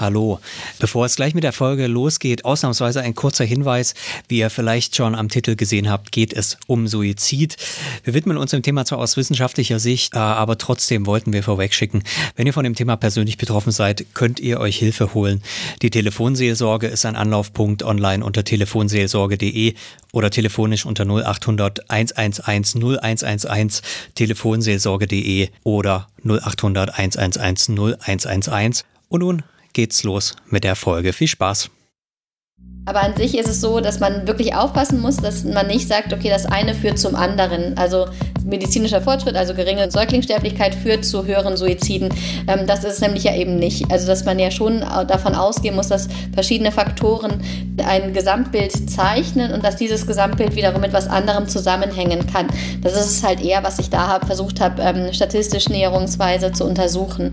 Hallo. Bevor es gleich mit der Folge losgeht, ausnahmsweise ein kurzer Hinweis. Wie ihr vielleicht schon am Titel gesehen habt, geht es um Suizid. Wir widmen uns dem Thema zwar aus wissenschaftlicher Sicht, äh, aber trotzdem wollten wir vorwegschicken, wenn ihr von dem Thema persönlich betroffen seid, könnt ihr euch Hilfe holen. Die Telefonseelsorge ist ein Anlaufpunkt online unter telefonseelsorge.de oder telefonisch unter 0800 111 0111 telefonseelsorge.de oder 0800 111 0111. Und nun geht's los mit der Folge. Viel Spaß! Aber an sich ist es so, dass man wirklich aufpassen muss, dass man nicht sagt, okay, das eine führt zum anderen. Also medizinischer Fortschritt, also geringe Säuglingssterblichkeit führt zu höheren Suiziden. Ähm, das ist es nämlich ja eben nicht. Also dass man ja schon davon ausgehen muss, dass verschiedene Faktoren ein Gesamtbild zeichnen und dass dieses Gesamtbild wiederum mit was anderem zusammenhängen kann. Das ist halt eher, was ich da versucht habe, ähm, statistisch näherungsweise zu untersuchen.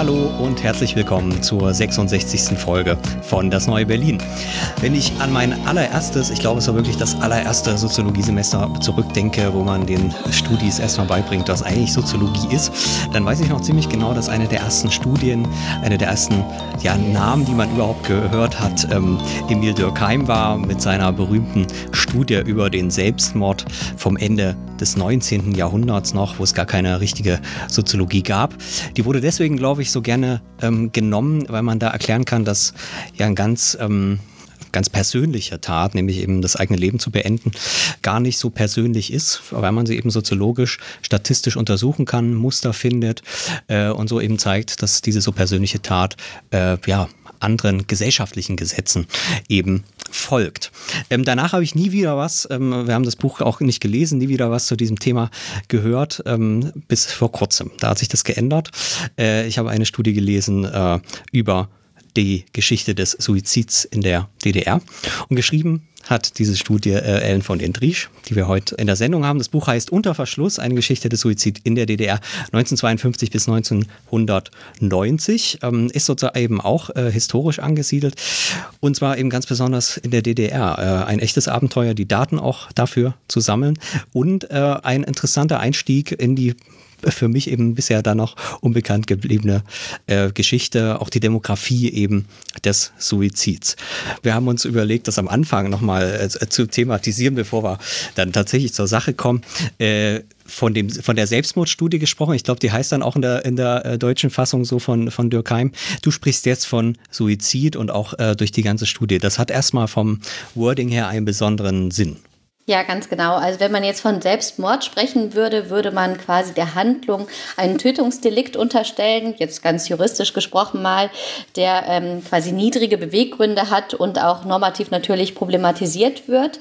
Hallo und herzlich willkommen zur 66. Folge von Das Neue Berlin. Wenn ich an mein allererstes, ich glaube es war wirklich das allererste Soziologiesemester zurückdenke, wo man den Studis erstmal beibringt, was eigentlich Soziologie ist, dann weiß ich noch ziemlich genau, dass eine der ersten Studien, eine der ersten ja, Namen, die man überhaupt gehört hat, ähm, Emil Durkheim war mit seiner berühmten Studie über den Selbstmord vom Ende des 19. Jahrhunderts noch, wo es gar keine richtige Soziologie gab. Die wurde deswegen, glaube ich, so gerne ähm, genommen, weil man da erklären kann, dass ja ein ganz ähm, ganz persönliche Tat, nämlich eben das eigene Leben zu beenden, gar nicht so persönlich ist, weil man sie eben soziologisch, statistisch untersuchen kann, Muster findet äh, und so eben zeigt, dass diese so persönliche Tat äh, ja anderen gesellschaftlichen Gesetzen eben folgt. Ähm, danach habe ich nie wieder was, ähm, wir haben das Buch auch nicht gelesen, nie wieder was zu diesem Thema gehört, ähm, bis vor kurzem. Da hat sich das geändert. Äh, ich habe eine Studie gelesen äh, über die Geschichte des Suizids in der DDR und geschrieben hat diese Studie äh, Ellen von den Driesch, die wir heute in der Sendung haben. Das Buch heißt Unter Verschluss, eine Geschichte des Suizids in der DDR 1952 bis 1990. Ähm, ist sozusagen eben auch äh, historisch angesiedelt und zwar eben ganz besonders in der DDR. Äh, ein echtes Abenteuer, die Daten auch dafür zu sammeln und äh, ein interessanter Einstieg in die für mich eben bisher da noch unbekannt gebliebene äh, Geschichte, auch die Demografie eben des Suizids. Wir haben uns überlegt, das am Anfang nochmal äh, zu thematisieren, bevor wir dann tatsächlich zur Sache kommen. Äh, von, dem, von der Selbstmordstudie gesprochen. Ich glaube, die heißt dann auch in der, in der äh, deutschen Fassung so von, von Dürkheim. Du sprichst jetzt von Suizid und auch äh, durch die ganze Studie. Das hat erstmal vom Wording her einen besonderen Sinn. Ja, ganz genau. Also wenn man jetzt von Selbstmord sprechen würde, würde man quasi der Handlung einen Tötungsdelikt unterstellen, jetzt ganz juristisch gesprochen mal, der ähm, quasi niedrige Beweggründe hat und auch normativ natürlich problematisiert wird.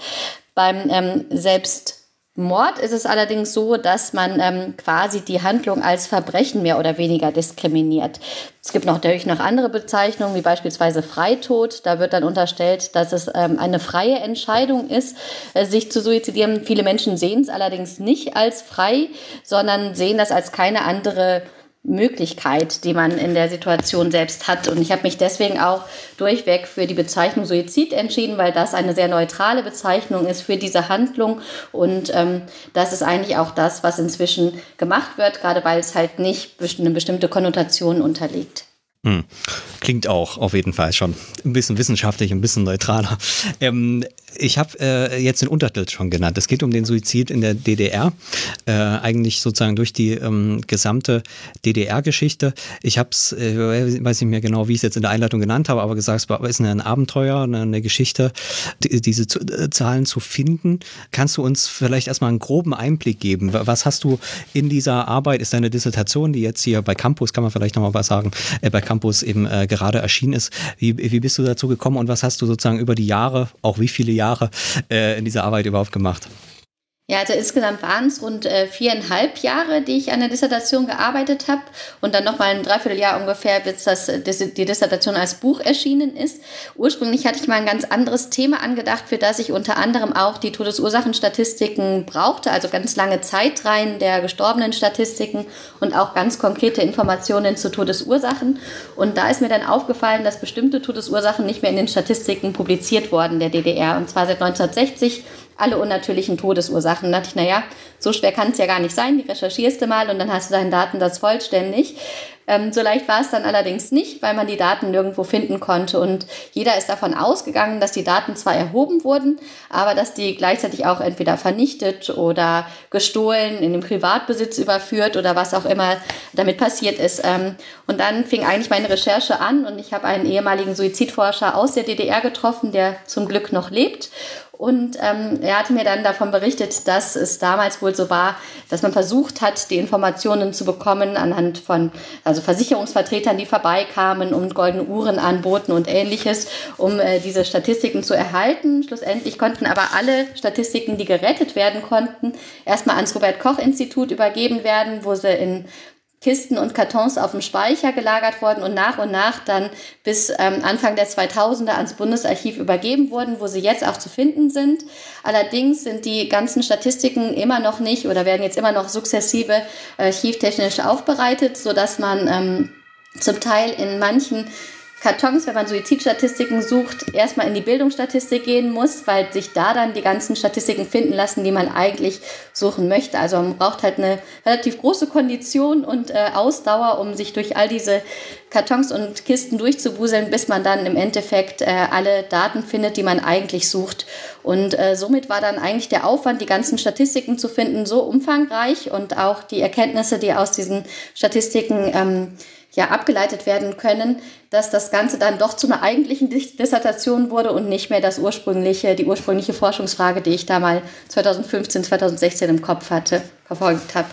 Beim ähm, Selbst Mord ist es allerdings so, dass man ähm, quasi die Handlung als Verbrechen mehr oder weniger diskriminiert. Es gibt natürlich noch andere Bezeichnungen, wie beispielsweise Freitod. Da wird dann unterstellt, dass es ähm, eine freie Entscheidung ist, äh, sich zu suizidieren. Viele Menschen sehen es allerdings nicht als frei, sondern sehen das als keine andere Möglichkeit, die man in der Situation selbst hat. Und ich habe mich deswegen auch durchweg für die Bezeichnung Suizid entschieden, weil das eine sehr neutrale Bezeichnung ist für diese Handlung. Und ähm, das ist eigentlich auch das, was inzwischen gemacht wird, gerade weil es halt nicht eine bestimmte Konnotation unterliegt. Hm. Klingt auch auf jeden Fall schon ein bisschen wissenschaftlich, ein bisschen neutraler. Ähm, ich habe äh, jetzt den Untertitel schon genannt. Es geht um den Suizid in der DDR, äh, eigentlich sozusagen durch die ähm, gesamte DDR-Geschichte. Ich habe es, äh, weiß nicht mehr genau, wie ich es jetzt in der Einleitung genannt habe, aber gesagt, es ist ein Abenteuer, eine Geschichte, die, diese zu, äh, Zahlen zu finden. Kannst du uns vielleicht erstmal einen groben Einblick geben? Was hast du in dieser Arbeit? Ist deine Dissertation, die jetzt hier bei Campus, kann man vielleicht nochmal was sagen, äh, bei Campus eben äh, gerade erschienen ist. Wie, wie bist du dazu gekommen und was hast du sozusagen über die Jahre, auch wie viele Jahre, äh, in dieser Arbeit überhaupt gemacht? Ja, also insgesamt waren es rund äh, viereinhalb Jahre, die ich an der Dissertation gearbeitet habe und dann nochmal ein Dreivierteljahr ungefähr, bis das, äh, die Dissertation als Buch erschienen ist. Ursprünglich hatte ich mal ein ganz anderes Thema angedacht, für das ich unter anderem auch die Todesursachenstatistiken brauchte, also ganz lange Zeitreihen der gestorbenen Statistiken und auch ganz konkrete Informationen zu Todesursachen. Und da ist mir dann aufgefallen, dass bestimmte Todesursachen nicht mehr in den Statistiken publiziert wurden der DDR und zwar seit 1960 alle unnatürlichen Todesursachen. Da dachte ich, naja, so schwer kann es ja gar nicht sein, die recherchierst du mal und dann hast du deinen Datensatz vollständig. Ähm, so leicht war es dann allerdings nicht, weil man die Daten nirgendwo finden konnte. Und jeder ist davon ausgegangen, dass die Daten zwar erhoben wurden, aber dass die gleichzeitig auch entweder vernichtet oder gestohlen, in den Privatbesitz überführt oder was auch immer damit passiert ist. Ähm, und dann fing eigentlich meine Recherche an und ich habe einen ehemaligen Suizidforscher aus der DDR getroffen, der zum Glück noch lebt und ähm, er hatte mir dann davon berichtet, dass es damals wohl so war, dass man versucht hat, die Informationen zu bekommen anhand von also Versicherungsvertretern, die vorbeikamen und goldene Uhren anboten und ähnliches, um äh, diese Statistiken zu erhalten. Schlussendlich konnten aber alle Statistiken, die gerettet werden konnten, erstmal ans Robert Koch Institut übergeben werden, wo sie in Kisten und Kartons auf dem Speicher gelagert worden und nach und nach dann bis ähm, Anfang der 2000er ans Bundesarchiv übergeben wurden, wo sie jetzt auch zu finden sind. Allerdings sind die ganzen Statistiken immer noch nicht oder werden jetzt immer noch sukzessive archivtechnisch aufbereitet, sodass man ähm, zum Teil in manchen Kartons, wenn man Suizidstatistiken sucht, erstmal in die Bildungsstatistik gehen muss, weil sich da dann die ganzen Statistiken finden lassen, die man eigentlich suchen möchte. Also man braucht halt eine relativ große Kondition und äh, Ausdauer, um sich durch all diese Kartons und Kisten durchzuwuseln, bis man dann im Endeffekt äh, alle Daten findet, die man eigentlich sucht. Und äh, somit war dann eigentlich der Aufwand, die ganzen Statistiken zu finden, so umfangreich und auch die Erkenntnisse, die aus diesen Statistiken ähm, ja abgeleitet werden können, dass das Ganze dann doch zu einer eigentlichen Dissertation wurde und nicht mehr das ursprüngliche, die ursprüngliche Forschungsfrage, die ich da mal 2015, 2016 im Kopf hatte, verfolgt habe.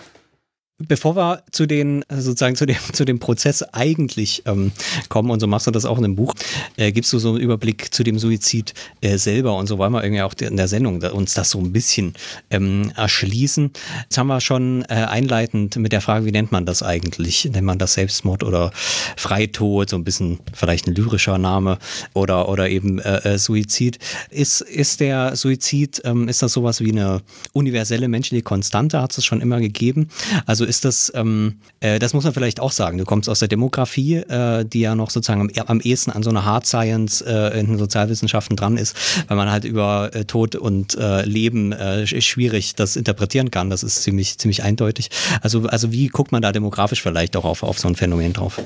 Bevor wir zu den sozusagen zu dem zu dem Prozess eigentlich ähm, kommen und so machst du das auch in dem Buch, äh, gibst du so einen Überblick zu dem Suizid äh, selber und so wollen wir irgendwie auch in der Sendung uns das so ein bisschen ähm, erschließen. Jetzt haben wir schon äh, einleitend mit der Frage, wie nennt man das eigentlich? Nennt man das Selbstmord oder Freitod? So ein bisschen vielleicht ein lyrischer Name oder oder eben äh, äh Suizid. Ist ist der Suizid ähm, ist das sowas wie eine universelle menschliche Konstante? Hat es schon immer gegeben? Also ist das, ähm, äh, das muss man vielleicht auch sagen. Du kommst aus der Demografie, äh, die ja noch sozusagen am, am ehesten an so einer Hard Science äh, in den Sozialwissenschaften dran ist, weil man halt über äh, Tod und äh, Leben äh, schwierig das interpretieren kann. Das ist ziemlich, ziemlich eindeutig. Also, also wie guckt man da demografisch vielleicht auch auf, auf so ein Phänomen drauf?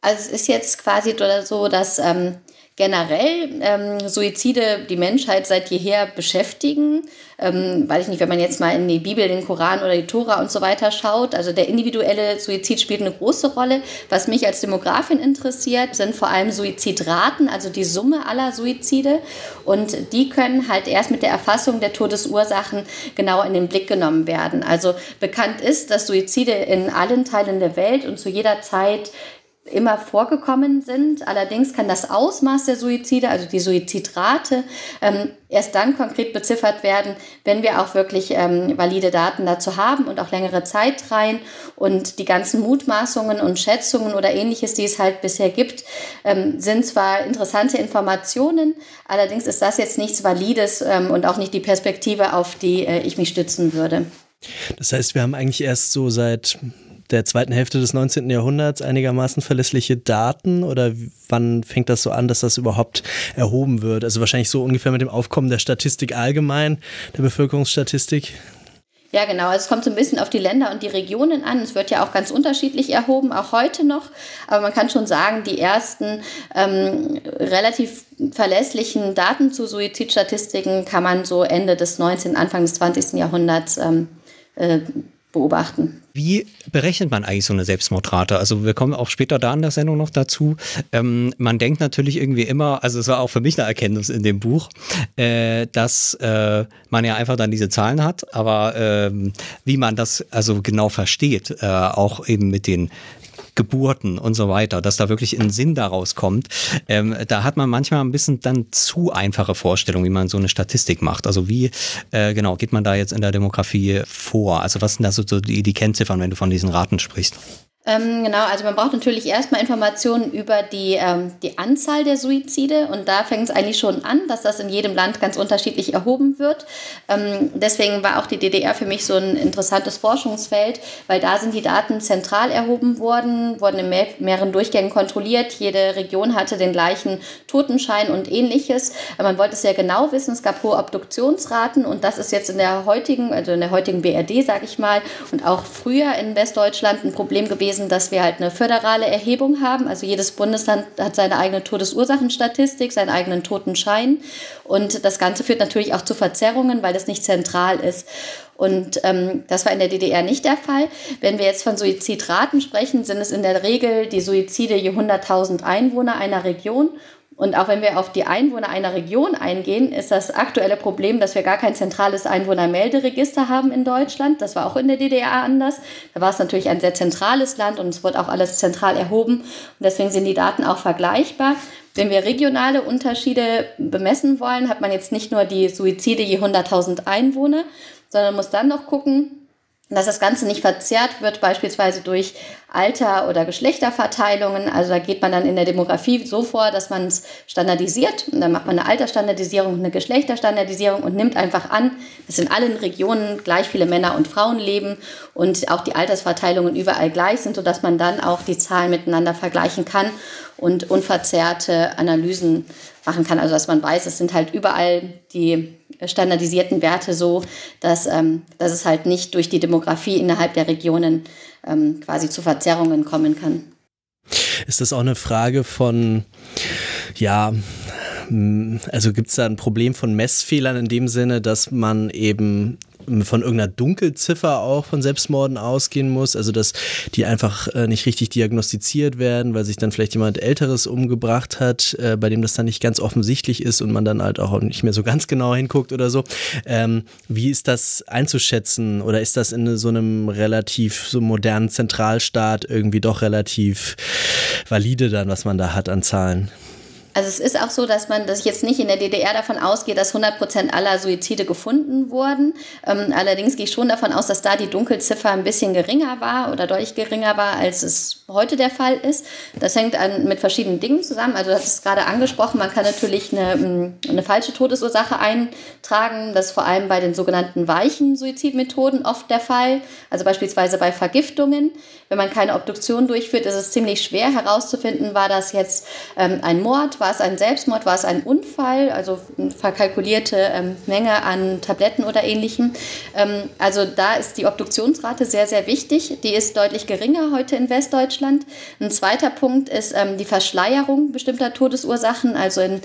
Also es ist jetzt quasi so, dass ähm, generell ähm, Suizide die Menschheit seit jeher beschäftigen. Ähm, weiß ich nicht, wenn man jetzt mal in die Bibel, den Koran oder die Tora und so weiter schaut. Also der individuelle Suizid spielt eine große Rolle. Was mich als Demografin interessiert, sind vor allem Suizidraten, also die Summe aller Suizide. Und die können halt erst mit der Erfassung der Todesursachen genau in den Blick genommen werden. Also bekannt ist, dass Suizide in allen Teilen der Welt und zu jeder Zeit immer vorgekommen sind. Allerdings kann das Ausmaß der Suizide, also die Suizidrate, ähm, erst dann konkret beziffert werden, wenn wir auch wirklich ähm, valide Daten dazu haben und auch längere Zeitreihen und die ganzen Mutmaßungen und Schätzungen oder ähnliches, die es halt bisher gibt, ähm, sind zwar interessante Informationen, allerdings ist das jetzt nichts Valides ähm, und auch nicht die Perspektive, auf die äh, ich mich stützen würde. Das heißt, wir haben eigentlich erst so seit der zweiten Hälfte des 19. Jahrhunderts einigermaßen verlässliche Daten oder wann fängt das so an, dass das überhaupt erhoben wird? Also wahrscheinlich so ungefähr mit dem Aufkommen der Statistik allgemein, der Bevölkerungsstatistik. Ja, genau. Also es kommt so ein bisschen auf die Länder und die Regionen an. Es wird ja auch ganz unterschiedlich erhoben, auch heute noch. Aber man kann schon sagen, die ersten ähm, relativ verlässlichen Daten zu Suizidstatistiken kann man so Ende des 19., Anfang des 20. Jahrhunderts ähm, äh, beobachten. Wie berechnet man eigentlich so eine Selbstmordrate? Also wir kommen auch später da in der Sendung noch dazu. Ähm, man denkt natürlich irgendwie immer, also es war auch für mich eine Erkenntnis in dem Buch, äh, dass äh, man ja einfach dann diese Zahlen hat, aber ähm, wie man das also genau versteht, äh, auch eben mit den Geburten und so weiter, dass da wirklich ein Sinn daraus kommt. Ähm, da hat man manchmal ein bisschen dann zu einfache Vorstellungen, wie man so eine Statistik macht. Also wie äh, genau geht man da jetzt in der Demografie vor? Also was sind da so, die, die Kennziffern, wenn du von diesen Raten sprichst? Ähm, genau, also man braucht natürlich erstmal Informationen über die, ähm, die Anzahl der Suizide und da fängt es eigentlich schon an, dass das in jedem Land ganz unterschiedlich erhoben wird. Ähm, deswegen war auch die DDR für mich so ein interessantes Forschungsfeld, weil da sind die Daten zentral erhoben worden, wurden in mehr, mehreren Durchgängen kontrolliert. Jede Region hatte den gleichen Totenschein und ähnliches. Aber man wollte es sehr genau wissen. Es gab hohe Obduktionsraten und das ist jetzt in der heutigen, also in der heutigen BRD, sage ich mal, und auch früher in Westdeutschland ein Problem gewesen gewesen, dass wir halt eine föderale Erhebung haben. Also jedes Bundesland hat seine eigene Todesursachenstatistik, seinen eigenen Totenschein. Und das Ganze führt natürlich auch zu Verzerrungen, weil das nicht zentral ist. Und ähm, das war in der DDR nicht der Fall. Wenn wir jetzt von Suizidraten sprechen, sind es in der Regel die Suizide je 100.000 Einwohner einer Region. Und auch wenn wir auf die Einwohner einer Region eingehen, ist das aktuelle Problem, dass wir gar kein zentrales Einwohnermelderegister haben in Deutschland. Das war auch in der DDR anders. Da war es natürlich ein sehr zentrales Land und es wurde auch alles zentral erhoben. Und deswegen sind die Daten auch vergleichbar. Wenn wir regionale Unterschiede bemessen wollen, hat man jetzt nicht nur die Suizide je 100.000 Einwohner, sondern muss dann noch gucken, dass das Ganze nicht verzerrt wird, beispielsweise durch Alter- oder Geschlechterverteilungen. Also da geht man dann in der Demografie so vor, dass man es standardisiert. Und dann macht man eine Altersstandardisierung, eine Geschlechterstandardisierung und nimmt einfach an, dass in allen Regionen gleich viele Männer und Frauen leben und auch die Altersverteilungen überall gleich sind, sodass man dann auch die Zahlen miteinander vergleichen kann und unverzerrte Analysen machen kann. Also dass man weiß, es sind halt überall die standardisierten Werte so, dass, ähm, dass es halt nicht durch die Demografie innerhalb der Regionen ähm, quasi zu Verzerrungen kommen kann. Ist das auch eine Frage von, ja, also gibt es da ein Problem von Messfehlern in dem Sinne, dass man eben von irgendeiner Dunkelziffer auch von Selbstmorden ausgehen muss, also dass die einfach äh, nicht richtig diagnostiziert werden, weil sich dann vielleicht jemand Älteres umgebracht hat, äh, bei dem das dann nicht ganz offensichtlich ist und man dann halt auch nicht mehr so ganz genau hinguckt oder so. Ähm, wie ist das einzuschätzen oder ist das in so einem relativ so modernen Zentralstaat irgendwie doch relativ valide dann, was man da hat an Zahlen? Also es ist auch so, dass man, ich jetzt nicht in der DDR davon ausgehe, dass 100 Prozent aller Suizide gefunden wurden. Ähm, allerdings gehe ich schon davon aus, dass da die Dunkelziffer ein bisschen geringer war oder deutlich geringer war, als es heute der Fall ist. Das hängt an, mit verschiedenen Dingen zusammen. Also das ist gerade angesprochen, man kann natürlich eine, mm, eine falsche Todesursache eintragen. Das ist vor allem bei den sogenannten weichen Suizidmethoden oft der Fall. Also beispielsweise bei Vergiftungen. Wenn man keine Obduktion durchführt, ist es ziemlich schwer herauszufinden, war das jetzt ähm, ein Mord, war es ein Selbstmord, war es ein Unfall, also eine verkalkulierte ähm, Menge an Tabletten oder ähnlichem. Ähm, also da ist die Obduktionsrate sehr, sehr wichtig. Die ist deutlich geringer heute in Westdeutschland. Ein zweiter Punkt ist ähm, die Verschleierung bestimmter Todesursachen. Also in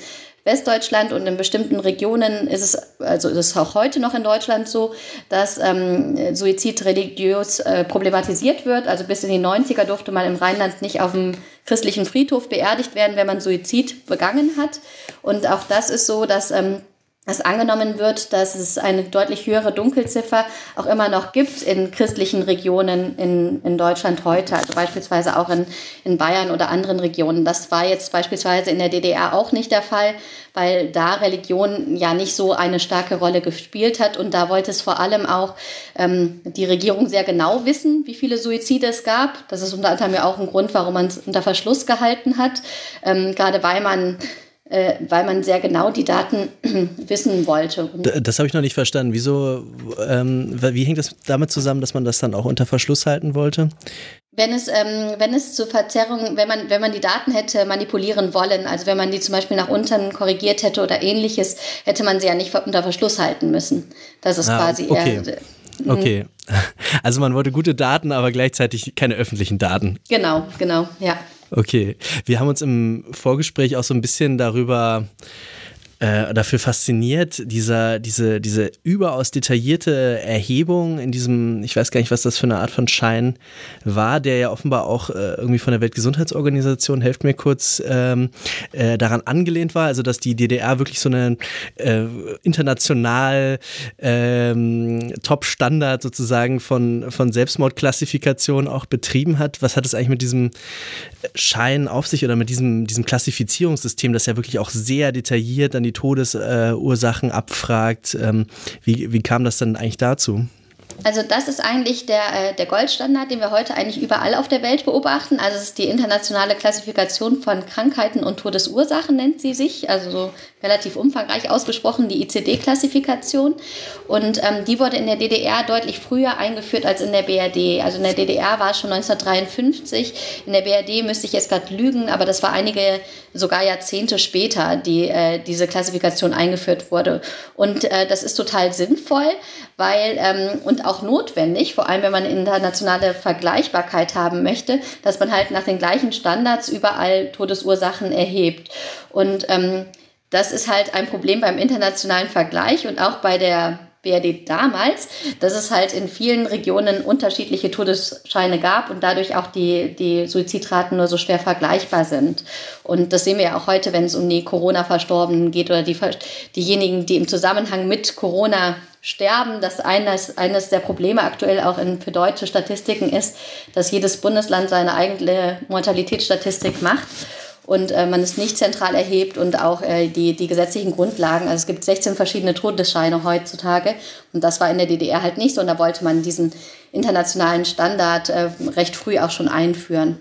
Westdeutschland und in bestimmten Regionen ist es, also ist es auch heute noch in Deutschland so, dass ähm, Suizid religiös äh, problematisiert wird. Also bis in die 90er durfte man im Rheinland nicht auf dem christlichen Friedhof beerdigt werden, wenn man Suizid begangen hat. Und auch das ist so, dass ähm, dass angenommen wird, dass es eine deutlich höhere Dunkelziffer auch immer noch gibt in christlichen Regionen in, in Deutschland heute, also beispielsweise auch in, in Bayern oder anderen Regionen. Das war jetzt beispielsweise in der DDR auch nicht der Fall, weil da Religion ja nicht so eine starke Rolle gespielt hat. Und da wollte es vor allem auch ähm, die Regierung sehr genau wissen, wie viele Suizide es gab. Das ist unter anderem ja auch ein Grund, warum man es unter Verschluss gehalten hat, ähm, gerade weil man weil man sehr genau die Daten wissen wollte. das habe ich noch nicht verstanden. Wieso, ähm, wie hängt das damit zusammen, dass man das dann auch unter Verschluss halten wollte? Wenn es, ähm, wenn es zu Verzerrungen, wenn man, wenn man die Daten hätte manipulieren wollen, also wenn man die zum Beispiel nach unten korrigiert hätte oder ähnliches, hätte man sie ja nicht unter Verschluss halten müssen. Das ist ah, quasi okay. eher. Okay. Also man wollte gute Daten, aber gleichzeitig keine öffentlichen Daten. Genau, genau, ja. Okay, wir haben uns im Vorgespräch auch so ein bisschen darüber äh, dafür fasziniert, dieser, diese, diese überaus detaillierte Erhebung in diesem, ich weiß gar nicht, was das für eine Art von Schein war, der ja offenbar auch äh, irgendwie von der Weltgesundheitsorganisation, helft mir kurz, ähm, äh, daran angelehnt war, also dass die DDR wirklich so einen äh, international ähm, Top-Standard sozusagen von, von Selbstmordklassifikation auch betrieben hat. Was hat es eigentlich mit diesem Schein auf sich oder mit diesem, diesem Klassifizierungssystem, das ja wirklich auch sehr detailliert an die Todesursachen abfragt? Ähm, wie, wie kam das dann eigentlich dazu? Also das ist eigentlich der, äh, der Goldstandard, den wir heute eigentlich überall auf der Welt beobachten. Also es ist die internationale Klassifikation von Krankheiten und Todesursachen nennt sie sich, also so relativ umfangreich ausgesprochen, die ICD-Klassifikation. Und ähm, die wurde in der DDR deutlich früher eingeführt als in der BRD. Also in der DDR war es schon 1953, in der BRD müsste ich jetzt gerade lügen, aber das war einige, sogar Jahrzehnte später, die äh, diese Klassifikation eingeführt wurde. Und äh, das ist total sinnvoll, weil ähm, und auch notwendig, vor allem wenn man internationale Vergleichbarkeit haben möchte, dass man halt nach den gleichen Standards überall Todesursachen erhebt. Und ähm, das ist halt ein Problem beim internationalen Vergleich und auch bei der BRD damals, dass es halt in vielen Regionen unterschiedliche Todesscheine gab und dadurch auch die, die Suizidraten nur so schwer vergleichbar sind. Und das sehen wir ja auch heute, wenn es um die Corona-Verstorbenen geht oder die, diejenigen, die im Zusammenhang mit Corona sterben. Das eines, eines der Probleme aktuell auch in, für deutsche Statistiken ist, dass jedes Bundesland seine eigene Mortalitätsstatistik macht und äh, man es nicht zentral erhebt und auch äh, die, die gesetzlichen Grundlagen. Also es gibt 16 verschiedene Todesscheine heutzutage und das war in der DDR halt nicht so und da wollte man diesen internationalen Standard äh, recht früh auch schon einführen.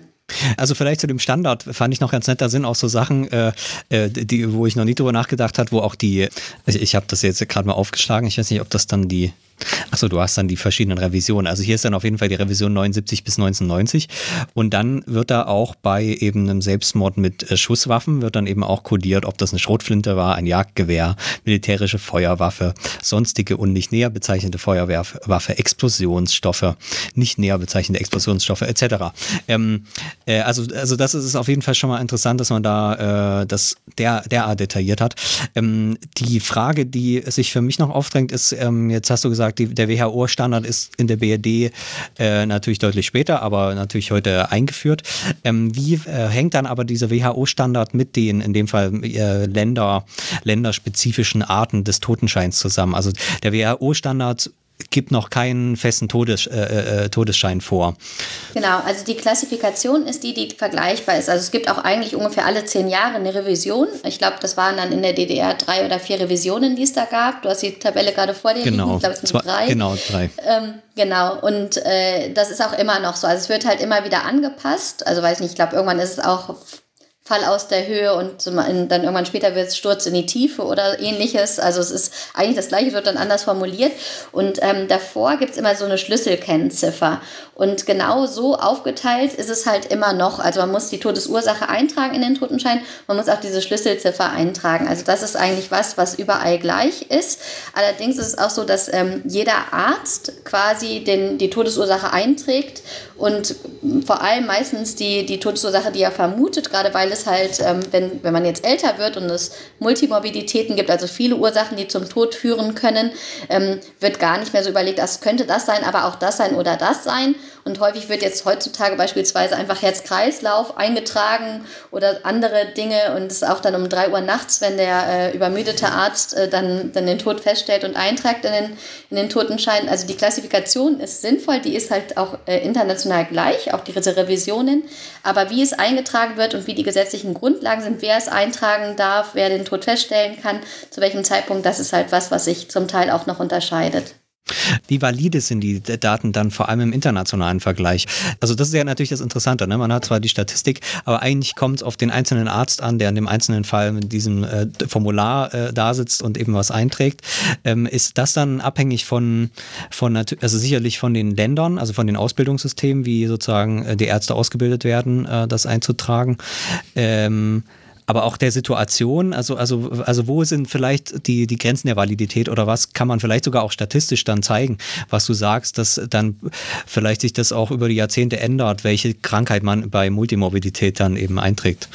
Also vielleicht zu dem Standard fand ich noch ganz nett, da sind auch so Sachen, äh, äh die, wo ich noch nie drüber nachgedacht habe, wo auch die, also ich habe das jetzt gerade mal aufgeschlagen, ich weiß nicht, ob das dann die Achso, du hast dann die verschiedenen Revisionen. Also hier ist dann auf jeden Fall die Revision 79 bis 1990. Und dann wird da auch bei eben einem Selbstmord mit äh, Schusswaffen, wird dann eben auch kodiert, ob das eine Schrotflinte war, ein Jagdgewehr, militärische Feuerwaffe, sonstige und nicht näher bezeichnete Feuerwaffe, Explosionsstoffe, nicht näher bezeichnete Explosionsstoffe etc. Ähm, äh, also, also das ist auf jeden Fall schon mal interessant, dass man da äh, das der, derart detailliert hat. Ähm, die Frage, die sich für mich noch aufdrängt, ist, ähm, jetzt hast du gesagt, gesagt, die, der WHO-Standard ist in der BRD äh, natürlich deutlich später, aber natürlich heute eingeführt. Ähm, wie äh, hängt dann aber dieser WHO-Standard mit den, in dem Fall äh, Länder, länderspezifischen Arten des Totenscheins zusammen? Also der WHO-Standard gibt noch keinen festen Todes, äh, äh, Todesschein vor. Genau, also die Klassifikation ist die, die vergleichbar ist. Also es gibt auch eigentlich ungefähr alle zehn Jahre eine Revision. Ich glaube, das waren dann in der DDR drei oder vier Revisionen, die es da gab. Du hast die Tabelle gerade vor dir genau. liegen. Ich glaube, es sind Zwei, drei. Genau, drei. Ähm, genau, und äh, das ist auch immer noch so. Also es wird halt immer wieder angepasst. Also weiß nicht, ich glaube, irgendwann ist es auch Fall aus der Höhe und dann irgendwann später wird es Sturz in die Tiefe oder ähnliches. Also es ist eigentlich das gleiche, wird dann anders formuliert. Und ähm, davor gibt es immer so eine Schlüsselkennziffer. Und genau so aufgeteilt ist es halt immer noch. Also man muss die Todesursache eintragen in den Totenschein, man muss auch diese Schlüsselziffer eintragen. Also das ist eigentlich was, was überall gleich ist. Allerdings ist es auch so, dass ähm, jeder Arzt quasi den, die Todesursache einträgt und vor allem meistens die, die Todesursache, die er vermutet, gerade weil es halt, ähm, wenn, wenn man jetzt älter wird und es Multimorbiditäten gibt, also viele Ursachen, die zum Tod führen können, ähm, wird gar nicht mehr so überlegt, das könnte das sein, aber auch das sein oder das sein. Und häufig wird jetzt heutzutage beispielsweise einfach Herz-Kreislauf eingetragen oder andere Dinge und es ist auch dann um drei Uhr nachts, wenn der äh, übermüdete Arzt äh, dann, dann den Tod feststellt und eintragt in den, in den Totenschein. Also die Klassifikation ist sinnvoll, die ist halt auch äh, international gleich, auch diese Revisionen. Aber wie es eingetragen wird und wie die gesetzlichen Grundlagen sind, wer es eintragen darf, wer den Tod feststellen kann, zu welchem Zeitpunkt, das ist halt was, was sich zum Teil auch noch unterscheidet. Wie valide sind die Daten dann vor allem im internationalen Vergleich? Also das ist ja natürlich das Interessante. Ne? Man hat zwar die Statistik, aber eigentlich kommt es auf den einzelnen Arzt an, der in dem einzelnen Fall mit diesem äh, Formular äh, da sitzt und eben was einträgt. Ähm, ist das dann abhängig von, von also sicherlich von den Ländern, also von den Ausbildungssystemen, wie sozusagen äh, die Ärzte ausgebildet werden, äh, das einzutragen? Ähm, aber auch der Situation, also, also, also wo sind vielleicht die, die Grenzen der Validität oder was kann man vielleicht sogar auch statistisch dann zeigen, was du sagst, dass dann vielleicht sich das auch über die Jahrzehnte ändert, welche Krankheit man bei Multimorbidität dann eben einträgt?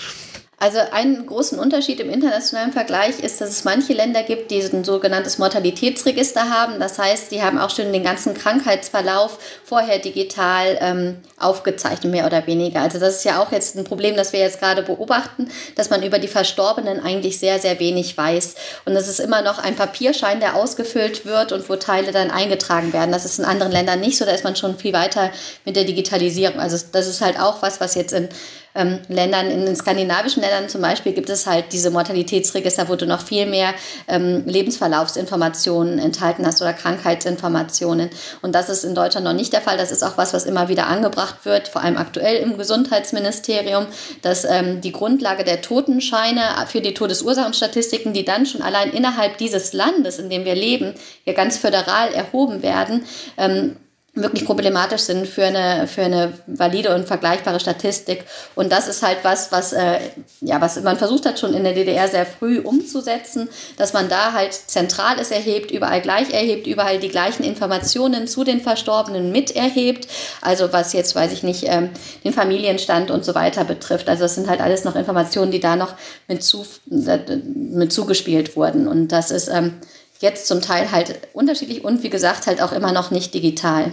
Also einen großen Unterschied im internationalen Vergleich ist, dass es manche Länder gibt, die ein sogenanntes Mortalitätsregister haben. Das heißt, die haben auch schon den ganzen Krankheitsverlauf vorher digital ähm, aufgezeichnet, mehr oder weniger. Also das ist ja auch jetzt ein Problem, das wir jetzt gerade beobachten, dass man über die Verstorbenen eigentlich sehr, sehr wenig weiß. Und es ist immer noch ein Papierschein, der ausgefüllt wird und wo Teile dann eingetragen werden. Das ist in anderen Ländern nicht so, da ist man schon viel weiter mit der Digitalisierung. Also das ist halt auch was, was jetzt in ähm, Ländern, in den skandinavischen Ländern zum Beispiel, gibt es halt diese Mortalitätsregister, wo du noch viel mehr ähm, Lebensverlaufsinformationen enthalten hast oder Krankheitsinformationen. Und das ist in Deutschland noch nicht der Fall. Das ist auch was, was immer wieder angebracht wird, vor allem aktuell im Gesundheitsministerium, dass ähm, die Grundlage der Totenscheine für die Todesursachenstatistiken, die dann schon allein innerhalb dieses Landes, in dem wir leben, ja ganz föderal erhoben werden, ähm, wirklich problematisch sind für eine, für eine valide und vergleichbare Statistik. Und das ist halt was, was, äh, ja, was man versucht hat, schon in der DDR sehr früh umzusetzen, dass man da halt Zentrales erhebt, überall gleich erhebt, überall die gleichen Informationen zu den Verstorbenen mit erhebt. Also was jetzt, weiß ich nicht, ähm, den Familienstand und so weiter betrifft. Also das sind halt alles noch Informationen, die da noch mit, zu, äh, mit zugespielt wurden. Und das ist, ähm, jetzt zum Teil halt unterschiedlich und wie gesagt halt auch immer noch nicht digital.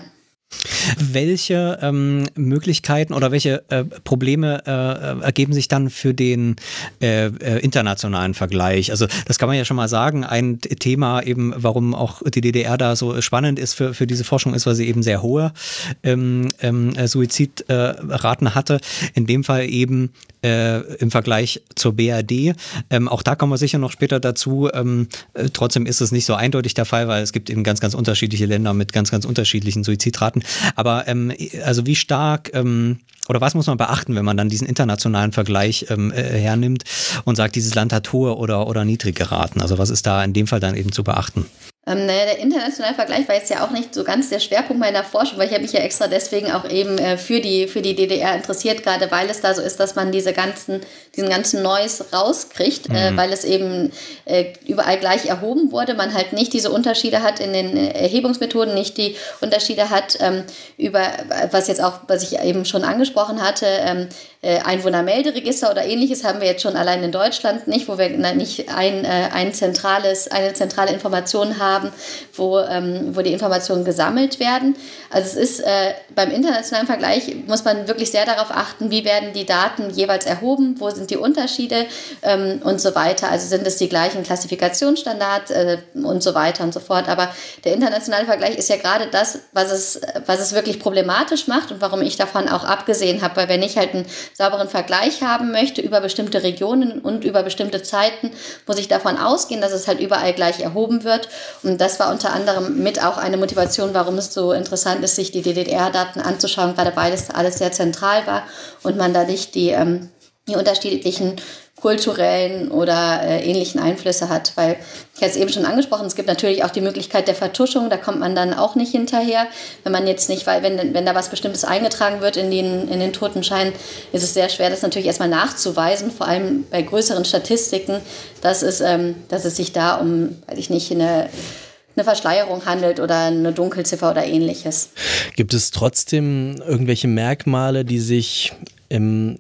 Welche ähm, Möglichkeiten oder welche äh, Probleme äh, ergeben sich dann für den äh, äh internationalen Vergleich? Also das kann man ja schon mal sagen. Ein Thema eben, warum auch die DDR da so spannend ist für, für diese Forschung, ist, weil sie eben sehr hohe ähm, ähm, Suizidraten hatte. In dem Fall eben äh, im Vergleich zur BRD. Ähm, auch da kommen wir sicher noch später dazu. Ähm, äh, trotzdem ist es nicht so eindeutig der Fall, weil es gibt eben ganz, ganz unterschiedliche Länder mit ganz, ganz unterschiedlichen Suizidraten. Aber ähm, also wie stark ähm, oder was muss man beachten, wenn man dann diesen internationalen Vergleich ähm, äh, hernimmt und sagt, dieses Land hat hohe oder, oder niedrige Raten? Also was ist da in dem Fall dann eben zu beachten? Ähm, naja, der internationale Vergleich war jetzt ja auch nicht so ganz der Schwerpunkt meiner Forschung, weil ich habe mich ja extra deswegen auch eben äh, für, die, für die DDR interessiert, gerade weil es da so ist, dass man diese ganzen, diesen ganzen Noise rauskriegt, äh, mhm. äh, weil es eben äh, überall gleich erhoben wurde, man halt nicht diese Unterschiede hat in den Erhebungsmethoden, nicht die Unterschiede hat ähm, über, was jetzt auch, was ich eben schon angesprochen hatte, ähm, äh, Einwohnermelderegister oder ähnliches haben wir jetzt schon allein in Deutschland nicht, wo wir nicht ein, äh, ein zentrales, eine zentrale Information haben, wo, ähm, wo die Informationen gesammelt werden. Also es ist äh, beim internationalen Vergleich muss man wirklich sehr darauf achten, wie werden die Daten jeweils erhoben, wo sind die Unterschiede ähm, und so weiter. Also sind es die gleichen Klassifikationsstandards äh, und so weiter und so fort. Aber der internationale Vergleich ist ja gerade das, was es, was es wirklich problematisch macht und warum ich davon auch abgesehen habe, weil wenn ich halt einen sauberen Vergleich haben möchte über bestimmte Regionen und über bestimmte Zeiten, muss ich davon ausgehen, dass es halt überall gleich erhoben wird. Und das war unter anderem mit auch eine Motivation, warum es so interessant ist, sich die DDR-Daten anzuschauen, gerade weil es alles sehr zentral war und man da nicht die, ähm, die unterschiedlichen kulturellen oder äh, ähnlichen Einflüsse hat. Weil ich hatte es eben schon angesprochen, es gibt natürlich auch die Möglichkeit der Vertuschung, da kommt man dann auch nicht hinterher. Wenn man jetzt nicht, weil wenn, wenn da was Bestimmtes eingetragen wird in den, in den Totenschein, ist es sehr schwer, das natürlich erstmal nachzuweisen, vor allem bei größeren Statistiken, dass es, ähm, dass es sich da um, weiß ich nicht, eine eine Verschleierung handelt oder eine Dunkelziffer oder ähnliches. Gibt es trotzdem irgendwelche Merkmale, die sich im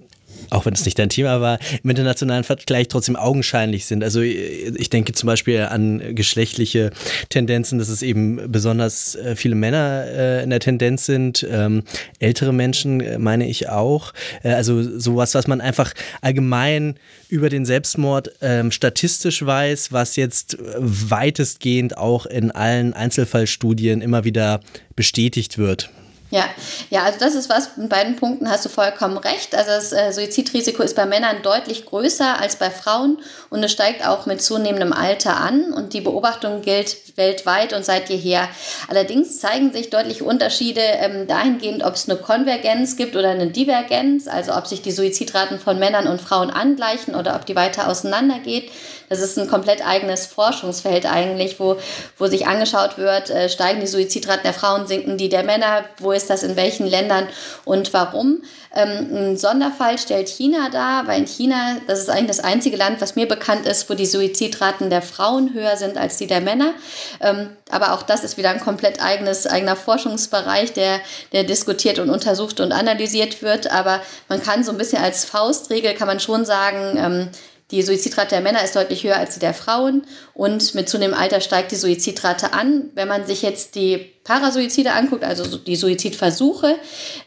auch wenn es nicht dein Thema war, im internationalen Vergleich trotzdem augenscheinlich sind. Also ich denke zum Beispiel an geschlechtliche Tendenzen, dass es eben besonders äh, viele Männer äh, in der Tendenz sind, ähm, ältere Menschen äh, meine ich auch. also sowas, was man einfach allgemein über den Selbstmord ähm, statistisch weiß, was jetzt weitestgehend auch in allen Einzelfallstudien immer wieder bestätigt wird. Ja, ja, also das ist was, in beiden Punkten hast du vollkommen recht. Also das äh, Suizidrisiko ist bei Männern deutlich größer als bei Frauen und es steigt auch mit zunehmendem Alter an und die Beobachtung gilt weltweit und seit jeher. Allerdings zeigen sich deutliche Unterschiede ähm, dahingehend, ob es eine Konvergenz gibt oder eine Divergenz, also ob sich die Suizidraten von Männern und Frauen angleichen oder ob die weiter auseinandergeht. Das ist ein komplett eigenes Forschungsfeld eigentlich, wo, wo sich angeschaut wird, äh, steigen die Suizidraten der Frauen, sinken die der Männer, wo ist das in welchen Ländern und warum. Ähm, ein Sonderfall stellt China dar, weil in China, das ist eigentlich das einzige Land, was mir bekannt ist, wo die Suizidraten der Frauen höher sind als die der Männer. Ähm, aber auch das ist wieder ein komplett eigenes, eigener Forschungsbereich, der, der diskutiert und untersucht und analysiert wird. Aber man kann so ein bisschen als Faustregel, kann man schon sagen, ähm, die Suizidrate der Männer ist deutlich höher als die der Frauen und mit zunehmendem Alter steigt die Suizidrate an. Wenn man sich jetzt die Parasuizide anguckt, also die Suizidversuche,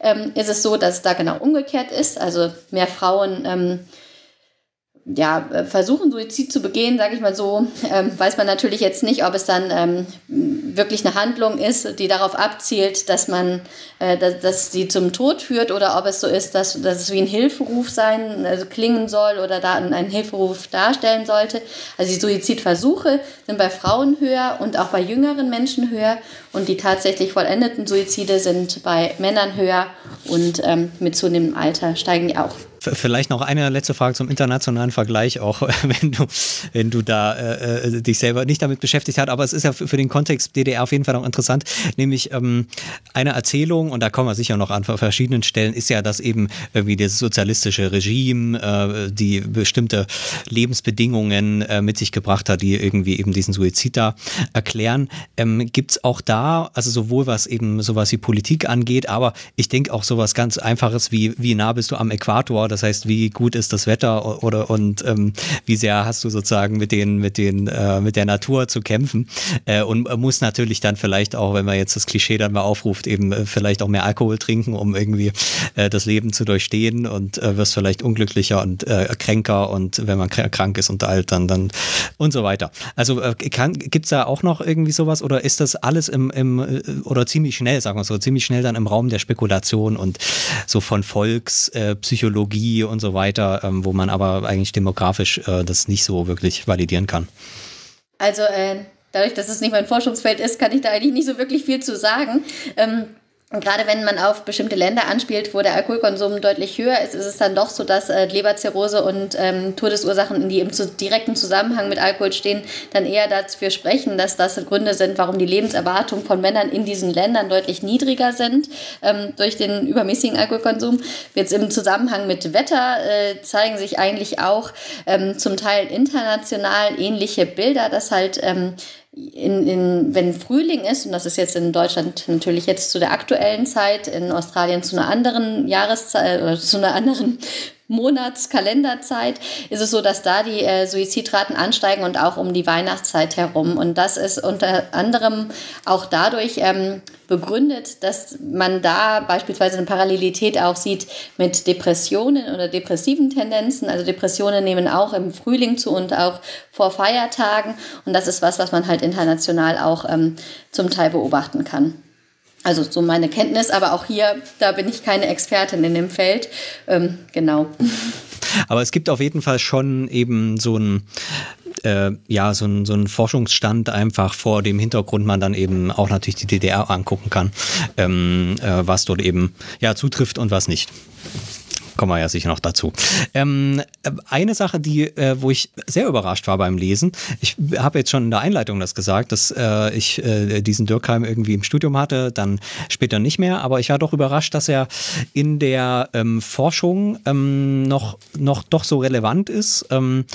ähm, ist es so, dass es da genau umgekehrt ist. Also mehr Frauen ähm, ja, versuchen, Suizid zu begehen, sage ich mal so, ähm, weiß man natürlich jetzt nicht, ob es dann ähm, wirklich eine Handlung ist, die darauf abzielt, dass man, äh, dass, dass sie zum Tod führt oder ob es so ist, dass, dass es wie ein Hilferuf sein, also klingen soll oder da einen Hilferuf darstellen sollte. Also die Suizidversuche sind bei Frauen höher und auch bei jüngeren Menschen höher und die tatsächlich vollendeten Suizide sind bei Männern höher und ähm, mit zunehmendem Alter steigen die auch. Vielleicht noch eine letzte Frage zum internationalen Vergleich, auch wenn du, wenn du da äh, äh, dich selber nicht damit beschäftigt hast. Aber es ist ja für, den Kontext DDR auf jeden Fall noch interessant, nämlich ähm, eine Erzählung, und da kommen wir sicher noch an verschiedenen Stellen, ist ja, dass eben irgendwie das sozialistische Regime äh, die bestimmte Lebensbedingungen äh, mit sich gebracht hat, die irgendwie eben diesen Suizid da erklären. Ähm, Gibt es auch da, also sowohl was eben sowas wie Politik angeht, aber ich denke auch sowas ganz Einfaches wie, wie nah bist du am Äquator? Das heißt, wie gut ist das Wetter oder und ähm, wie sehr hast du sozusagen mit den, mit den, äh, mit der Natur zu kämpfen? Äh, und muss natürlich dann vielleicht auch, wenn man jetzt das Klischee dann mal aufruft, eben äh, vielleicht auch mehr Alkohol trinken, um irgendwie äh, das Leben zu durchstehen und äh, wirst vielleicht unglücklicher und äh, kränker und wenn man krank ist und alt, dann, dann und so weiter. Also äh, gibt es da auch noch irgendwie sowas oder ist das alles im, im oder ziemlich schnell, sagen wir so, ziemlich schnell dann im Raum der Spekulation und so von Volkspsychologie Und so weiter, ähm, wo man aber eigentlich demografisch äh, das nicht so wirklich validieren kann. Also äh, dadurch, dass es nicht mein Forschungsfeld ist, kann ich da eigentlich nicht so wirklich viel zu sagen. Ähm, und gerade wenn man auf bestimmte Länder anspielt, wo der Alkoholkonsum deutlich höher ist, ist es dann doch so, dass äh, Leberzirrhose und ähm, Todesursachen, die im direkten Zusammenhang mit Alkohol stehen, dann eher dafür sprechen, dass das Gründe sind, warum die Lebenserwartung von Männern in diesen Ländern deutlich niedriger sind ähm, durch den übermäßigen Alkoholkonsum. Jetzt im Zusammenhang mit Wetter äh, zeigen sich eigentlich auch ähm, zum Teil international ähnliche Bilder, dass halt ähm, in, in, wenn Frühling ist, und das ist jetzt in Deutschland natürlich jetzt zu der aktuellen Zeit, in Australien zu einer anderen Jahreszeit oder zu einer anderen Monatskalenderzeit ist es so, dass da die äh, Suizidraten ansteigen und auch um die Weihnachtszeit herum. Und das ist unter anderem auch dadurch ähm, begründet, dass man da beispielsweise eine Parallelität auch sieht mit Depressionen oder depressiven Tendenzen. Also Depressionen nehmen auch im Frühling zu und auch vor Feiertagen. Und das ist was, was man halt international auch ähm, zum Teil beobachten kann. Also so meine Kenntnis, aber auch hier, da bin ich keine Expertin in dem Feld. Ähm, genau. Aber es gibt auf jeden Fall schon eben so ein äh, ja, so ein, so ein Forschungsstand einfach vor dem Hintergrund man dann eben auch natürlich die DDR angucken kann, ähm, äh, was dort eben ja zutrifft und was nicht kommen wir ja sicher noch dazu. Ähm, eine Sache, die, äh, wo ich sehr überrascht war beim Lesen, ich habe jetzt schon in der Einleitung das gesagt, dass äh, ich äh, diesen Dürkheim irgendwie im Studium hatte, dann später nicht mehr, aber ich war doch überrascht, dass er in der ähm, Forschung ähm, noch, noch doch so relevant ist ähm,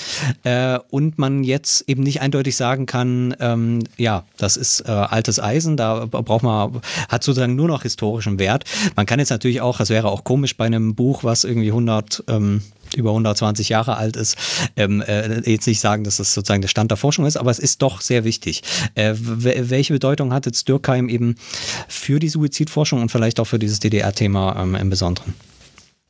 äh, und man jetzt eben nicht eindeutig sagen kann, ähm, ja, das ist äh, altes Eisen, da braucht man, hat sozusagen nur noch historischen Wert. Man kann jetzt natürlich auch, das wäre auch komisch bei einem Buch, was irgendwie 100 ähm, über 120 Jahre alt ist, ähm, äh, jetzt nicht sagen, dass das sozusagen der Stand der Forschung ist, aber es ist doch sehr wichtig. Äh, welche Bedeutung hat jetzt Dürkheim eben für die Suizidforschung und vielleicht auch für dieses DDR-Thema ähm, im Besonderen?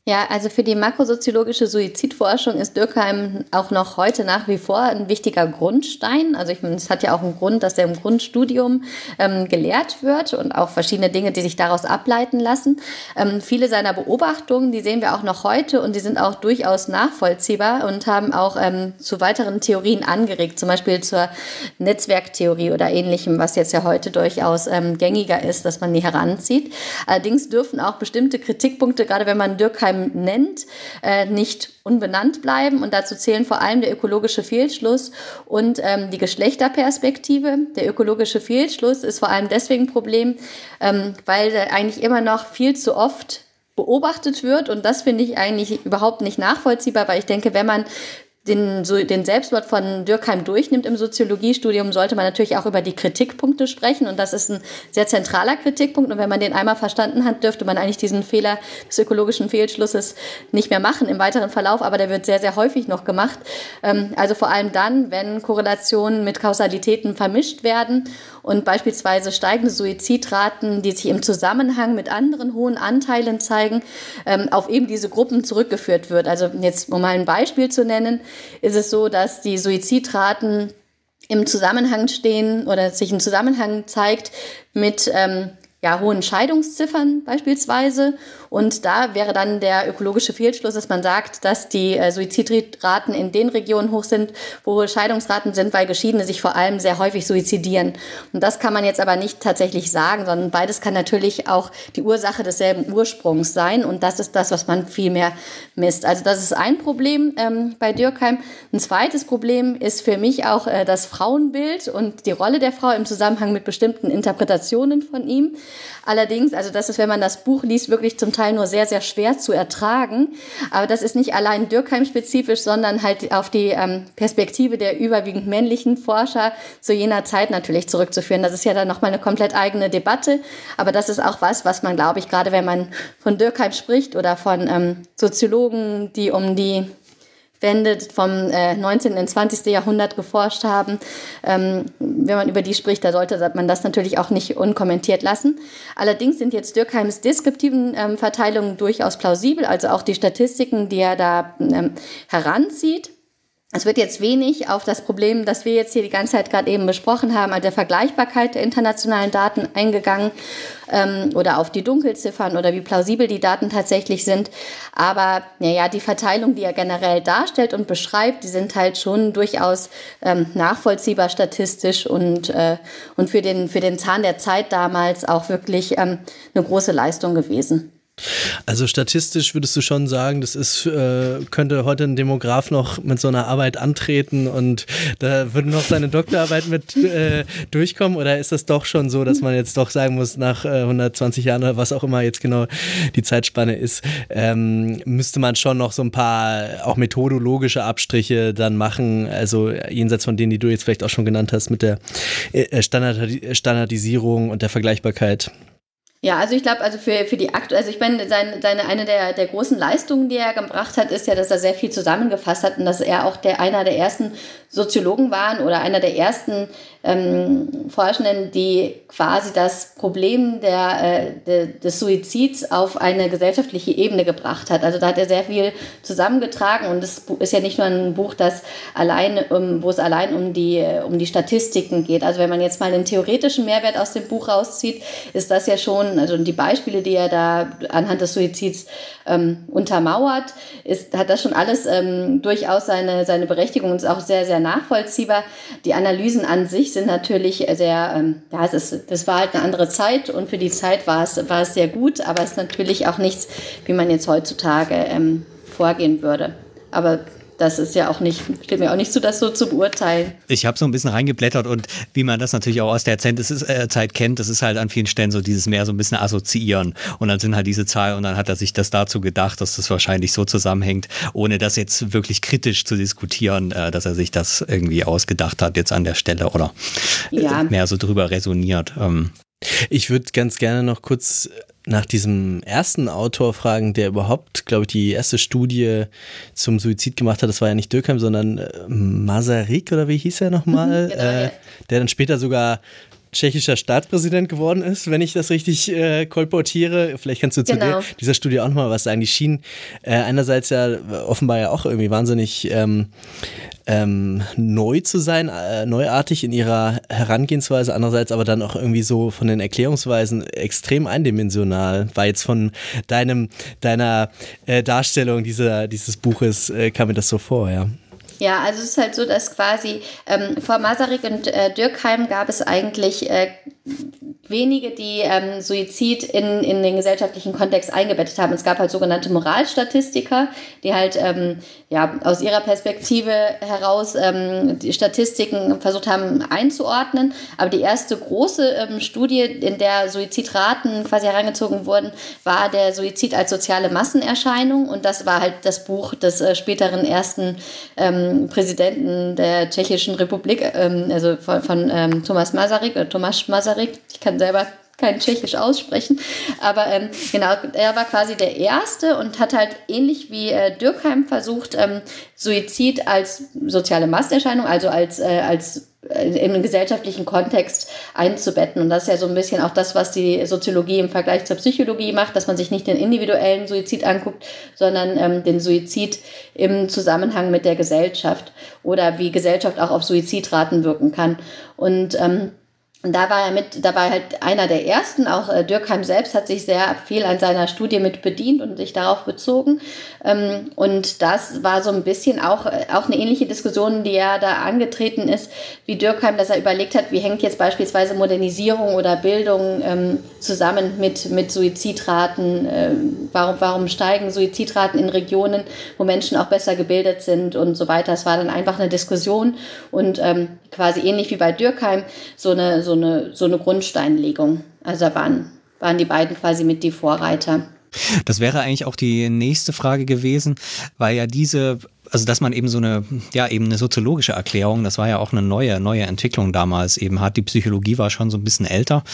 Ja, also für die makrosoziologische Suizidforschung ist Dürkheim auch noch heute nach wie vor ein wichtiger Grundstein. Also ich meine, es hat ja auch einen Grund, dass er im Grundstudium ähm, gelehrt wird und auch verschiedene Dinge, die sich daraus ableiten lassen. Ähm, viele seiner Beobachtungen, die sehen wir auch noch heute und die sind auch durchaus nachvollziehbar und haben auch ähm, zu weiteren Theorien angeregt, zum Beispiel zur Netzwerktheorie oder ähnlichem, was jetzt ja heute durchaus ähm, gängiger ist, dass man die heranzieht. Allerdings dürfen auch bestimmte Kritikpunkte, gerade wenn man Dürkheim Dürkheim nennt, äh, nicht unbenannt bleiben. Und dazu zählen vor allem der ökologische Fehlschluss und ähm, die Geschlechterperspektive. Der ökologische Fehlschluss ist vor allem deswegen ein Problem, ähm, weil eigentlich immer noch viel zu oft beobachtet wird. Und das finde ich eigentlich überhaupt nicht nachvollziehbar, weil ich denke, wenn man den, so, den Selbstmord von Dürkheim durchnimmt im Soziologiestudium, sollte man natürlich auch über die Kritikpunkte sprechen. Und das ist ein sehr zentraler Kritikpunkt. Und wenn man den einmal verstanden hat, dürfte man eigentlich diesen Fehler des ökologischen Fehlschlusses nicht mehr machen im weiteren Verlauf. Aber der wird sehr, sehr häufig noch gemacht. Ähm, also vor allem dann, wenn Korrelationen mit Kausalitäten vermischt werden und beispielsweise steigende Suizidraten, die sich im Zusammenhang mit anderen hohen Anteilen zeigen, ähm, auf eben diese Gruppen zurückgeführt wird. Also jetzt, um mal ein Beispiel zu nennen, ist es so, dass die Suizidraten im Zusammenhang stehen oder sich ein Zusammenhang zeigt mit ähm, ja, hohen Scheidungsziffern beispielsweise. Und da wäre dann der ökologische Fehlschluss, dass man sagt, dass die äh, Suizidraten in den Regionen hoch sind, wo hohe Scheidungsraten sind, weil Geschiedene sich vor allem sehr häufig suizidieren. Und das kann man jetzt aber nicht tatsächlich sagen, sondern beides kann natürlich auch die Ursache desselben Ursprungs sein. Und das ist das, was man viel mehr misst. Also das ist ein Problem ähm, bei Dürkheim. Ein zweites Problem ist für mich auch äh, das Frauenbild und die Rolle der Frau im Zusammenhang mit bestimmten Interpretationen von ihm. Allerdings, also das ist, wenn man das Buch liest, wirklich zum Teil nur sehr, sehr schwer zu ertragen. Aber das ist nicht allein Dürkheim-spezifisch, sondern halt auf die ähm, Perspektive der überwiegend männlichen Forscher zu jener Zeit natürlich zurückzuführen. Das ist ja dann nochmal eine komplett eigene Debatte. Aber das ist auch was, was man, glaube ich, gerade wenn man von Dürkheim spricht oder von ähm, Soziologen, die um die Wende vom äh, 19. ins 20. Jahrhundert geforscht haben. Ähm, wenn man über die spricht, da sollte man das natürlich auch nicht unkommentiert lassen. Allerdings sind jetzt Dürkheims deskriptiven ähm, Verteilungen durchaus plausibel, also auch die Statistiken, die er da ähm, heranzieht. Es wird jetzt wenig auf das Problem, das wir jetzt hier die ganze Zeit gerade eben besprochen haben, also der Vergleichbarkeit der internationalen Daten eingegangen ähm, oder auf die Dunkelziffern oder wie plausibel die Daten tatsächlich sind. Aber naja, die Verteilung, die er generell darstellt und beschreibt, die sind halt schon durchaus ähm, nachvollziehbar statistisch und, äh, und für, den, für den Zahn der Zeit damals auch wirklich ähm, eine große Leistung gewesen. Also statistisch würdest du schon sagen, das ist, äh, könnte heute ein Demograf noch mit so einer Arbeit antreten und da würde noch seine Doktorarbeit mit äh, durchkommen? Oder ist das doch schon so, dass man jetzt doch sagen muss, nach äh, 120 Jahren oder was auch immer jetzt genau die Zeitspanne ist, ähm, müsste man schon noch so ein paar auch methodologische Abstriche dann machen, also jenseits von denen, die du jetzt vielleicht auch schon genannt hast, mit der äh, Standardisierung und der Vergleichbarkeit? Ja, also ich glaube, also für, für die Akt, also ich meine, seine, seine, eine der, der großen Leistungen, die er gebracht hat, ist ja, dass er sehr viel zusammengefasst hat und dass er auch der einer der ersten Soziologen waren oder einer der ersten ähm, Forschenden, die quasi das Problem der, äh, de, des Suizids auf eine gesellschaftliche Ebene gebracht hat. Also da hat er sehr viel zusammengetragen und es ist ja nicht nur ein Buch, das allein, um, wo es allein um die, um die Statistiken geht. Also wenn man jetzt mal den theoretischen Mehrwert aus dem Buch rauszieht, ist das ja schon, also die Beispiele, die er da anhand des Suizids ähm, untermauert, ist, hat das schon alles ähm, durchaus seine, seine Berechtigung und ist auch sehr, sehr nachvollziehbar. Die Analysen an sich sind natürlich sehr, ähm, ja, es ist, das war halt eine andere Zeit und für die Zeit war es, war es sehr gut, aber es ist natürlich auch nichts, wie man jetzt heutzutage ähm, vorgehen würde. Aber das ist ja auch nicht, steht mir auch nicht zu, das so zu beurteilen. Ich habe so ein bisschen reingeblättert und wie man das natürlich auch aus der äh, Zeit kennt, das ist halt an vielen Stellen so dieses mehr so ein bisschen assoziieren. Und dann sind halt diese Zahlen und dann hat er sich das dazu gedacht, dass das wahrscheinlich so zusammenhängt, ohne das jetzt wirklich kritisch zu diskutieren, äh, dass er sich das irgendwie ausgedacht hat jetzt an der Stelle oder ja. mehr so drüber resoniert. Ähm. Ich würde ganz gerne noch kurz nach diesem ersten Autor fragen, der überhaupt, glaube ich, die erste Studie zum Suizid gemacht hat. Das war ja nicht Dürkheim, sondern äh, Masaryk oder wie hieß er nochmal? genau, äh, der dann später sogar tschechischer Staatspräsident geworden ist, wenn ich das richtig äh, kolportiere. Vielleicht kannst du zu genau. dir, dieser Studie auch nochmal was sagen. Die schien äh, einerseits ja offenbar ja auch irgendwie wahnsinnig ähm, ähm, neu zu sein, äh, neuartig in ihrer Herangehensweise, andererseits aber dann auch irgendwie so von den Erklärungsweisen extrem eindimensional. War jetzt von deinem, deiner äh, Darstellung dieser, dieses Buches, äh, kam mir das so vor, ja. Ja, also es ist halt so, dass quasi ähm, vor Masaryk und äh, Dürkheim gab es eigentlich äh, wenige, die ähm, Suizid in, in den gesellschaftlichen Kontext eingebettet haben. Es gab halt sogenannte Moralstatistiker, die halt ähm, ja, aus ihrer Perspektive heraus ähm, die Statistiken versucht haben einzuordnen. Aber die erste große ähm, Studie, in der Suizidraten quasi herangezogen wurden, war der Suizid als soziale Massenerscheinung. Und das war halt das Buch des äh, späteren ersten ähm, Präsidenten der Tschechischen Republik, ähm, also von, von ähm, Thomas Masaryk oder Tomasz Masaryk. Ich kann selber kein Tschechisch aussprechen. Aber ähm, genau, er war quasi der Erste und hat halt ähnlich wie äh, Dürkheim versucht, ähm, Suizid als soziale Massenerscheinung, also als, äh, als im gesellschaftlichen Kontext einzubetten. Und das ist ja so ein bisschen auch das, was die Soziologie im Vergleich zur Psychologie macht, dass man sich nicht den individuellen Suizid anguckt, sondern ähm, den Suizid im Zusammenhang mit der Gesellschaft oder wie Gesellschaft auch auf Suizidraten wirken kann. Und ähm, und da war er mit, da war halt einer der ersten, auch äh, Dürkheim selbst hat sich sehr viel an seiner Studie mit bedient und sich darauf bezogen. Ähm, und das war so ein bisschen auch, äh, auch eine ähnliche Diskussion, die er da angetreten ist, wie Dürkheim, dass er überlegt hat, wie hängt jetzt beispielsweise Modernisierung oder Bildung ähm, zusammen mit, mit Suizidraten, äh, warum, warum steigen Suizidraten in Regionen, wo Menschen auch besser gebildet sind und so weiter. Es war dann einfach eine Diskussion und ähm, quasi ähnlich wie bei Dürkheim so eine eine, so eine Grundsteinlegung. Also da waren, waren die beiden quasi mit die Vorreiter. Das wäre eigentlich auch die nächste Frage gewesen, weil ja diese also dass man eben so eine, ja, eben eine soziologische Erklärung, das war ja auch eine neue, neue Entwicklung damals eben hat. Die Psychologie war schon so ein bisschen älter.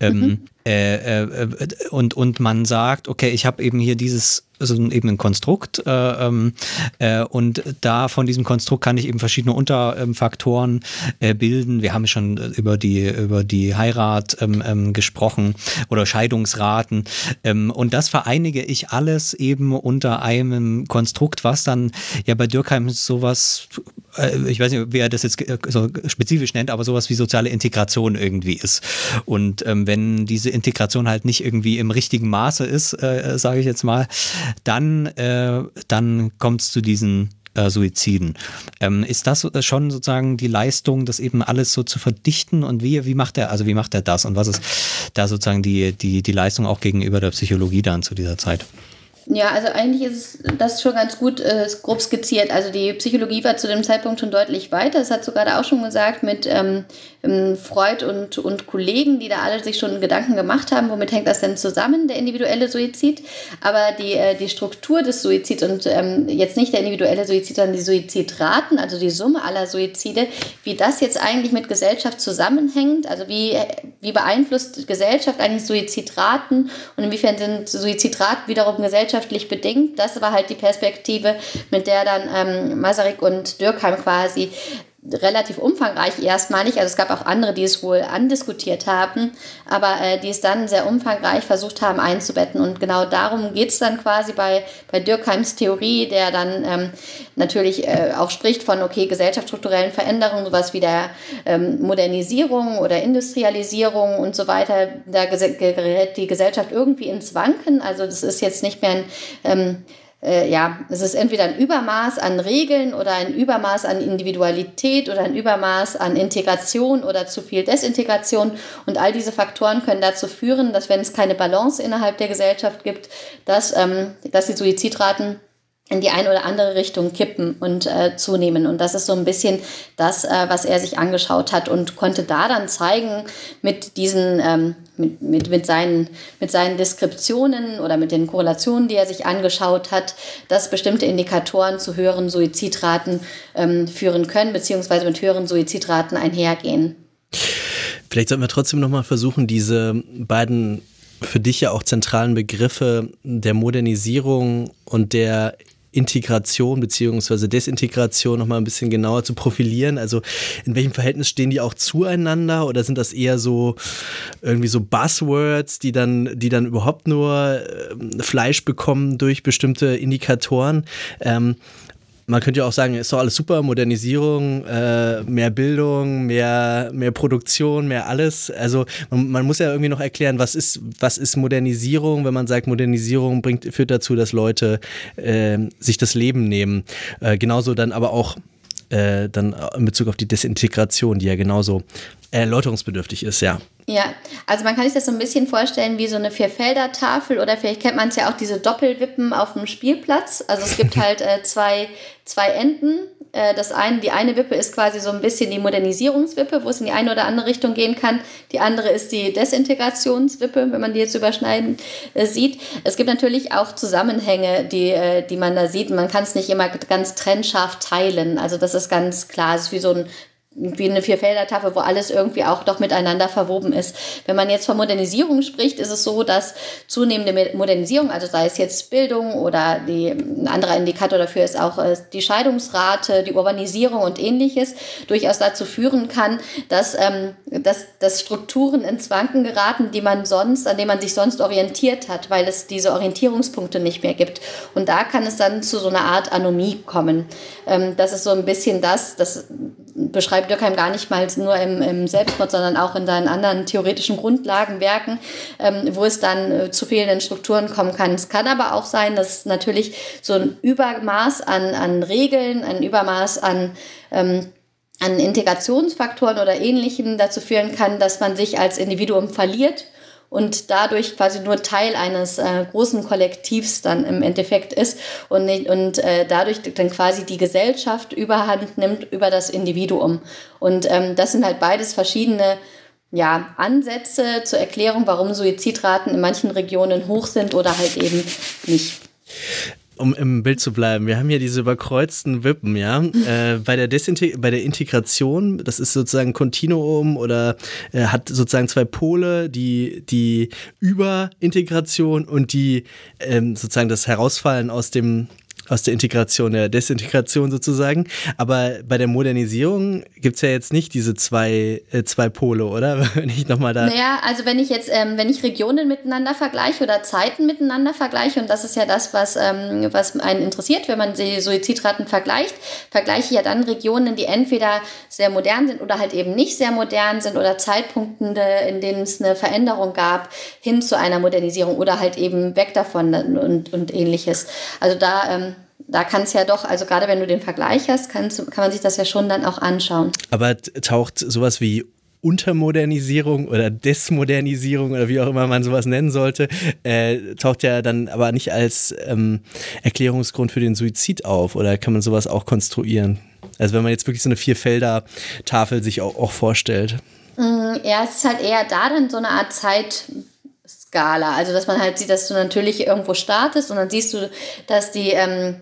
Ähm, mhm. Ähm, äh, äh, und, und man sagt, okay, ich habe eben hier dieses also eben ein Konstrukt äh, ähm, äh, und da von diesem Konstrukt kann ich eben verschiedene Unterfaktoren äh, bilden. Wir haben schon über die über die Heirat ähm, ähm, gesprochen oder Scheidungsraten und das vereinige ich alles eben unter einem Konstrukt, was dann ja bei Dürkheim sowas, ich weiß nicht, wer das jetzt so spezifisch nennt, aber sowas wie soziale Integration irgendwie ist. Und wenn diese Integration halt nicht irgendwie im richtigen Maße ist, äh, sage ich jetzt mal, dann, äh, dann kommt es zu diesen äh, Suiziden. Ähm, ist das schon sozusagen die Leistung, das eben alles so zu verdichten und wie, wie macht er, also wie macht er das und was ist da sozusagen die, die, die Leistung auch gegenüber der Psychologie dann zu dieser Zeit? Ja, also eigentlich ist das schon ganz gut äh, grob skizziert. Also die Psychologie war zu dem Zeitpunkt schon deutlich weiter. Das hat sogar da auch schon gesagt mit ähm, ähm, Freud und, und Kollegen, die da alle sich schon Gedanken gemacht haben, womit hängt das denn zusammen, der individuelle Suizid. Aber die, äh, die Struktur des Suizids und ähm, jetzt nicht der individuelle Suizid, sondern die Suizidraten, also die Summe aller Suizide, wie das jetzt eigentlich mit Gesellschaft zusammenhängt, also wie, wie beeinflusst Gesellschaft eigentlich Suizidraten und inwiefern sind Suizidraten wiederum gesellschaftlich bedingt, das war halt die Perspektive, mit der dann ähm, Masaryk und Dürkheim quasi relativ umfangreich erstmalig. Also es gab auch andere, die es wohl andiskutiert haben, aber äh, die es dann sehr umfangreich versucht haben einzubetten. Und genau darum geht es dann quasi bei, bei Dürkheims Theorie, der dann ähm, natürlich äh, auch spricht von, okay, gesellschaftsstrukturellen Veränderungen, sowas wie der ähm, Modernisierung oder Industrialisierung und so weiter. Da gerät die Gesellschaft irgendwie ins Wanken. Also das ist jetzt nicht mehr ein ähm, äh, ja, es ist entweder ein Übermaß an Regeln oder ein Übermaß an Individualität oder ein Übermaß an Integration oder zu viel Desintegration. Und all diese Faktoren können dazu führen, dass wenn es keine Balance innerhalb der Gesellschaft gibt, dass, ähm, dass die Suizidraten in die eine oder andere Richtung kippen und äh, zunehmen. Und das ist so ein bisschen das, äh, was er sich angeschaut hat und konnte da dann zeigen mit diesen, ähm, mit, mit, mit, seinen, mit seinen Deskriptionen oder mit den Korrelationen, die er sich angeschaut hat, dass bestimmte Indikatoren zu höheren Suizidraten ähm, führen können, beziehungsweise mit höheren Suizidraten einhergehen. Vielleicht sollten wir trotzdem nochmal versuchen, diese beiden für dich ja auch zentralen Begriffe der Modernisierung und der Integration beziehungsweise Desintegration noch mal ein bisschen genauer zu profilieren? Also in welchem Verhältnis stehen die auch zueinander oder sind das eher so irgendwie so Buzzwords, die dann, die dann überhaupt nur äh, Fleisch bekommen durch bestimmte Indikatoren? Ähm, man könnte ja auch sagen, ist doch alles super, Modernisierung, äh, mehr Bildung, mehr, mehr Produktion, mehr alles. Also man, man, muss ja irgendwie noch erklären, was ist, was ist Modernisierung, wenn man sagt, Modernisierung bringt, führt dazu, dass Leute äh, sich das Leben nehmen. Äh, genauso dann aber auch äh, dann in Bezug auf die Desintegration, die ja genauso erläuterungsbedürftig ist, ja. Ja, also man kann sich das so ein bisschen vorstellen wie so eine Vierfelder-Tafel oder vielleicht kennt man es ja auch diese Doppelwippen auf dem Spielplatz. Also es gibt halt äh, zwei, zwei Enden. Äh, das eine, die eine Wippe ist quasi so ein bisschen die Modernisierungswippe, wo es in die eine oder andere Richtung gehen kann. Die andere ist die Desintegrationswippe, wenn man die jetzt überschneiden äh, sieht. Es gibt natürlich auch Zusammenhänge, die, äh, die man da sieht. Man kann es nicht immer ganz trennscharf teilen. Also das ist ganz klar. Es ist wie so ein wie eine Vierfelder-Tafel, wo alles irgendwie auch doch miteinander verwoben ist. Wenn man jetzt von Modernisierung spricht, ist es so, dass zunehmende Modernisierung, also sei es jetzt Bildung oder die, ein anderer Indikator dafür ist auch äh, die Scheidungsrate, die Urbanisierung und ähnliches, durchaus dazu führen kann, dass, ähm, dass, dass Strukturen ins Wanken geraten, die man sonst, an denen man sich sonst orientiert hat, weil es diese Orientierungspunkte nicht mehr gibt. Und da kann es dann zu so einer Art Anomie kommen. Ähm, das ist so ein bisschen das, das beschreibt Dürkheim gar nicht mal nur im, im Selbstmord, sondern auch in seinen anderen theoretischen Grundlagenwerken, ähm, wo es dann äh, zu fehlenden Strukturen kommen kann. Es kann aber auch sein, dass natürlich so ein Übermaß an, an Regeln, ein Übermaß an ähm, an Integrationsfaktoren oder Ähnlichem dazu führen kann, dass man sich als Individuum verliert und dadurch quasi nur Teil eines äh, großen Kollektivs dann im Endeffekt ist und, und äh, dadurch dann quasi die Gesellschaft überhand nimmt über das Individuum. Und ähm, das sind halt beides verschiedene ja, Ansätze zur Erklärung, warum Suizidraten in manchen Regionen hoch sind oder halt eben nicht um im Bild zu bleiben, wir haben hier diese überkreuzten Wippen, ja. äh, bei, der bei der Integration, das ist sozusagen Kontinuum oder äh, hat sozusagen zwei Pole, die, die Überintegration und die ähm, sozusagen das Herausfallen aus dem aus der Integration, der Desintegration sozusagen. Aber bei der Modernisierung gibt es ja jetzt nicht diese zwei, äh, zwei Pole, oder? Wenn ich nochmal da. Naja, also wenn ich jetzt, ähm, wenn ich Regionen miteinander vergleiche oder Zeiten miteinander vergleiche, und das ist ja das, was, ähm, was einen interessiert, wenn man die Suizidraten vergleicht, vergleiche ich ja dann Regionen, die entweder sehr modern sind oder halt eben nicht sehr modern sind oder Zeitpunkte, in denen es eine Veränderung gab, hin zu einer Modernisierung oder halt eben weg davon und, und ähnliches. Also da ähm, da kann es ja doch, also gerade wenn du den Vergleich hast, kann, kann man sich das ja schon dann auch anschauen. Aber taucht sowas wie Untermodernisierung oder Desmodernisierung oder wie auch immer man sowas nennen sollte, äh, taucht ja dann aber nicht als ähm, Erklärungsgrund für den Suizid auf oder kann man sowas auch konstruieren? Also wenn man jetzt wirklich so eine Vierfelder-Tafel sich auch, auch vorstellt. Mm, ja, es ist halt eher da dann so eine Art Zeitskala. Also dass man halt sieht, dass du natürlich irgendwo startest und dann siehst du, dass die ähm,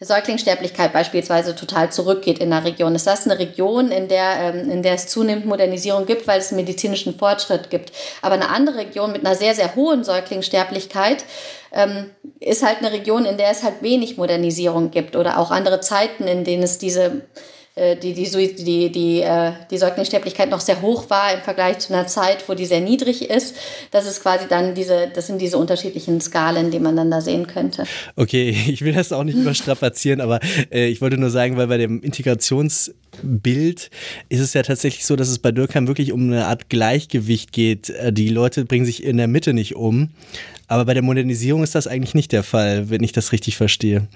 Säuglingssterblichkeit beispielsweise total zurückgeht in der Region. Ist das eine Region, in der, ähm, in der es zunehmend Modernisierung gibt, weil es medizinischen Fortschritt gibt? Aber eine andere Region mit einer sehr, sehr hohen Säuglingssterblichkeit ähm, ist halt eine Region, in der es halt wenig Modernisierung gibt oder auch andere Zeiten, in denen es diese die, die, die, die, äh, die Säuglingssterblichkeit noch sehr hoch war im Vergleich zu einer Zeit, wo die sehr niedrig ist. Das ist quasi dann diese, das sind diese unterschiedlichen Skalen, die man dann da sehen könnte. Okay, ich will das auch nicht überstrapazieren, aber äh, ich wollte nur sagen, weil bei dem Integrationsbild ist es ja tatsächlich so, dass es bei Dürkheim wirklich um eine Art Gleichgewicht geht. Äh, die Leute bringen sich in der Mitte nicht um. Aber bei der Modernisierung ist das eigentlich nicht der Fall, wenn ich das richtig verstehe.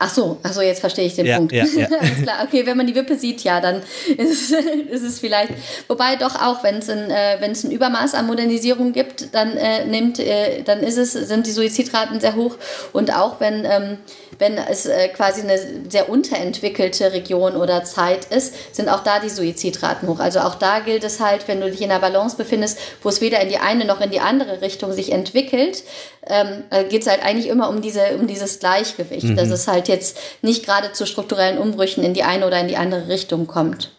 Ach so, ach so, jetzt verstehe ich den ja, Punkt. Ja, ja. Alles klar. Okay, wenn man die Wippe sieht, ja, dann ist es, ist es vielleicht. Wobei doch auch, wenn es ein, äh, wenn es ein Übermaß an Modernisierung gibt, dann äh, nimmt, äh, dann ist es, sind die Suizidraten sehr hoch. Und auch wenn ähm, wenn es äh, quasi eine sehr unterentwickelte Region oder Zeit ist, sind auch da die Suizidraten hoch. Also auch da gilt es halt, wenn du dich in einer Balance befindest, wo es weder in die eine noch in die andere Richtung sich entwickelt, ähm, äh, geht es halt eigentlich immer um, diese, um dieses Gleichgewicht, mhm. dass es halt jetzt nicht gerade zu strukturellen Umbrüchen in die eine oder in die andere Richtung kommt.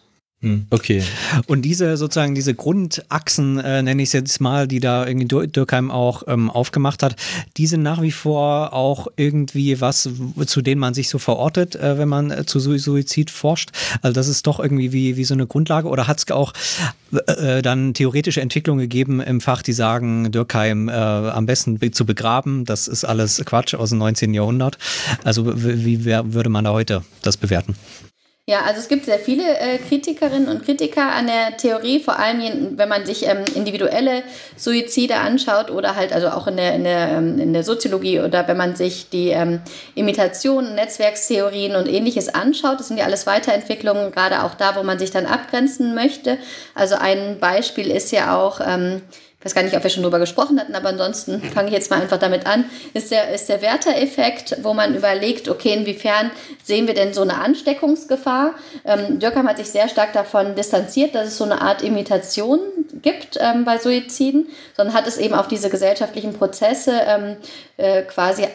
Hm. Okay. Und diese sozusagen diese Grundachsen, äh, nenne ich es jetzt mal, die da irgendwie Dürkheim auch ähm, aufgemacht hat, die sind nach wie vor auch irgendwie was, zu denen man sich so verortet, äh, wenn man äh, zu Suizid forscht. Also das ist doch irgendwie wie, wie so eine Grundlage. Oder hat es auch äh, äh, dann theoretische Entwicklungen gegeben im Fach, die sagen, Dürkheim äh, am besten zu begraben, das ist alles Quatsch aus dem 19. Jahrhundert. Also wie, wie würde man da heute das bewerten? Ja, also es gibt sehr viele äh, Kritikerinnen und Kritiker an der Theorie, vor allem wenn man sich ähm, individuelle Suizide anschaut oder halt also auch in der, in der, ähm, in der Soziologie oder wenn man sich die ähm, Imitationen, Netzwerkstheorien und ähnliches anschaut. Das sind ja alles Weiterentwicklungen, gerade auch da, wo man sich dann abgrenzen möchte. Also ein Beispiel ist ja auch, ähm, ich weiß gar nicht, ob wir schon drüber gesprochen hatten, aber ansonsten fange ich jetzt mal einfach damit an, ist der, ist der Werter-Effekt, wo man überlegt, okay, inwiefern sehen wir denn so eine Ansteckungsgefahr? Ähm, Dürkheim hat sich sehr stark davon distanziert, dass es so eine Art Imitation gibt ähm, bei Suiziden, sondern hat es eben auf diese gesellschaftlichen Prozesse ähm, äh, quasi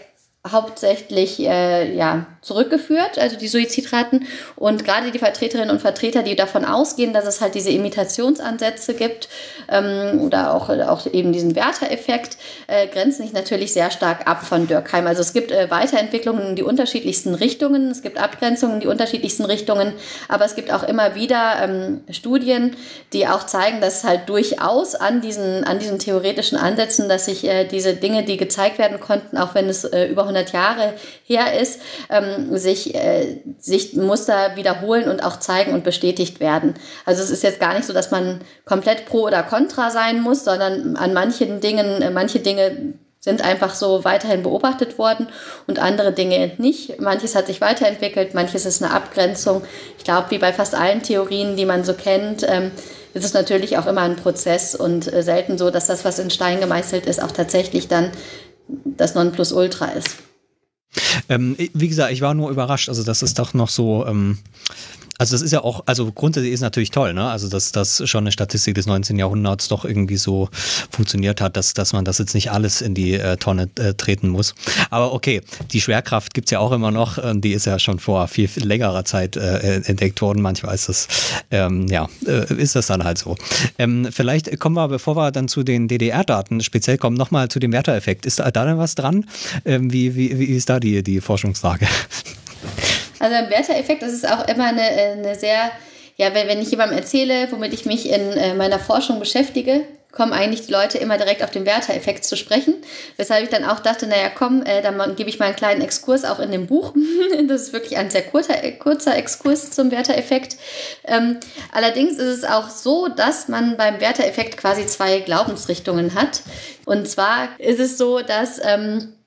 hauptsächlich äh, ja, zurückgeführt, also die Suizidraten. Und gerade die Vertreterinnen und Vertreter, die davon ausgehen, dass es halt diese Imitationsansätze gibt ähm, oder auch, auch eben diesen Werter-Effekt, äh, grenzen sich natürlich sehr stark ab von Dürkheim. Also es gibt äh, Weiterentwicklungen in die unterschiedlichsten Richtungen, es gibt Abgrenzungen in die unterschiedlichsten Richtungen, aber es gibt auch immer wieder ähm, Studien, die auch zeigen, dass halt durchaus an diesen, an diesen theoretischen Ansätzen, dass sich äh, diese Dinge, die gezeigt werden konnten, auch wenn es äh, über 100 Jahre her ist, ähm, sich, äh, sich Muster wiederholen und auch zeigen und bestätigt werden. Also es ist jetzt gar nicht so, dass man komplett pro oder contra sein muss, sondern an manchen Dingen, äh, manche Dinge sind einfach so weiterhin beobachtet worden und andere Dinge nicht. Manches hat sich weiterentwickelt, manches ist eine Abgrenzung. Ich glaube, wie bei fast allen Theorien, die man so kennt, ähm, ist es natürlich auch immer ein Prozess und äh, selten so, dass das, was in Stein gemeißelt ist, auch tatsächlich dann das Nonplusultra ist. Ähm, wie gesagt, ich war nur überrascht. Also das ist doch noch so, ähm, also das ist ja auch, also grundsätzlich ist natürlich toll, ne? Also dass das schon eine Statistik des 19. Jahrhunderts doch irgendwie so funktioniert hat, dass, dass man das jetzt nicht alles in die äh, Tonne äh, treten muss. Aber okay, die Schwerkraft gibt's ja auch immer noch, äh, die ist ja schon vor viel, viel längerer Zeit äh, entdeckt worden. Manchmal ist das, ähm, ja, äh, ist das dann halt so. Ähm, vielleicht kommen wir, bevor wir dann zu den DDR-Daten speziell kommen, nochmal zu dem Werter-Effekt. Ist da, da denn was dran? Ähm, wie, wie, wie ist da die, die Forschungslage? Also im Werter-Effekt ist es auch immer eine, eine sehr, ja, wenn, wenn ich jemandem erzähle, womit ich mich in äh, meiner Forschung beschäftige, kommen eigentlich die Leute immer direkt auf den Werter-Effekt zu sprechen. Weshalb ich dann auch dachte, naja, komm, äh, dann gebe ich mal einen kleinen Exkurs auch in dem Buch. das ist wirklich ein sehr kurzer, kurzer Exkurs zum Werter-Effekt. Ähm, allerdings ist es auch so, dass man beim Werter-Effekt quasi zwei Glaubensrichtungen hat. Und zwar ist es so, dass ähm, äh,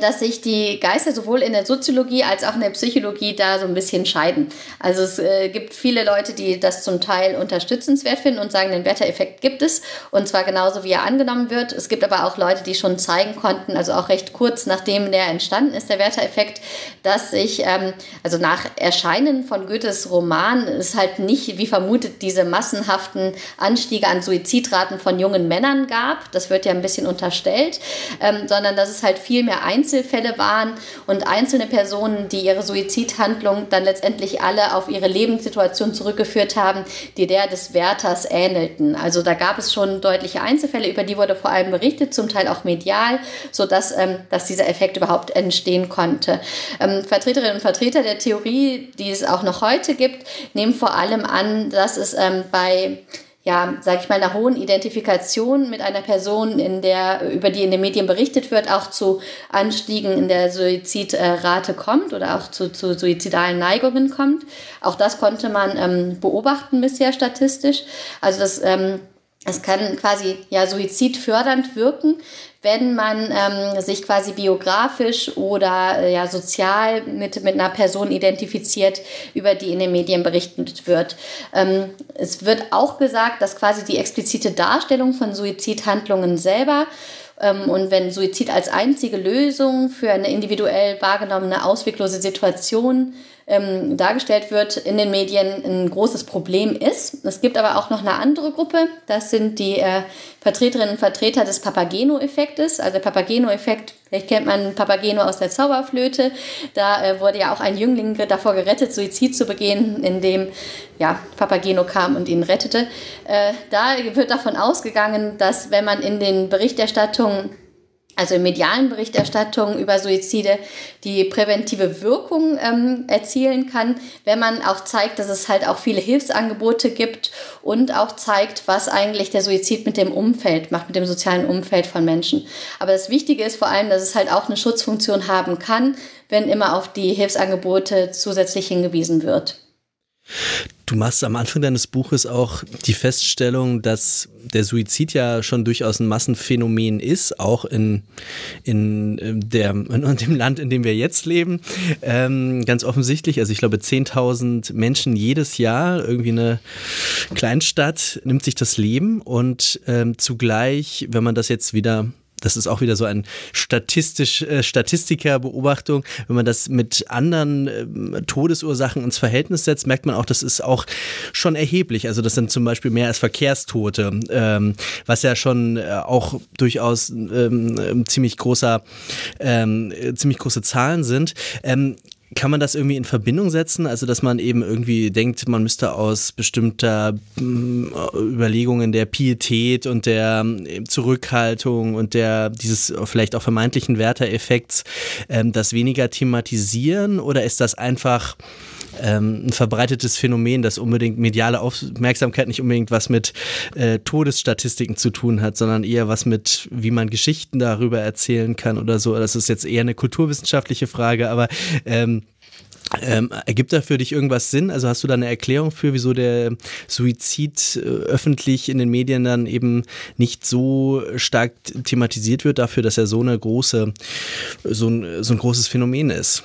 dass sich die Geister sowohl in der Soziologie als auch in der Psychologie da so ein bisschen scheiden. Also es äh, gibt viele Leute, die das zum Teil unterstützenswert finden und sagen, den Werter-Effekt gibt es und zwar genauso, wie er angenommen wird. Es gibt aber auch Leute, die schon zeigen konnten, also auch recht kurz nachdem der entstanden ist, der Werter-Effekt, dass sich, ähm, also nach Erscheinen von Goethes Roman, es halt nicht, wie vermutet, diese massenhaften Anstiege an Suizidraten von jungen Männern gab. Das wird ja ein bisschen unterstellt, ähm, sondern dass es halt viel mehr Einzelfälle waren und einzelne Personen, die ihre Suizidhandlung dann letztendlich alle auf ihre Lebenssituation zurückgeführt haben, die der des Wärters ähnelten. Also da gab es schon deutliche Einzelfälle, über die wurde vor allem berichtet, zum Teil auch medial, sodass ähm, dass dieser Effekt überhaupt entstehen konnte. Ähm, Vertreterinnen und Vertreter der Theorie, die es auch noch heute gibt, nehmen vor allem an, dass es ähm, bei ja, sage ich mal, einer hohen Identifikation mit einer Person, in der, über die in den Medien berichtet wird, auch zu Anstiegen in der Suizidrate kommt oder auch zu, zu suizidalen Neigungen kommt. Auch das konnte man ähm, beobachten bisher statistisch. Also das ähm, es kann quasi ja suizidfördernd wirken, wenn man ähm, sich quasi biografisch oder äh, ja sozial mit, mit einer Person identifiziert, über die in den Medien berichtet wird. Ähm, es wird auch gesagt, dass quasi die explizite Darstellung von Suizidhandlungen selber ähm, und wenn Suizid als einzige Lösung für eine individuell wahrgenommene ausweglose Situation ähm, dargestellt wird in den Medien, ein großes Problem ist. Es gibt aber auch noch eine andere Gruppe, das sind die äh, Vertreterinnen und Vertreter des Papageno-Effektes. Also der Papageno-Effekt, vielleicht kennt man Papageno aus der Zauberflöte, da äh, wurde ja auch ein Jüngling davor gerettet, Suizid zu begehen, indem ja, Papageno kam und ihn rettete. Äh, da wird davon ausgegangen, dass wenn man in den Berichterstattungen also in medialen Berichterstattungen über Suizide, die präventive Wirkung ähm, erzielen kann, wenn man auch zeigt, dass es halt auch viele Hilfsangebote gibt und auch zeigt, was eigentlich der Suizid mit dem Umfeld macht, mit dem sozialen Umfeld von Menschen. Aber das Wichtige ist vor allem, dass es halt auch eine Schutzfunktion haben kann, wenn immer auf die Hilfsangebote zusätzlich hingewiesen wird. Du machst am Anfang deines Buches auch die Feststellung, dass der Suizid ja schon durchaus ein Massenphänomen ist, auch in, in, äh, der, in dem Land, in dem wir jetzt leben. Ähm, ganz offensichtlich, also ich glaube 10.000 Menschen jedes Jahr, irgendwie eine Kleinstadt, nimmt sich das Leben und ähm, zugleich, wenn man das jetzt wieder das ist auch wieder so ein statistisch, äh, Statistikerbeobachtung. Wenn man das mit anderen äh, Todesursachen ins Verhältnis setzt, merkt man auch, das ist auch schon erheblich. Also das sind zum Beispiel mehr als Verkehrstote, ähm, was ja schon äh, auch durchaus ähm, ziemlich großer, ähm, ziemlich große Zahlen sind. Ähm, kann man das irgendwie in Verbindung setzen? Also, dass man eben irgendwie denkt, man müsste aus bestimmter mm, Überlegungen der Pietät und der mm, Zurückhaltung und der dieses vielleicht auch vermeintlichen Werter-Effekts ähm, das weniger thematisieren? Oder ist das einfach ähm, ein verbreitetes Phänomen, das unbedingt mediale Aufmerksamkeit nicht unbedingt was mit äh, Todesstatistiken zu tun hat, sondern eher was mit, wie man Geschichten darüber erzählen kann oder so. Das ist jetzt eher eine kulturwissenschaftliche Frage, aber ähm, ähm, ergibt da für dich irgendwas Sinn? Also hast du da eine Erklärung für, wieso der Suizid äh, öffentlich in den Medien dann eben nicht so stark thematisiert wird, dafür, dass er so eine große, so ein, so ein großes Phänomen ist?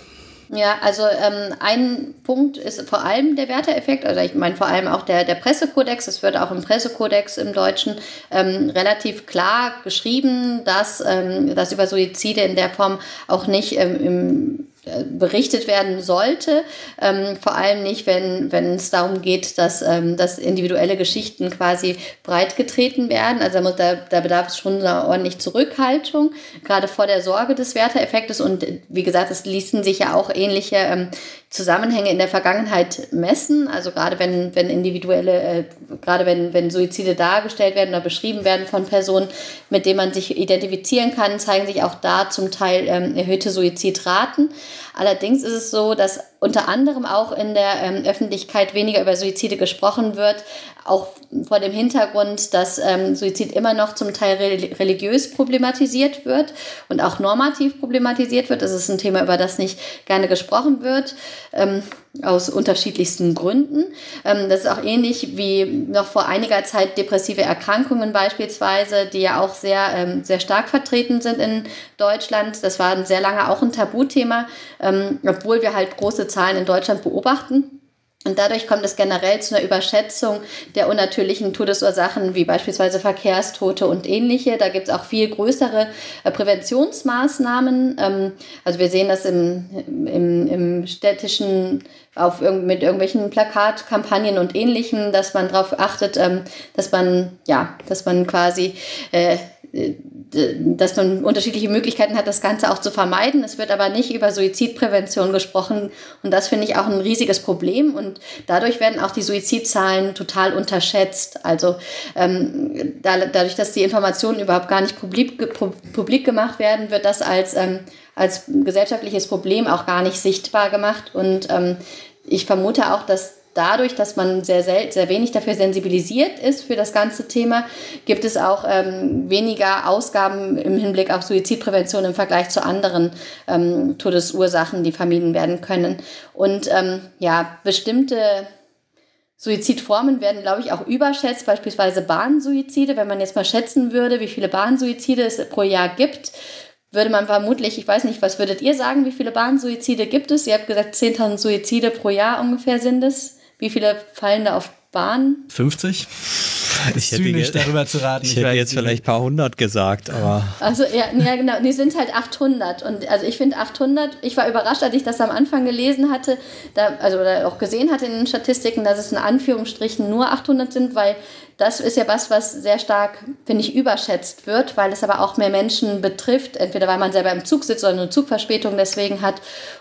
Ja, also ähm, ein Punkt ist vor allem der Werteeffekt, also ich meine vor allem auch der, der Pressekodex, es wird auch im Pressekodex im Deutschen ähm, relativ klar geschrieben, dass, ähm, dass über Suizide in der Form auch nicht ähm, im berichtet werden sollte. Ähm, vor allem nicht, wenn, wenn es darum geht, dass, ähm, dass individuelle Geschichten quasi breitgetreten werden. Also da, da bedarf es schon einer ordentlichen Zurückhaltung, gerade vor der Sorge des Werteeffektes. Und wie gesagt, es ließen sich ja auch ähnliche ähm, Zusammenhänge in der Vergangenheit messen. Also gerade wenn, wenn individuelle, äh, gerade wenn, wenn Suizide dargestellt werden oder beschrieben werden von Personen, mit denen man sich identifizieren kann, zeigen sich auch da zum Teil ähm, erhöhte Suizidraten. Allerdings ist es so, dass unter anderem auch in der ähm, Öffentlichkeit weniger über Suizide gesprochen wird, auch vor dem Hintergrund, dass ähm, Suizid immer noch zum Teil religiös problematisiert wird und auch normativ problematisiert wird. Das ist ein Thema, über das nicht gerne gesprochen wird. Ähm, aus unterschiedlichsten Gründen. Ähm, das ist auch ähnlich wie noch vor einiger Zeit depressive Erkrankungen beispielsweise, die ja auch sehr, ähm, sehr stark vertreten sind in Deutschland. Das war sehr lange auch ein Tabuthema, ähm, obwohl wir halt große Zahlen in Deutschland beobachten. Und dadurch kommt es generell zu einer Überschätzung der unnatürlichen Todesursachen, wie beispielsweise Verkehrstote und ähnliche. Da gibt es auch viel größere äh, Präventionsmaßnahmen. Ähm, also wir sehen das im, im, im städtischen, auf, mit irgendwelchen Plakatkampagnen und ähnlichem, dass man darauf achtet, ähm, dass man, ja, dass man quasi äh, dass man unterschiedliche Möglichkeiten hat, das Ganze auch zu vermeiden. Es wird aber nicht über Suizidprävention gesprochen und das finde ich auch ein riesiges Problem und dadurch werden auch die Suizidzahlen total unterschätzt. Also ähm, da, dadurch, dass die Informationen überhaupt gar nicht publik, publik gemacht werden, wird das als, ähm, als gesellschaftliches Problem auch gar nicht sichtbar gemacht und ähm, ich vermute auch, dass dadurch, dass man sehr, sehr, wenig dafür sensibilisiert ist für das ganze Thema, gibt es auch ähm, weniger Ausgaben im Hinblick auf Suizidprävention im Vergleich zu anderen ähm, Todesursachen, die vermieden werden können. Und ähm, ja, bestimmte Suizidformen werden, glaube ich, auch überschätzt, beispielsweise Bahnsuizide. Wenn man jetzt mal schätzen würde, wie viele Bahnsuizide es pro Jahr gibt, würde man vermutlich, ich weiß nicht, was würdet ihr sagen, wie viele Bahnsuizide gibt es? Ihr habt gesagt, 10.000 Suizide pro Jahr ungefähr sind es. Wie viele fallen da auf Bahn? 50? Ich hätte zynisch darüber zu raten. Ich, ich hätte jetzt vielleicht ein paar hundert gesagt, aber. Also, ja, ja, genau. Die sind halt 800. Und also, ich finde 800, ich war überrascht, als ich das am Anfang gelesen hatte, da, also oder auch gesehen hatte in den Statistiken, dass es in Anführungsstrichen nur 800 sind, weil das ist ja was, was sehr stark, finde ich, überschätzt wird, weil es aber auch mehr Menschen betrifft. Entweder weil man selber im Zug sitzt oder eine Zugverspätung deswegen hat.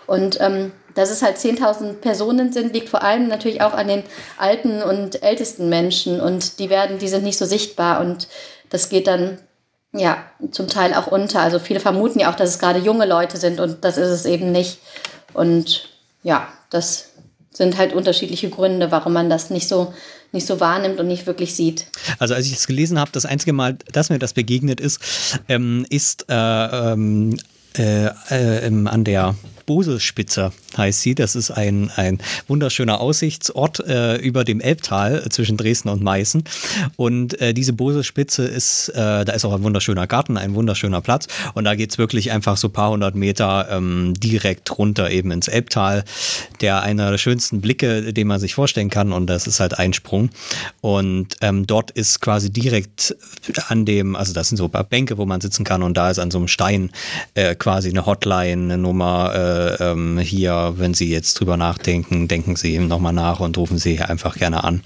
Und ähm, dass es halt 10.000 Personen sind, liegt vor allem natürlich auch an den alten und ältesten Menschen. Und die werden, die sind nicht so sichtbar. Und das geht dann ja zum Teil auch unter. Also viele vermuten ja auch, dass es gerade junge Leute sind und das ist es eben nicht. Und ja, das sind halt unterschiedliche Gründe, warum man das nicht so nicht so wahrnimmt und nicht wirklich sieht. Also als ich es gelesen habe, das einzige Mal, dass mir das begegnet ist, ähm, ist äh, ähm, äh, äh, an der Boselspitze heißt sie. Das ist ein, ein wunderschöner Aussichtsort äh, über dem Elbtal äh, zwischen Dresden und Meißen. Und äh, diese Boselspitze ist, äh, da ist auch ein wunderschöner Garten, ein wunderschöner Platz. Und da geht's wirklich einfach so ein paar hundert Meter ähm, direkt runter eben ins Elbtal. Der einer der schönsten Blicke, den man sich vorstellen kann. Und das ist halt ein Sprung. Und ähm, dort ist quasi direkt an dem, also das sind so ein paar Bänke, wo man sitzen kann. Und da ist an so einem Stein äh, quasi eine Hotline, eine Nummer äh, ähm, hier, wenn Sie jetzt drüber nachdenken, denken Sie nochmal nach und rufen Sie einfach gerne an.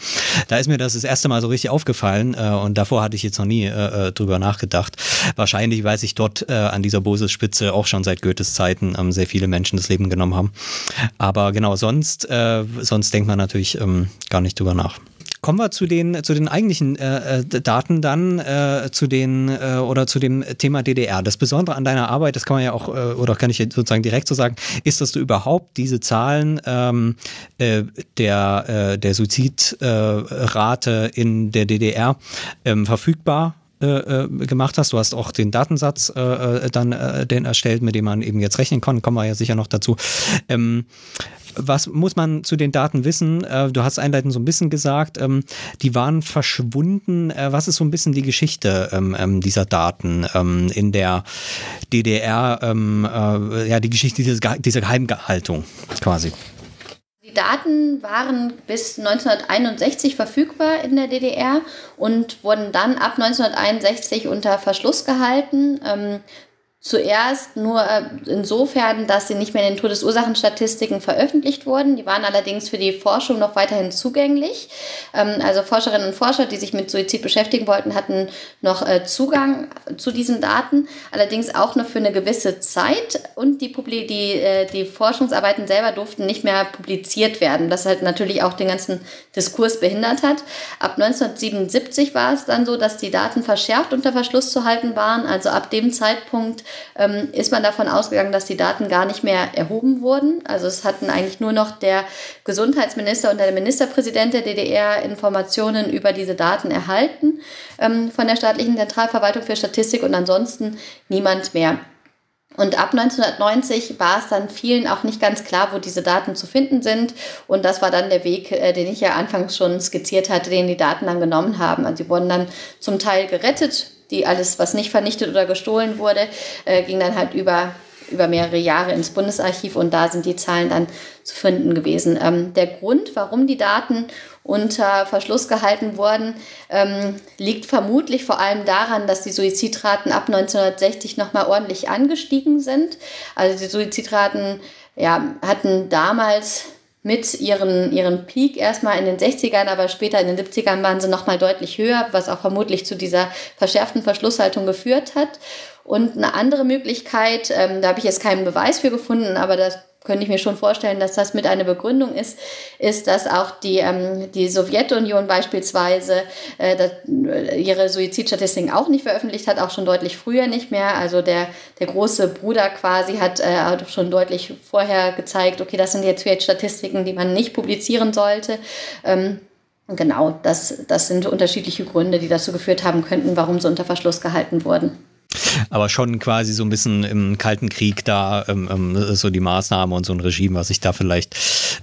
Da ist mir das das erste Mal so richtig aufgefallen äh, und davor hatte ich jetzt noch nie äh, äh drüber nachgedacht. Wahrscheinlich, weil sich dort äh, an dieser Boses-Spitze auch schon seit Goethes Zeiten ähm, sehr viele Menschen das Leben genommen haben. Aber genau, sonst, äh, sonst denkt man natürlich ähm, gar nicht drüber nach. Kommen wir zu den, zu den eigentlichen äh, äh, Daten dann, äh, zu den äh, oder zu dem Thema DDR. Das Besondere an deiner Arbeit, das kann man ja auch, äh, oder kann ich sozusagen direkt so sagen, ist, dass du überhaupt diese Zahlen ähm, äh, der, der Suizidrate in der DDR ähm, verfügbar gemacht hast. Du hast auch den Datensatz äh, dann äh, den erstellt, mit dem man eben jetzt rechnen kann. Kommen wir ja sicher noch dazu. Ähm, was muss man zu den Daten wissen? Äh, du hast einleitend so ein bisschen gesagt, ähm, die waren verschwunden. Äh, was ist so ein bisschen die Geschichte ähm, ähm, dieser Daten in der DDR? Äh, ja, die Geschichte dieser, Geheimhaltung quasi. Die Daten waren bis 1961 verfügbar in der DDR und wurden dann ab 1961 unter Verschluss gehalten. Zuerst nur äh, insofern, dass sie nicht mehr in den Todesursachenstatistiken veröffentlicht wurden. Die waren allerdings für die Forschung noch weiterhin zugänglich. Ähm, also Forscherinnen und Forscher, die sich mit Suizid beschäftigen wollten, hatten noch äh, Zugang zu diesen Daten, allerdings auch nur für eine gewisse Zeit. Und die, die, äh, die Forschungsarbeiten selber durften nicht mehr publiziert werden, das halt natürlich auch den ganzen Diskurs behindert hat. Ab 1977 war es dann so, dass die Daten verschärft unter Verschluss zu halten waren. Also ab dem Zeitpunkt ähm, ist man davon ausgegangen, dass die Daten gar nicht mehr erhoben wurden. Also es hatten eigentlich nur noch der Gesundheitsminister und der Ministerpräsident der DDR Informationen über diese Daten erhalten ähm, von der staatlichen Zentralverwaltung für Statistik und ansonsten niemand mehr. Und ab 1990 war es dann vielen auch nicht ganz klar, wo diese Daten zu finden sind. Und das war dann der Weg, äh, den ich ja anfangs schon skizziert hatte, den die Daten dann genommen haben. Also sie wurden dann zum Teil gerettet die alles, was nicht vernichtet oder gestohlen wurde, äh, ging dann halt über, über mehrere Jahre ins Bundesarchiv und da sind die Zahlen dann zu finden gewesen. Ähm, der Grund, warum die Daten unter Verschluss gehalten wurden, ähm, liegt vermutlich vor allem daran, dass die Suizidraten ab 1960 nochmal ordentlich angestiegen sind. Also die Suizidraten ja, hatten damals mit ihren, ihren Peak erstmal in den 60ern, aber später in den 70ern waren sie nochmal deutlich höher, was auch vermutlich zu dieser verschärften Verschlusshaltung geführt hat. Und eine andere Möglichkeit, ähm, da habe ich jetzt keinen Beweis für gefunden, aber das könnte ich mir schon vorstellen, dass das mit einer Begründung ist, ist, dass auch die, ähm, die Sowjetunion beispielsweise äh, äh, ihre Suizidstatistiken auch nicht veröffentlicht hat, auch schon deutlich früher nicht mehr. Also der, der große Bruder quasi hat äh, schon deutlich vorher gezeigt, okay, das sind jetzt Statistiken, die man nicht publizieren sollte. Ähm, genau, das, das sind unterschiedliche Gründe, die dazu geführt haben könnten, warum sie unter Verschluss gehalten wurden. Aber schon quasi so ein bisschen im Kalten Krieg da, ähm, ähm, so die Maßnahme und so ein Regime, was sich da vielleicht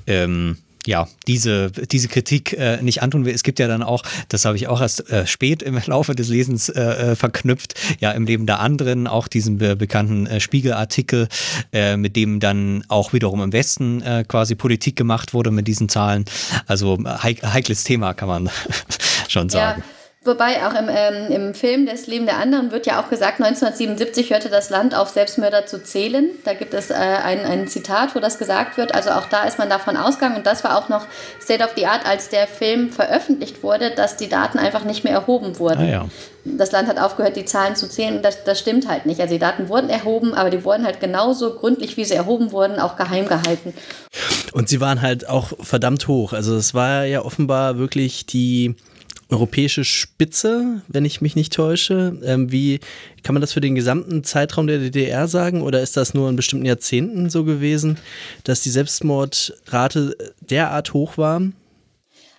ähm, ja, diese, diese Kritik äh, nicht antun will. Es gibt ja dann auch, das habe ich auch erst äh, spät im Laufe des Lesens äh, äh verknüpft, ja, im Leben der anderen, auch diesen be bekannten äh, Spiegelartikel, äh, mit dem dann auch wiederum im Westen äh, quasi Politik gemacht wurde mit diesen Zahlen. Also heik heikles Thema, kann man schon sagen. Ja. Wobei auch im, ähm, im Film Das Leben der anderen wird ja auch gesagt, 1977 hörte das Land auf, Selbstmörder zu zählen. Da gibt es äh, ein, ein Zitat, wo das gesagt wird. Also auch da ist man davon ausgegangen. Und das war auch noch State of the Art, als der Film veröffentlicht wurde, dass die Daten einfach nicht mehr erhoben wurden. Ah, ja. Das Land hat aufgehört, die Zahlen zu zählen. Das, das stimmt halt nicht. Also die Daten wurden erhoben, aber die wurden halt genauso gründlich, wie sie erhoben wurden, auch geheim gehalten. Und sie waren halt auch verdammt hoch. Also es war ja offenbar wirklich die europäische Spitze, wenn ich mich nicht täusche. Ähm, wie kann man das für den gesamten Zeitraum der DDR sagen oder ist das nur in bestimmten Jahrzehnten so gewesen, dass die Selbstmordrate derart hoch war?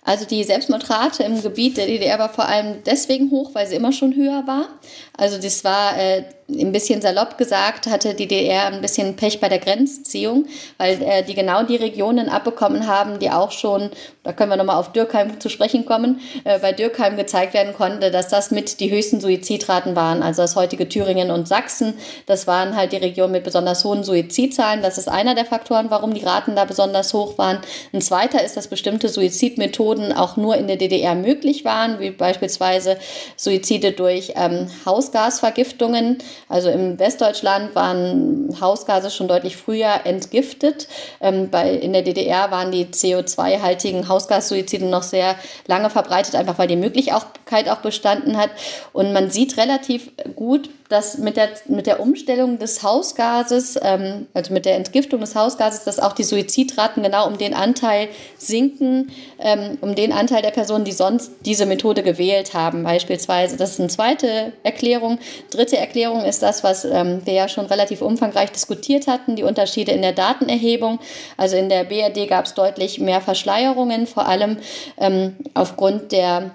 Also die Selbstmordrate im Gebiet der DDR war vor allem deswegen hoch, weil sie immer schon höher war. Also das war äh, ein bisschen salopp gesagt, hatte die DDR ein bisschen Pech bei der Grenzziehung, weil äh, die genau die Regionen abbekommen haben, die auch schon, da können wir nochmal auf Dürkheim zu sprechen kommen, äh, bei Dürkheim gezeigt werden konnte, dass das mit die höchsten Suizidraten waren. Also das heutige Thüringen und Sachsen, das waren halt die Regionen mit besonders hohen Suizidzahlen. Das ist einer der Faktoren, warum die Raten da besonders hoch waren. Ein zweiter ist, dass bestimmte Suizidmethoden auch nur in der DDR möglich waren, wie beispielsweise Suizide durch ähm, Hausgasvergiftungen. Also im Westdeutschland waren Hausgase schon deutlich früher entgiftet. Ähm, bei, in der DDR waren die CO2-haltigen Hausgassuizide noch sehr lange verbreitet, einfach weil die Möglichkeit auch bestanden hat. Und man sieht relativ gut, dass mit der, mit der Umstellung des Hausgases, ähm, also mit der Entgiftung des Hausgases, dass auch die Suizidraten genau um den Anteil sinken, ähm, um den Anteil der Personen, die sonst diese Methode gewählt haben, beispielsweise. Das ist eine zweite Erklärung. Dritte Erklärung ist das, was ähm, wir ja schon relativ umfangreich diskutiert hatten, die Unterschiede in der Datenerhebung. Also in der BRD gab es deutlich mehr Verschleierungen, vor allem ähm, aufgrund der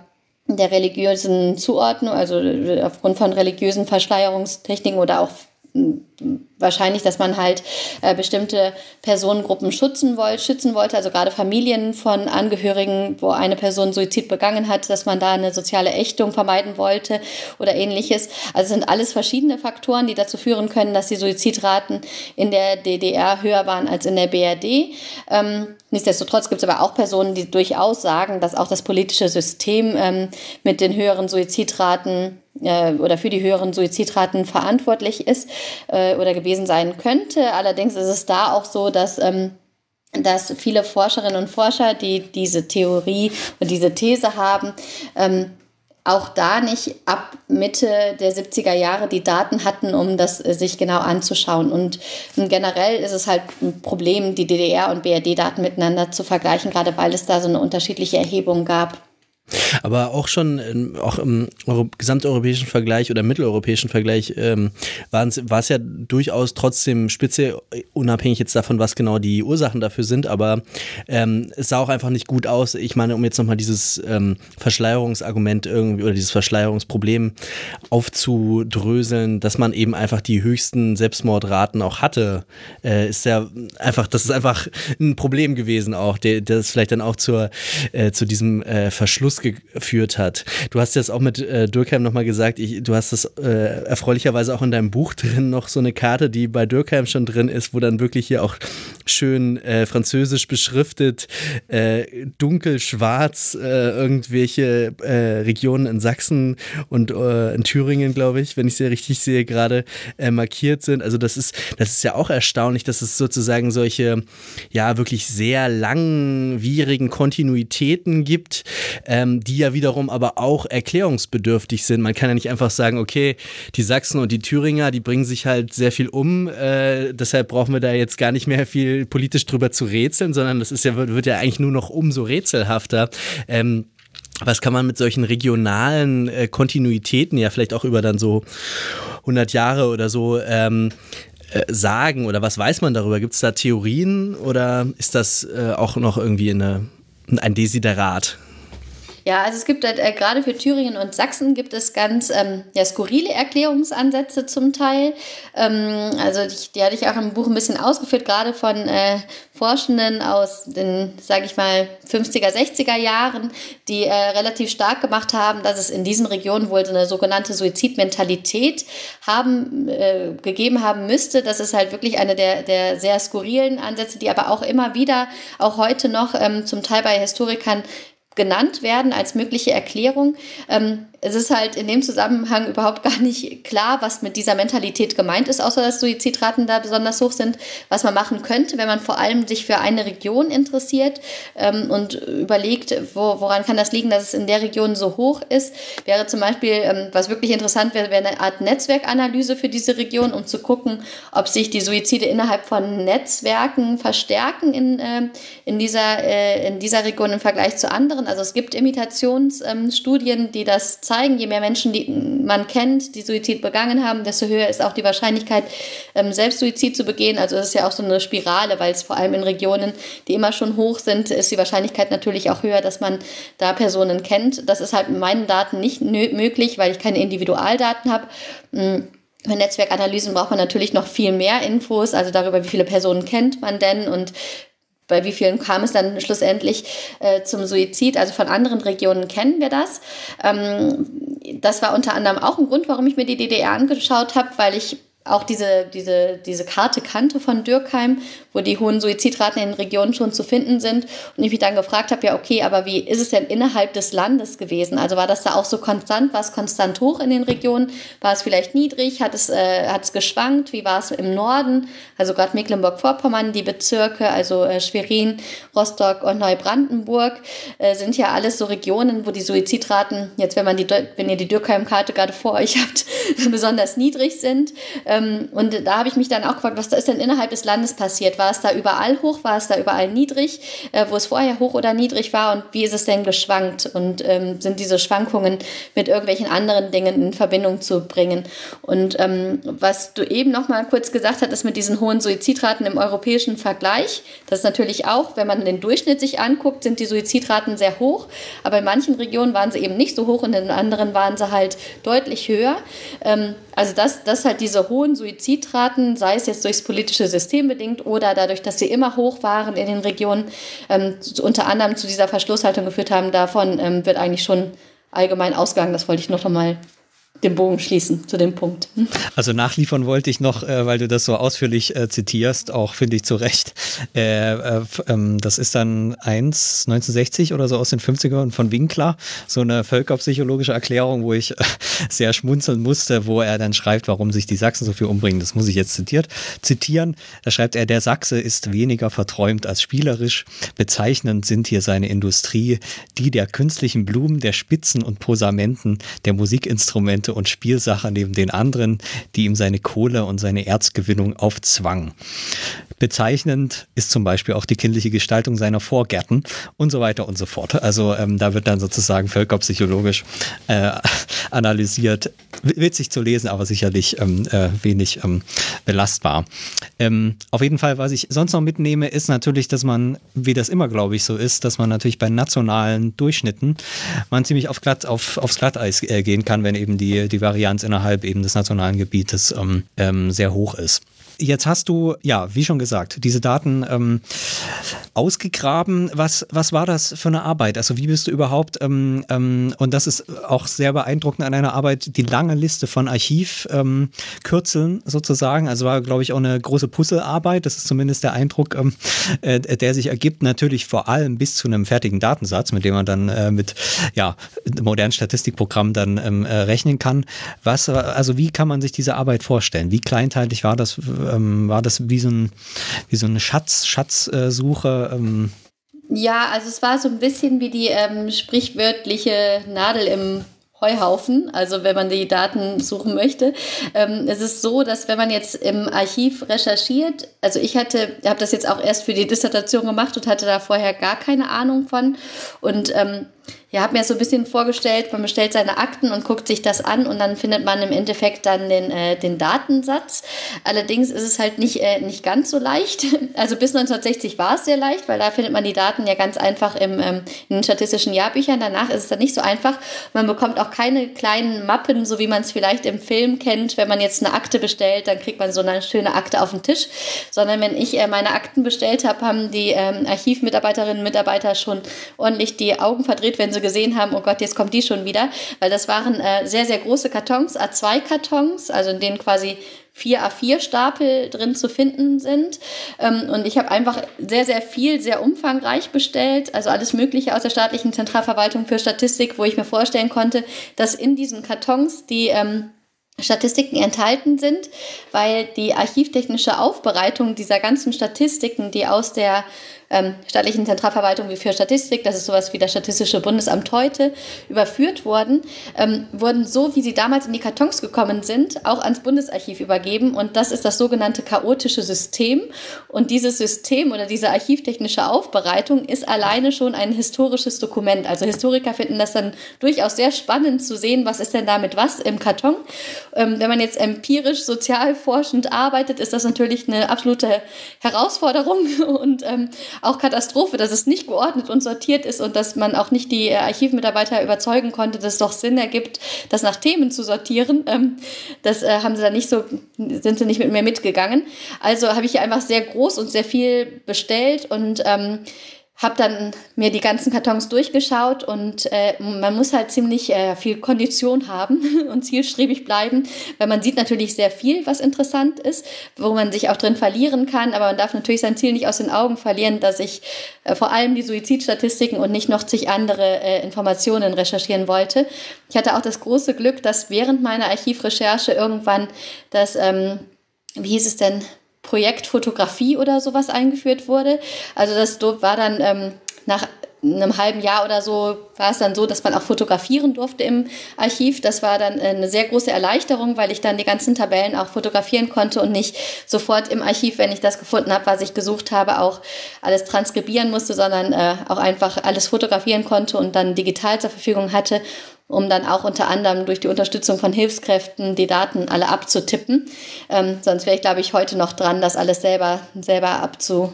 der religiösen Zuordnung, also aufgrund von religiösen Verschleierungstechniken oder auch wahrscheinlich, dass man halt äh, bestimmte Personengruppen schützen, wollt, schützen wollte, also gerade Familien von Angehörigen, wo eine Person Suizid begangen hat, dass man da eine soziale Ächtung vermeiden wollte oder ähnliches. Also sind alles verschiedene Faktoren, die dazu führen können, dass die Suizidraten in der DDR höher waren als in der BRD. Ähm, nichtsdestotrotz gibt es aber auch Personen, die durchaus sagen, dass auch das politische System ähm, mit den höheren Suizidraten oder für die höheren Suizidraten verantwortlich ist äh, oder gewesen sein könnte. Allerdings ist es da auch so, dass ähm, dass viele Forscherinnen und Forscher, die diese Theorie und diese These haben, ähm, auch da nicht ab Mitte der 70er Jahre die Daten hatten, um das äh, sich genau anzuschauen. Und generell ist es halt ein Problem, die DDR- und BRD-Daten miteinander zu vergleichen, gerade weil es da so eine unterschiedliche Erhebung gab. Aber auch schon auch im Euro gesamteuropäischen Vergleich oder mitteleuropäischen Vergleich ähm, war es ja durchaus trotzdem spitze, unabhängig jetzt davon, was genau die Ursachen dafür sind, aber ähm, es sah auch einfach nicht gut aus. Ich meine, um jetzt nochmal dieses ähm, Verschleierungsargument irgendwie oder dieses Verschleierungsproblem aufzudröseln, dass man eben einfach die höchsten Selbstmordraten auch hatte, äh, ist ja einfach, das ist einfach ein Problem gewesen auch, der, das vielleicht dann auch zur, äh, zu diesem äh, Verschluss Schluss geführt hat. Du hast jetzt auch mit äh, Dürkheim nochmal gesagt, ich, du hast das äh, erfreulicherweise auch in deinem Buch drin, noch so eine Karte, die bei Dürkheim schon drin ist, wo dann wirklich hier auch schön äh, französisch beschriftet, äh, dunkel-schwarz äh, irgendwelche äh, Regionen in Sachsen und äh, in Thüringen, glaube ich, wenn ich sie richtig sehe, gerade markiert sind. Also das ist, das ist ja auch erstaunlich, dass es sozusagen solche, ja, wirklich sehr langwierigen Kontinuitäten gibt, ähm, die ja wiederum aber auch erklärungsbedürftig sind. Man kann ja nicht einfach sagen, okay, die Sachsen und die Thüringer, die bringen sich halt sehr viel um, deshalb brauchen wir da jetzt gar nicht mehr viel politisch drüber zu rätseln, sondern das ist ja, wird ja eigentlich nur noch umso rätselhafter. Ähm, was kann man mit solchen regionalen äh, Kontinuitäten ja vielleicht auch über dann so 100 Jahre oder so ähm, äh, sagen oder was weiß man darüber? Gibt es da Theorien oder ist das äh, auch noch irgendwie eine, ein Desiderat? Ja, also es gibt halt, äh, gerade für Thüringen und Sachsen gibt es ganz ähm, ja, skurrile Erklärungsansätze zum Teil. Ähm, also die, die, hatte ich auch im Buch ein bisschen ausgeführt, gerade von äh, Forschenden aus den, sage ich mal, 50er, 60er Jahren, die äh, relativ stark gemacht haben, dass es in diesen Regionen wohl so eine sogenannte Suizidmentalität haben, äh, gegeben haben müsste. Das ist halt wirklich eine der, der sehr skurrilen Ansätze, die aber auch immer wieder, auch heute noch ähm, zum Teil bei Historikern genannt werden als mögliche Erklärung. Ähm, es ist halt in dem Zusammenhang überhaupt gar nicht klar, was mit dieser Mentalität gemeint ist, außer dass Suizidraten da besonders hoch sind. Was man machen könnte, wenn man vor allem sich für eine Region interessiert ähm, und überlegt, wo, woran kann das liegen, dass es in der Region so hoch ist, wäre zum Beispiel, ähm, was wirklich interessant wäre, wäre eine Art Netzwerkanalyse für diese Region, um zu gucken, ob sich die Suizide innerhalb von Netzwerken verstärken in, äh, in, dieser, äh, in dieser Region im Vergleich zu anderen. Also es gibt Imitationsstudien, ähm, die das zeigen zeigen. Je mehr Menschen, die man kennt, die Suizid begangen haben, desto höher ist auch die Wahrscheinlichkeit, ähm, selbst Suizid zu begehen. Also es ist ja auch so eine Spirale, weil es vor allem in Regionen, die immer schon hoch sind, ist die Wahrscheinlichkeit natürlich auch höher, dass man da Personen kennt. Das ist halt mit meinen Daten nicht möglich, weil ich keine Individualdaten habe. Hm, bei Netzwerkanalysen braucht man natürlich noch viel mehr Infos, also darüber, wie viele Personen kennt man denn und bei wie vielen kam es dann schlussendlich äh, zum Suizid? Also von anderen Regionen kennen wir das. Ähm, das war unter anderem auch ein Grund, warum ich mir die DDR angeschaut habe, weil ich auch diese, diese, diese Karte kannte von Dürkheim, wo die hohen Suizidraten in den Regionen schon zu finden sind. Und ich mich dann gefragt habe, ja, okay, aber wie ist es denn innerhalb des Landes gewesen? Also war das da auch so konstant? War es konstant hoch in den Regionen? War es vielleicht niedrig? Hat es, äh, hat es geschwankt? Wie war es im Norden? Also gerade Mecklenburg-Vorpommern, die Bezirke, also äh, Schwerin, Rostock und Neubrandenburg, äh, sind ja alles so Regionen, wo die Suizidraten, jetzt wenn man die, wenn ihr die Dürkheim-Karte gerade vor euch habt, besonders niedrig sind. Ähm, und da habe ich mich dann auch gefragt, was da ist denn innerhalb des Landes passiert? War es da überall hoch? War es da überall niedrig? Äh, wo es vorher hoch oder niedrig war? Und wie ist es denn geschwankt? Und ähm, sind diese Schwankungen mit irgendwelchen anderen Dingen in Verbindung zu bringen? Und ähm, was du eben noch mal kurz gesagt hattest mit diesen hohen Suizidraten im europäischen Vergleich, das ist natürlich auch, wenn man den Durchschnitt sich anguckt, sind die Suizidraten sehr hoch. Aber in manchen Regionen waren sie eben nicht so hoch und in anderen waren sie halt deutlich höher. Ähm, also das, das halt diese hohen Suizidraten, sei es jetzt durchs politische System bedingt oder dadurch, dass sie immer hoch waren in den Regionen, ähm, unter anderem zu dieser Verschlusshaltung geführt haben, davon ähm, wird eigentlich schon allgemein ausgegangen. Das wollte ich noch einmal den Bogen schließen zu dem Punkt. Hm? Also nachliefern wollte ich noch, äh, weil du das so ausführlich äh, zitierst, auch finde ich zu Recht. Äh, äh ähm, das ist dann 1, 1960 oder so aus den 50ern von Winkler, so eine völkerpsychologische Erklärung, wo ich äh, sehr schmunzeln musste, wo er dann schreibt, warum sich die Sachsen so viel umbringen. Das muss ich jetzt zitiert, zitieren. Da schreibt er, der Sachse ist weniger verträumt als spielerisch. Bezeichnend sind hier seine Industrie, die der künstlichen Blumen, der Spitzen und Posamenten, der Musikinstrumente und Spielsacher neben den anderen, die ihm seine Kohle und seine Erzgewinnung aufzwang. Bezeichnend ist zum Beispiel auch die kindliche Gestaltung seiner Vorgärten und so weiter und so fort. Also ähm, da wird dann sozusagen völkerpsychologisch äh, analysiert. Witzig zu lesen, aber sicherlich ähm, äh, wenig ähm, belastbar. Ähm, auf jeden Fall, was ich sonst noch mitnehme, ist natürlich, dass man, wie das immer, glaube ich, so ist, dass man natürlich bei nationalen Durchschnitten man ziemlich auf glatt, auf, aufs Glatteis äh, gehen kann, wenn eben die, die Varianz innerhalb eben des nationalen Gebietes ähm, ähm, sehr hoch ist. Jetzt hast du, ja, wie schon gesagt, diese Daten ähm, ausgegraben. Was, was war das für eine Arbeit? Also wie bist du überhaupt, ähm, ähm, und das ist auch sehr beeindruckend an einer Arbeit, die lange Liste von Archivkürzeln sozusagen. Also war, glaube ich, auch eine große Puzzlearbeit. Das ist zumindest der Eindruck, ähm, äh, der sich ergibt. Natürlich vor allem bis zu einem fertigen Datensatz, mit dem man dann äh, mit ja, modernen Statistikprogrammen dann ähm, äh, rechnen kann. Was, also wie kann man sich diese Arbeit vorstellen? Wie kleinteilig war das? Ähm, war das wie so, ein, wie so eine Schatz, Schatzsuche? Ähm? Ja, also es war so ein bisschen wie die ähm, sprichwörtliche Nadel im Heuhaufen, also wenn man die Daten suchen möchte. Ähm, es ist so, dass wenn man jetzt im Archiv recherchiert, also ich hatte, habe das jetzt auch erst für die Dissertation gemacht und hatte da vorher gar keine Ahnung von und ähm, ja, habe mir so ein bisschen vorgestellt, man bestellt seine Akten und guckt sich das an und dann findet man im Endeffekt dann den, äh, den Datensatz. Allerdings ist es halt nicht, äh, nicht ganz so leicht. Also bis 1960 war es sehr leicht, weil da findet man die Daten ja ganz einfach im, ähm, in den statistischen Jahrbüchern. Danach ist es dann nicht so einfach. Man bekommt auch keine kleinen Mappen, so wie man es vielleicht im Film kennt. Wenn man jetzt eine Akte bestellt, dann kriegt man so eine schöne Akte auf den Tisch. Sondern wenn ich äh, meine Akten bestellt habe, haben die ähm, Archivmitarbeiterinnen und Mitarbeiter schon ordentlich die Augen verdreht, wenn sie gesehen haben, oh Gott, jetzt kommt die schon wieder, weil das waren äh, sehr, sehr große Kartons, A2-Kartons, also in denen quasi vier A4-Stapel drin zu finden sind. Ähm, und ich habe einfach sehr, sehr viel, sehr umfangreich bestellt, also alles Mögliche aus der staatlichen Zentralverwaltung für Statistik, wo ich mir vorstellen konnte, dass in diesen Kartons die ähm, Statistiken enthalten sind, weil die archivtechnische Aufbereitung dieser ganzen Statistiken, die aus der ähm, staatlichen Zentralverwaltung wie für Statistik, das ist sowas wie das Statistische Bundesamt heute, überführt wurden, ähm, wurden so, wie sie damals in die Kartons gekommen sind, auch ans Bundesarchiv übergeben. Und das ist das sogenannte chaotische System. Und dieses System oder diese archivtechnische Aufbereitung ist alleine schon ein historisches Dokument. Also Historiker finden das dann durchaus sehr spannend zu sehen, was ist denn damit was im Karton. Ähm, wenn man jetzt empirisch, sozial forschend arbeitet, ist das natürlich eine absolute Herausforderung und ähm, auch Katastrophe, dass es nicht geordnet und sortiert ist und dass man auch nicht die äh, Archivmitarbeiter überzeugen konnte, dass es doch Sinn ergibt, das nach Themen zu sortieren. Ähm, das äh, haben sie dann nicht so, sind sie nicht mit mir mitgegangen. Also habe ich hier einfach sehr groß und sehr viel bestellt und ähm, habe dann mir die ganzen Kartons durchgeschaut und äh, man muss halt ziemlich äh, viel Kondition haben und zielstrebig bleiben, weil man sieht natürlich sehr viel, was interessant ist, wo man sich auch drin verlieren kann, aber man darf natürlich sein Ziel nicht aus den Augen verlieren, dass ich äh, vor allem die Suizidstatistiken und nicht noch zig andere äh, Informationen recherchieren wollte. Ich hatte auch das große Glück, dass während meiner Archivrecherche irgendwann das, ähm, wie hieß es denn, Projekt Fotografie oder sowas eingeführt wurde. Also das war dann ähm, nach einem halben Jahr oder so war es dann so, dass man auch fotografieren durfte im Archiv. Das war dann eine sehr große Erleichterung, weil ich dann die ganzen Tabellen auch fotografieren konnte und nicht sofort im Archiv, wenn ich das gefunden habe, was ich gesucht habe, auch alles transkribieren musste, sondern äh, auch einfach alles fotografieren konnte und dann digital zur Verfügung hatte um dann auch unter anderem durch die Unterstützung von Hilfskräften die Daten alle abzutippen. Ähm, sonst wäre ich, glaube ich, heute noch dran, das alles selber, selber abzu,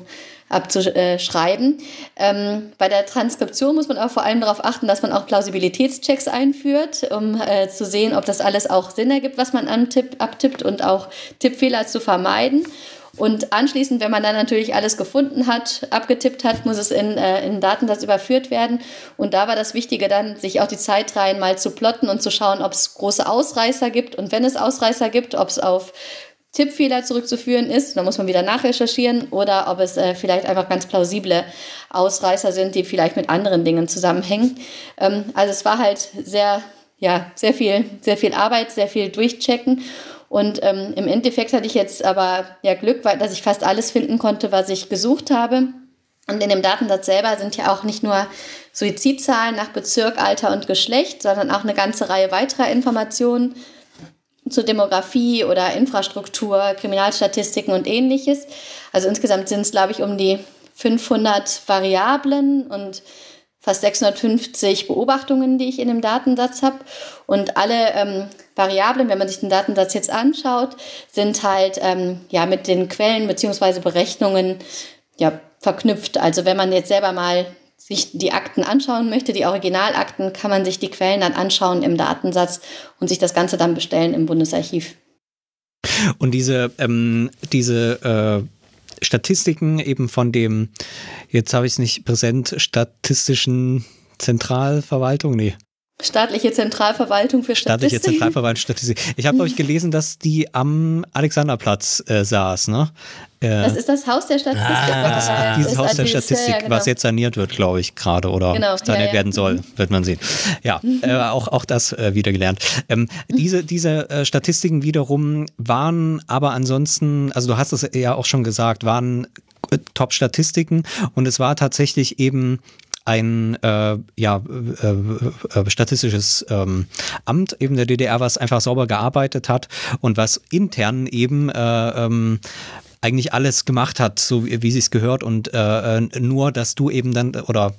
abzuschreiben. Ähm, bei der Transkription muss man aber vor allem darauf achten, dass man auch Plausibilitätschecks einführt, um äh, zu sehen, ob das alles auch Sinn ergibt, was man abtippt und auch Tippfehler zu vermeiden. Und anschließend, wenn man dann natürlich alles gefunden hat, abgetippt hat, muss es in, äh, in Datensatz überführt werden. Und da war das Wichtige dann, sich auch die Zeitreihen mal zu plotten und zu schauen, ob es große Ausreißer gibt. Und wenn es Ausreißer gibt, ob es auf Tippfehler zurückzuführen ist, da muss man wieder nachrecherchieren, oder ob es äh, vielleicht einfach ganz plausible Ausreißer sind, die vielleicht mit anderen Dingen zusammenhängen. Ähm, also es war halt sehr, ja, sehr viel, sehr viel Arbeit, sehr viel Durchchecken. Und ähm, im Endeffekt hatte ich jetzt aber ja Glück, weil dass ich fast alles finden konnte, was ich gesucht habe. Und in dem Datensatz selber sind ja auch nicht nur Suizidzahlen nach Bezirk, Alter und Geschlecht, sondern auch eine ganze Reihe weiterer Informationen zur Demografie oder Infrastruktur, Kriminalstatistiken und ähnliches. Also insgesamt sind es, glaube ich, um die 500 Variablen und fast 650 Beobachtungen, die ich in dem Datensatz habe. Und alle ähm, Variablen, wenn man sich den Datensatz jetzt anschaut, sind halt ähm, ja, mit den Quellen bzw. Berechnungen ja, verknüpft. Also wenn man jetzt selber mal sich die Akten anschauen möchte, die Originalakten, kann man sich die Quellen dann anschauen im Datensatz und sich das Ganze dann bestellen im Bundesarchiv. Und diese, ähm, diese äh Statistiken eben von dem, jetzt habe ich es nicht präsent, statistischen Zentralverwaltung, nee. Staatliche Zentralverwaltung für Statistik. Staatliche Zentralverwaltung für Statistik. Ich habe, glaube ich, gelesen, dass die am Alexanderplatz äh, saß, ne? Äh, das ist das Haus der Statistik. Ah, dieses Haus der Statistik, ja, genau. was jetzt saniert wird, glaube ich, gerade oder genau, saniert ja, werden soll, wird man sehen. Ja, äh, auch, auch das äh, wieder gelernt. Ähm, diese diese äh, Statistiken wiederum waren aber ansonsten, also du hast es ja auch schon gesagt, waren äh, Top-Statistiken und es war tatsächlich eben ein äh, ja, äh, äh, statistisches ähm, Amt eben der DDR, was einfach sauber gearbeitet hat und was intern eben äh, ähm, eigentlich alles gemacht hat, so wie, wie sie es gehört und äh, äh, nur, dass du eben dann oder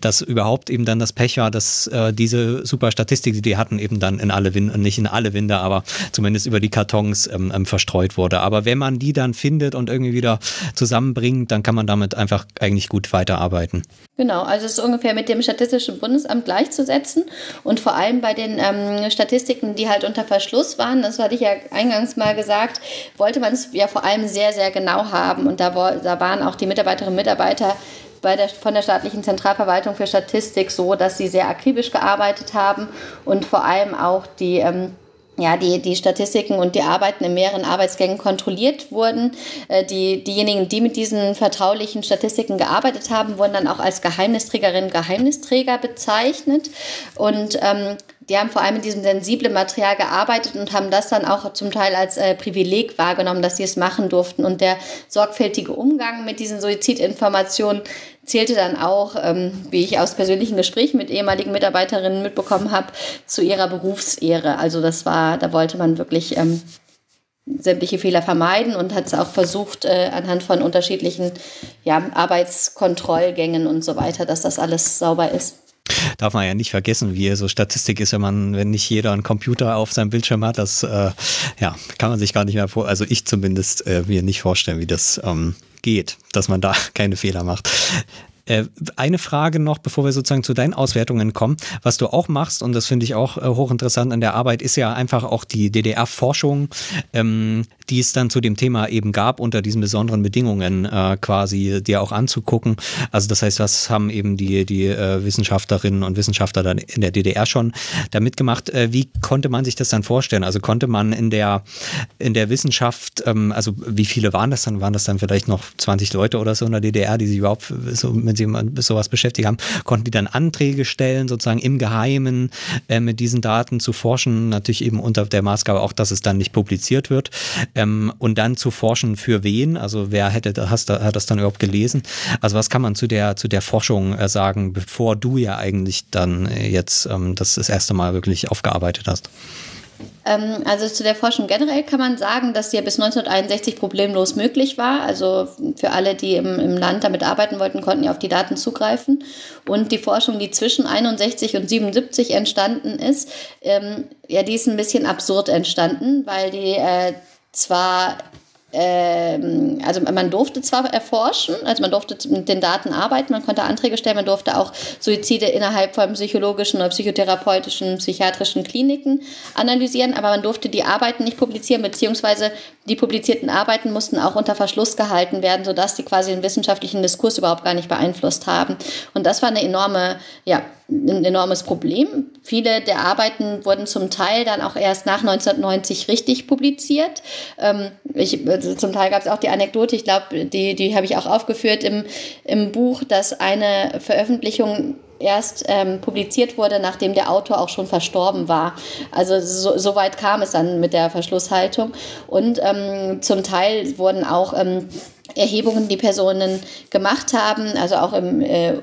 dass überhaupt eben dann das Pech war, dass äh, diese super Statistik, die die hatten, eben dann in alle Winde, nicht in alle Winde, aber zumindest über die Kartons ähm, ähm, verstreut wurde. Aber wenn man die dann findet und irgendwie wieder zusammenbringt, dann kann man damit einfach eigentlich gut weiterarbeiten. Genau, also es ist ungefähr mit dem Statistischen Bundesamt gleichzusetzen und vor allem bei den ähm, Statistiken, die halt unter Verschluss waren, das hatte ich ja eingangs mal gesagt, wollte man es ja vor allem sehr, sehr sehr genau haben. Und da, da waren auch die Mitarbeiterinnen und Mitarbeiter bei der, von der staatlichen Zentralverwaltung für Statistik so, dass sie sehr akribisch gearbeitet haben und vor allem auch die ähm, ja, die, die Statistiken und die Arbeiten in mehreren Arbeitsgängen kontrolliert wurden. Äh, die, diejenigen, die mit diesen vertraulichen Statistiken gearbeitet haben, wurden dann auch als Geheimnisträgerinnen Geheimnisträger bezeichnet. Und ähm, die haben vor allem mit diesem sensiblen Material gearbeitet und haben das dann auch zum Teil als äh, Privileg wahrgenommen, dass sie es machen durften. Und der sorgfältige Umgang mit diesen Suizidinformationen zählte dann auch, ähm, wie ich aus persönlichen Gesprächen mit ehemaligen Mitarbeiterinnen mitbekommen habe, zu ihrer Berufsehre. Also das war, da wollte man wirklich ähm, sämtliche Fehler vermeiden und hat es auch versucht, äh, anhand von unterschiedlichen ja, Arbeitskontrollgängen und so weiter, dass das alles sauber ist. Darf man ja nicht vergessen, wie so Statistik ist, wenn man, wenn nicht jeder einen Computer auf seinem Bildschirm hat, das äh, ja, kann man sich gar nicht mehr vor, also ich zumindest äh, mir nicht vorstellen, wie das ähm, geht, dass man da keine Fehler macht. Äh, eine Frage noch, bevor wir sozusagen zu deinen Auswertungen kommen. Was du auch machst, und das finde ich auch äh, hochinteressant an der Arbeit, ist ja einfach auch die DDR-Forschung, ähm, die es dann zu dem Thema eben gab, unter diesen besonderen Bedingungen äh, quasi dir auch anzugucken. Also das heißt, was haben eben die, die äh, Wissenschaftlerinnen und Wissenschaftler dann in der DDR schon damit gemacht? Äh, wie konnte man sich das dann vorstellen? Also konnte man in der, in der Wissenschaft, ähm, also wie viele waren das dann? Waren das dann vielleicht noch 20 Leute oder so in der DDR, die sich überhaupt so mit sie mit sowas beschäftigt haben, konnten die dann Anträge stellen, sozusagen im Geheimen äh, mit diesen Daten zu forschen, natürlich eben unter der Maßgabe auch, dass es dann nicht publiziert wird. Ähm, und dann zu forschen für wen, also wer hätte hast, hat das dann überhaupt gelesen, also was kann man zu der, zu der Forschung äh, sagen, bevor du ja eigentlich dann äh, jetzt ähm, das das erste Mal wirklich aufgearbeitet hast? Ähm, also zu der Forschung generell kann man sagen, dass sie ja bis 1961 problemlos möglich war. Also für alle, die im, im Land damit arbeiten wollten, konnten ja auf die Daten zugreifen. Und die Forschung, die zwischen 61 und 77 entstanden ist, ähm, ja, die ist ein bisschen absurd entstanden, weil die äh, zwar ähm, also man durfte zwar erforschen, also man durfte mit den Daten arbeiten, man konnte Anträge stellen, man durfte auch Suizide innerhalb von psychologischen oder psychotherapeutischen, psychiatrischen Kliniken analysieren, aber man durfte die Arbeiten nicht publizieren, beziehungsweise die publizierten Arbeiten mussten auch unter Verschluss gehalten werden, sodass die quasi den wissenschaftlichen Diskurs überhaupt gar nicht beeinflusst haben. Und das war eine enorme, ja, ein enormes Problem. Viele der Arbeiten wurden zum Teil dann auch erst nach 1990 richtig publiziert. Ähm, ich, also zum Teil gab es auch die Anekdote, ich glaube, die, die habe ich auch aufgeführt im, im Buch, dass eine Veröffentlichung erst ähm, publiziert wurde, nachdem der Autor auch schon verstorben war. Also so, so weit kam es dann mit der Verschlusshaltung. Und ähm, zum Teil wurden auch ähm, Erhebungen, die Personen gemacht haben, also auch im äh,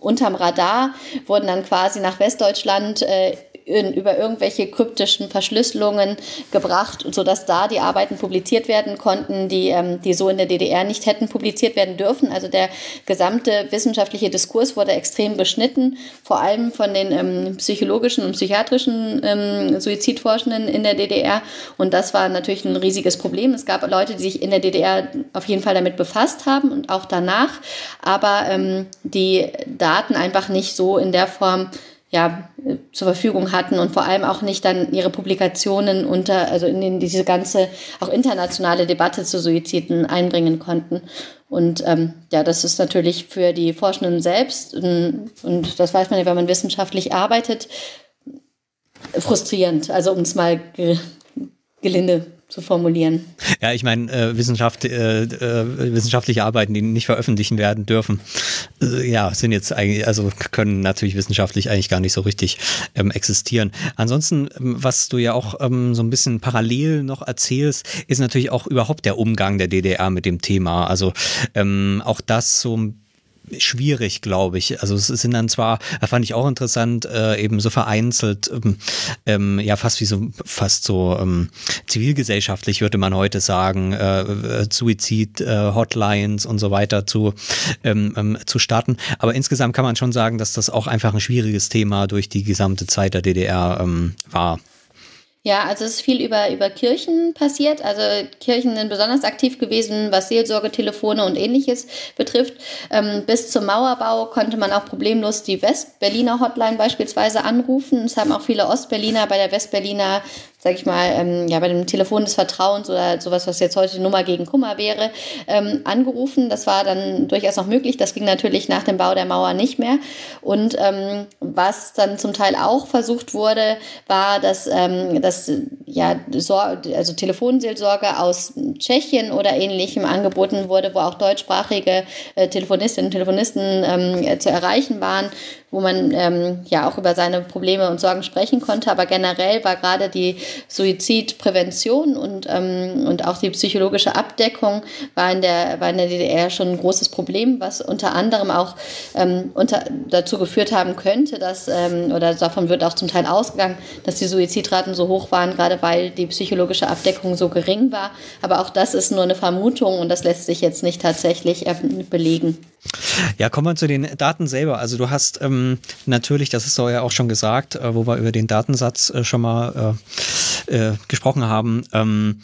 unterm Radar, wurden dann quasi nach Westdeutschland äh, in, über irgendwelche kryptischen Verschlüsselungen gebracht, sodass da die Arbeiten publiziert werden konnten, die, ähm, die so in der DDR nicht hätten publiziert werden dürfen. Also der gesamte wissenschaftliche Diskurs wurde extrem beschnitten, vor allem von den ähm, psychologischen und psychiatrischen ähm, Suizidforschenden in der DDR. Und das war natürlich ein riesiges Problem. Es gab Leute, die sich in der DDR auf jeden Fall damit befasst haben und auch danach, aber ähm, die Daten einfach nicht so in der Form ja, zur Verfügung hatten und vor allem auch nicht dann ihre Publikationen unter, also in den, diese ganze auch internationale Debatte zu Suiziden einbringen konnten. Und ähm, ja, das ist natürlich für die Forschenden selbst, und, und das weiß man ja, wenn man wissenschaftlich arbeitet, frustrierend, also um es mal gelinde zu formulieren. Ja, ich meine, äh, Wissenschaft, äh, äh, wissenschaftliche Arbeiten, die nicht veröffentlichen werden dürfen, äh, ja, sind jetzt eigentlich, also können natürlich wissenschaftlich eigentlich gar nicht so richtig ähm, existieren. Ansonsten, ähm, was du ja auch ähm, so ein bisschen parallel noch erzählst, ist natürlich auch überhaupt der Umgang der DDR mit dem Thema. Also ähm, auch das so ein schwierig, glaube ich. Also es sind dann zwar, da fand ich auch interessant, äh, eben so vereinzelt, ähm, ähm, ja fast wie so, fast so ähm, zivilgesellschaftlich würde man heute sagen, äh, äh Suizid-Hotlines äh, und so weiter zu, ähm, ähm, zu starten. Aber insgesamt kann man schon sagen, dass das auch einfach ein schwieriges Thema durch die gesamte Zeit der DDR war. Ja, also es ist viel über, über Kirchen passiert. Also Kirchen sind besonders aktiv gewesen, was Seelsorgetelefone und ähnliches betrifft. Ähm, bis zum Mauerbau konnte man auch problemlos die Westberliner Hotline beispielsweise anrufen. Es haben auch viele Ostberliner bei der Westberliner sag ich mal, ähm, ja, bei dem Telefon des Vertrauens oder sowas, was jetzt heute die Nummer gegen Kummer wäre, ähm, angerufen. Das war dann durchaus noch möglich. Das ging natürlich nach dem Bau der Mauer nicht mehr. Und ähm, was dann zum Teil auch versucht wurde, war, dass, ähm, dass ja, also Telefonseelsorge aus Tschechien oder ähnlichem angeboten wurde, wo auch deutschsprachige äh, Telefonistinnen und Telefonisten ähm, zu erreichen waren wo man ähm, ja auch über seine Probleme und Sorgen sprechen konnte. Aber generell war gerade die Suizidprävention und, ähm, und auch die psychologische Abdeckung war in, der, war in der DDR schon ein großes Problem, was unter anderem auch ähm, unter, dazu geführt haben könnte, dass, ähm, oder davon wird auch zum Teil ausgegangen, dass die Suizidraten so hoch waren, gerade weil die psychologische Abdeckung so gering war. Aber auch das ist nur eine Vermutung und das lässt sich jetzt nicht tatsächlich ähm, belegen. Ja, kommen wir zu den Daten selber. Also du hast ähm, natürlich, das ist ja auch schon gesagt, äh, wo wir über den Datensatz äh, schon mal äh, äh gesprochen haben, ähm,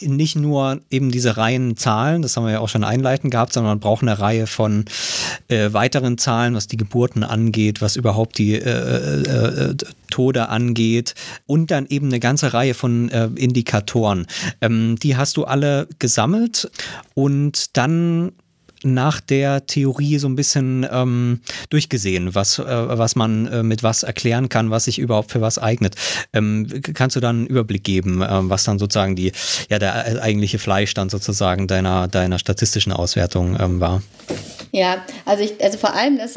nicht nur eben diese Reihen Zahlen, das haben wir ja auch schon einleitend gehabt, sondern man braucht eine Reihe von äh, weiteren Zahlen, was die Geburten angeht, was überhaupt die äh, äh, äh Tode angeht und dann eben eine ganze Reihe von äh, Indikatoren. Ähm, die hast du alle gesammelt und dann nach der Theorie so ein bisschen ähm, durchgesehen, was, äh, was man äh, mit was erklären kann, was sich überhaupt für was eignet. Ähm, kannst du dann einen Überblick geben, äh, was dann sozusagen die, ja, der eigentliche Fleischstand sozusagen deiner, deiner statistischen Auswertung ähm, war? Ja, also ich, also vor allem das,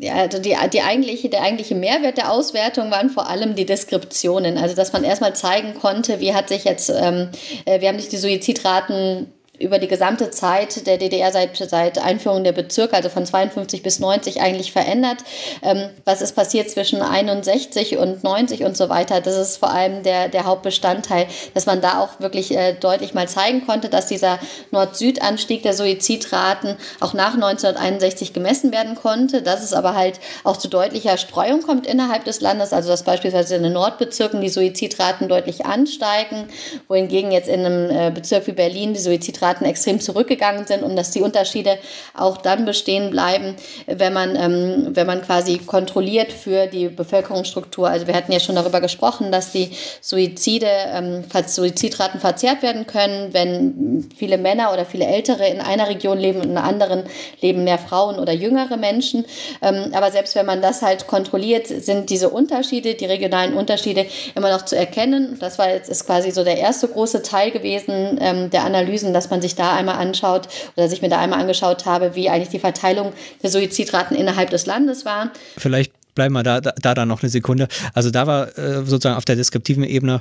ja, also die, die eigentliche, der eigentliche Mehrwert der Auswertung waren vor allem die Deskriptionen. Also dass man erstmal zeigen konnte, wie hat sich jetzt, ähm, äh, wie haben sich die Suizidraten über die gesamte Zeit der DDR seit, seit Einführung der Bezirke, also von 52 bis 90 eigentlich verändert. Ähm, was ist passiert zwischen 61 und 90 und so weiter? Das ist vor allem der, der Hauptbestandteil, dass man da auch wirklich äh, deutlich mal zeigen konnte, dass dieser Nord-Süd-Anstieg der Suizidraten auch nach 1961 gemessen werden konnte, dass es aber halt auch zu deutlicher Streuung kommt innerhalb des Landes, also dass beispielsweise in den Nordbezirken die Suizidraten deutlich ansteigen, wohingegen jetzt in einem äh, Bezirk wie Berlin die Suizidraten Suizidraten extrem zurückgegangen sind und dass die Unterschiede auch dann bestehen bleiben, wenn man, ähm, wenn man quasi kontrolliert für die Bevölkerungsstruktur. Also wir hatten ja schon darüber gesprochen, dass die Suizide, ähm, Suizidraten verzerrt werden können, wenn viele Männer oder viele Ältere in einer Region leben und in einer anderen leben mehr Frauen oder jüngere Menschen. Ähm, aber selbst wenn man das halt kontrolliert, sind diese Unterschiede, die regionalen Unterschiede immer noch zu erkennen. Das war jetzt ist quasi so der erste große Teil gewesen ähm, der Analysen, dass man man sich da einmal anschaut oder sich mir da einmal angeschaut habe, wie eigentlich die Verteilung der Suizidraten innerhalb des Landes war. Vielleicht bleiben wir da, da, da dann noch eine Sekunde. Also da war äh, sozusagen auf der deskriptiven Ebene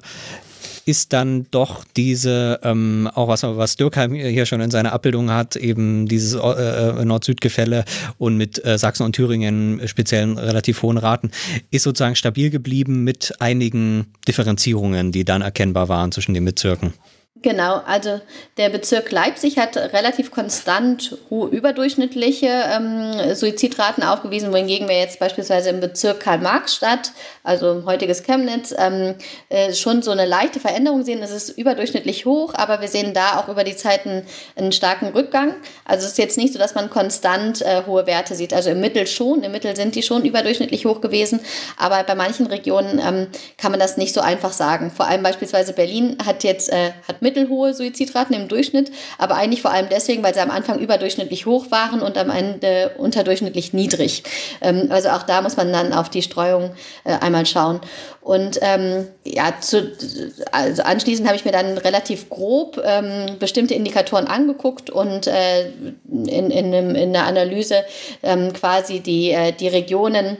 ist dann doch diese, ähm, auch was, was Dürkheim hier schon in seiner Abbildung hat, eben dieses äh, äh, Nord-Süd-Gefälle und mit äh, Sachsen und Thüringen speziellen relativ hohen Raten, ist sozusagen stabil geblieben mit einigen Differenzierungen, die dann erkennbar waren zwischen den Bezirken. Genau, also der Bezirk Leipzig hat relativ konstant hohe überdurchschnittliche ähm, Suizidraten aufgewiesen, wohingegen wir jetzt beispielsweise im Bezirk Karl-Marx-Stadt, also heutiges Chemnitz, ähm, äh, schon so eine leichte Veränderung sehen. Es ist überdurchschnittlich hoch, aber wir sehen da auch über die Zeiten einen starken Rückgang. Also es ist jetzt nicht so, dass man konstant äh, hohe Werte sieht. Also im Mittel schon, im Mittel sind die schon überdurchschnittlich hoch gewesen, aber bei manchen Regionen ähm, kann man das nicht so einfach sagen. Vor allem beispielsweise Berlin hat jetzt äh, hat mit mittelhohe Suizidraten im Durchschnitt, aber eigentlich vor allem deswegen, weil sie am Anfang überdurchschnittlich hoch waren und am Ende unterdurchschnittlich niedrig. Ähm, also auch da muss man dann auf die Streuung äh, einmal schauen. Und ähm, ja, zu, also anschließend habe ich mir dann relativ grob ähm, bestimmte Indikatoren angeguckt und äh, in, in, in der Analyse ähm, quasi die, äh, die Regionen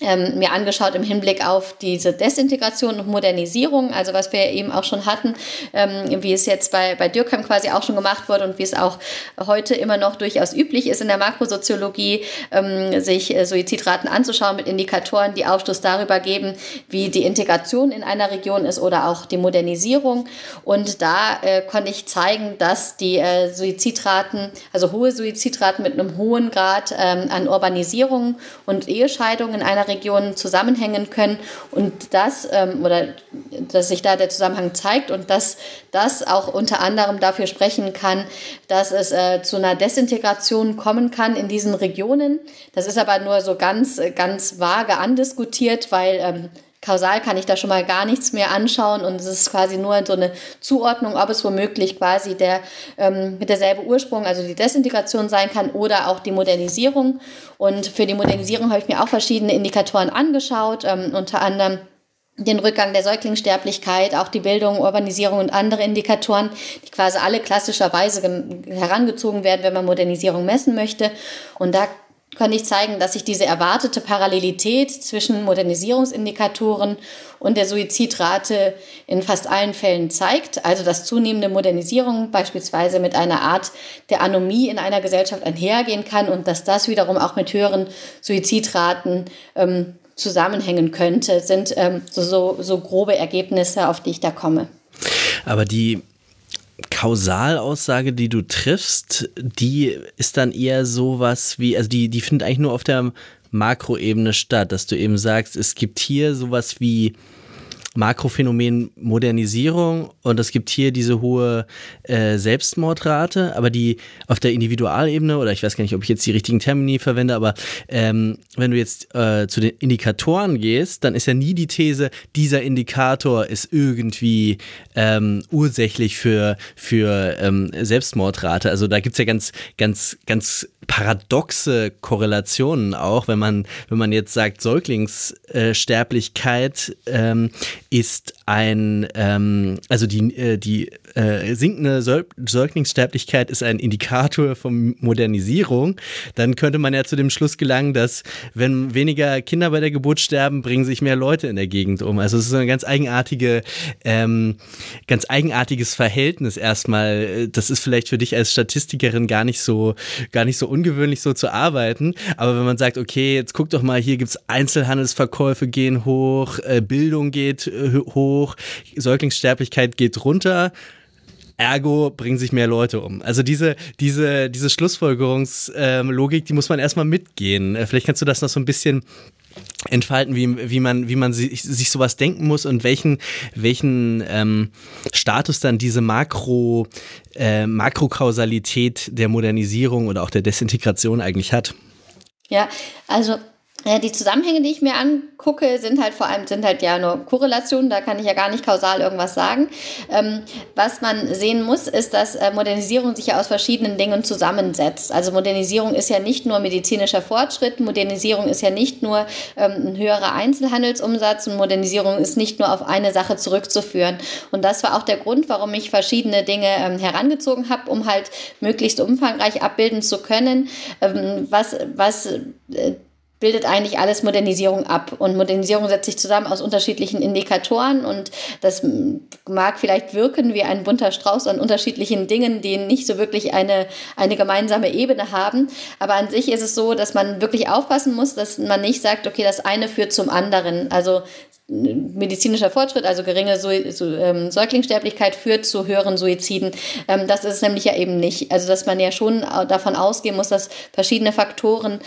ähm, mir angeschaut im Hinblick auf diese Desintegration und Modernisierung, also was wir eben auch schon hatten, ähm, wie es jetzt bei, bei Dürkheim quasi auch schon gemacht wurde und wie es auch heute immer noch durchaus üblich ist in der Makrosoziologie, ähm, sich äh, Suizidraten anzuschauen mit Indikatoren, die Aufschluss darüber geben, wie die Integration in einer Region ist oder auch die Modernisierung. Und da äh, konnte ich zeigen, dass die äh, Suizidraten, also hohe Suizidraten mit einem hohen Grad ähm, an Urbanisierung und Ehescheidung in einer Regionen zusammenhängen können und das ähm, oder dass sich da der Zusammenhang zeigt und dass das auch unter anderem dafür sprechen kann, dass es äh, zu einer Desintegration kommen kann in diesen Regionen. Das ist aber nur so ganz, ganz vage andiskutiert, weil ähm, kausal kann ich da schon mal gar nichts mehr anschauen und es ist quasi nur so eine Zuordnung, ob es womöglich quasi der ähm, mit derselbe Ursprung, also die Desintegration sein kann oder auch die Modernisierung. Und für die Modernisierung habe ich mir auch verschiedene Indikatoren angeschaut, ähm, unter anderem den Rückgang der Säuglingssterblichkeit, auch die Bildung, Urbanisierung und andere Indikatoren, die quasi alle klassischerweise herangezogen werden, wenn man Modernisierung messen möchte. Und da kann ich zeigen, dass sich diese erwartete Parallelität zwischen Modernisierungsindikatoren und der Suizidrate in fast allen Fällen zeigt. Also dass zunehmende Modernisierung beispielsweise mit einer Art der Anomie in einer Gesellschaft einhergehen kann und dass das wiederum auch mit höheren Suizidraten ähm, zusammenhängen könnte, sind ähm, so, so, so grobe Ergebnisse, auf die ich da komme. Aber die Kausalaussage, die du triffst, die ist dann eher sowas wie, also die, die findet eigentlich nur auf der Makroebene statt, dass du eben sagst, es gibt hier sowas wie Makrophänomen Modernisierung und es gibt hier diese hohe äh, Selbstmordrate, aber die auf der Individualebene, oder ich weiß gar nicht, ob ich jetzt die richtigen Termini verwende, aber ähm, wenn du jetzt äh, zu den Indikatoren gehst, dann ist ja nie die These, dieser Indikator ist irgendwie ähm, ursächlich für, für ähm, Selbstmordrate. Also da gibt es ja ganz, ganz, ganz paradoxe Korrelationen auch, wenn man, wenn man jetzt sagt, Säuglingssterblichkeit ähm, ist ein, ähm, also die, äh, die äh, sinkende Säuglingssterblichkeit ist ein Indikator von Modernisierung, dann könnte man ja zu dem Schluss gelangen, dass wenn weniger Kinder bei der Geburt sterben, bringen sich mehr Leute in der Gegend um. Also es ist ein ganz eigenartige, ähm, ganz eigenartiges Verhältnis erstmal. Das ist vielleicht für dich als Statistikerin gar nicht so, gar nicht so ungewöhnlich so zu arbeiten. Aber wenn man sagt, okay, jetzt guck doch mal, hier gibt es Einzelhandelsverkäufe gehen hoch, äh, Bildung geht äh, hoch, Säuglingssterblichkeit geht runter, Ergo bringen sich mehr Leute um. Also diese, diese, diese Schlussfolgerungslogik, ähm, die muss man erstmal mitgehen. Äh, vielleicht kannst du das noch so ein bisschen entfalten, wie, wie man, wie man sich, sich sowas denken muss und welchen, welchen ähm, Status dann diese Makro, äh, Makrokausalität der Modernisierung oder auch der Desintegration eigentlich hat. Ja, also die Zusammenhänge, die ich mir angucke, sind halt vor allem sind halt ja nur Korrelationen, da kann ich ja gar nicht kausal irgendwas sagen. Ähm, was man sehen muss, ist, dass äh, Modernisierung sich ja aus verschiedenen Dingen zusammensetzt. Also Modernisierung ist ja nicht nur medizinischer Fortschritt, Modernisierung ist ja nicht nur ähm, ein höherer Einzelhandelsumsatz und Modernisierung ist nicht nur auf eine Sache zurückzuführen. Und das war auch der Grund, warum ich verschiedene Dinge ähm, herangezogen habe, um halt möglichst umfangreich abbilden zu können, ähm, was, was äh, bildet eigentlich alles Modernisierung ab. Und Modernisierung setzt sich zusammen aus unterschiedlichen Indikatoren und das mag vielleicht wirken wie ein bunter Strauß an unterschiedlichen Dingen, die nicht so wirklich eine, eine gemeinsame Ebene haben. Aber an sich ist es so, dass man wirklich aufpassen muss, dass man nicht sagt, okay, das eine führt zum anderen. Also medizinischer Fortschritt, also geringe ähm, Säuglingssterblichkeit führt zu höheren Suiziden. Ähm, das ist es nämlich ja eben nicht. Also dass man ja schon davon ausgehen muss, dass verschiedene Faktoren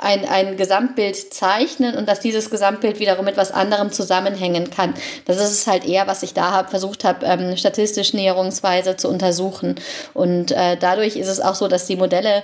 ein, ein Gesamtbild zeichnen und dass dieses Gesamtbild wiederum mit was anderem zusammenhängen kann. Das ist es halt eher, was ich da hab, versucht habe, ähm, statistisch näherungsweise zu untersuchen. Und äh, dadurch ist es auch so, dass die Modelle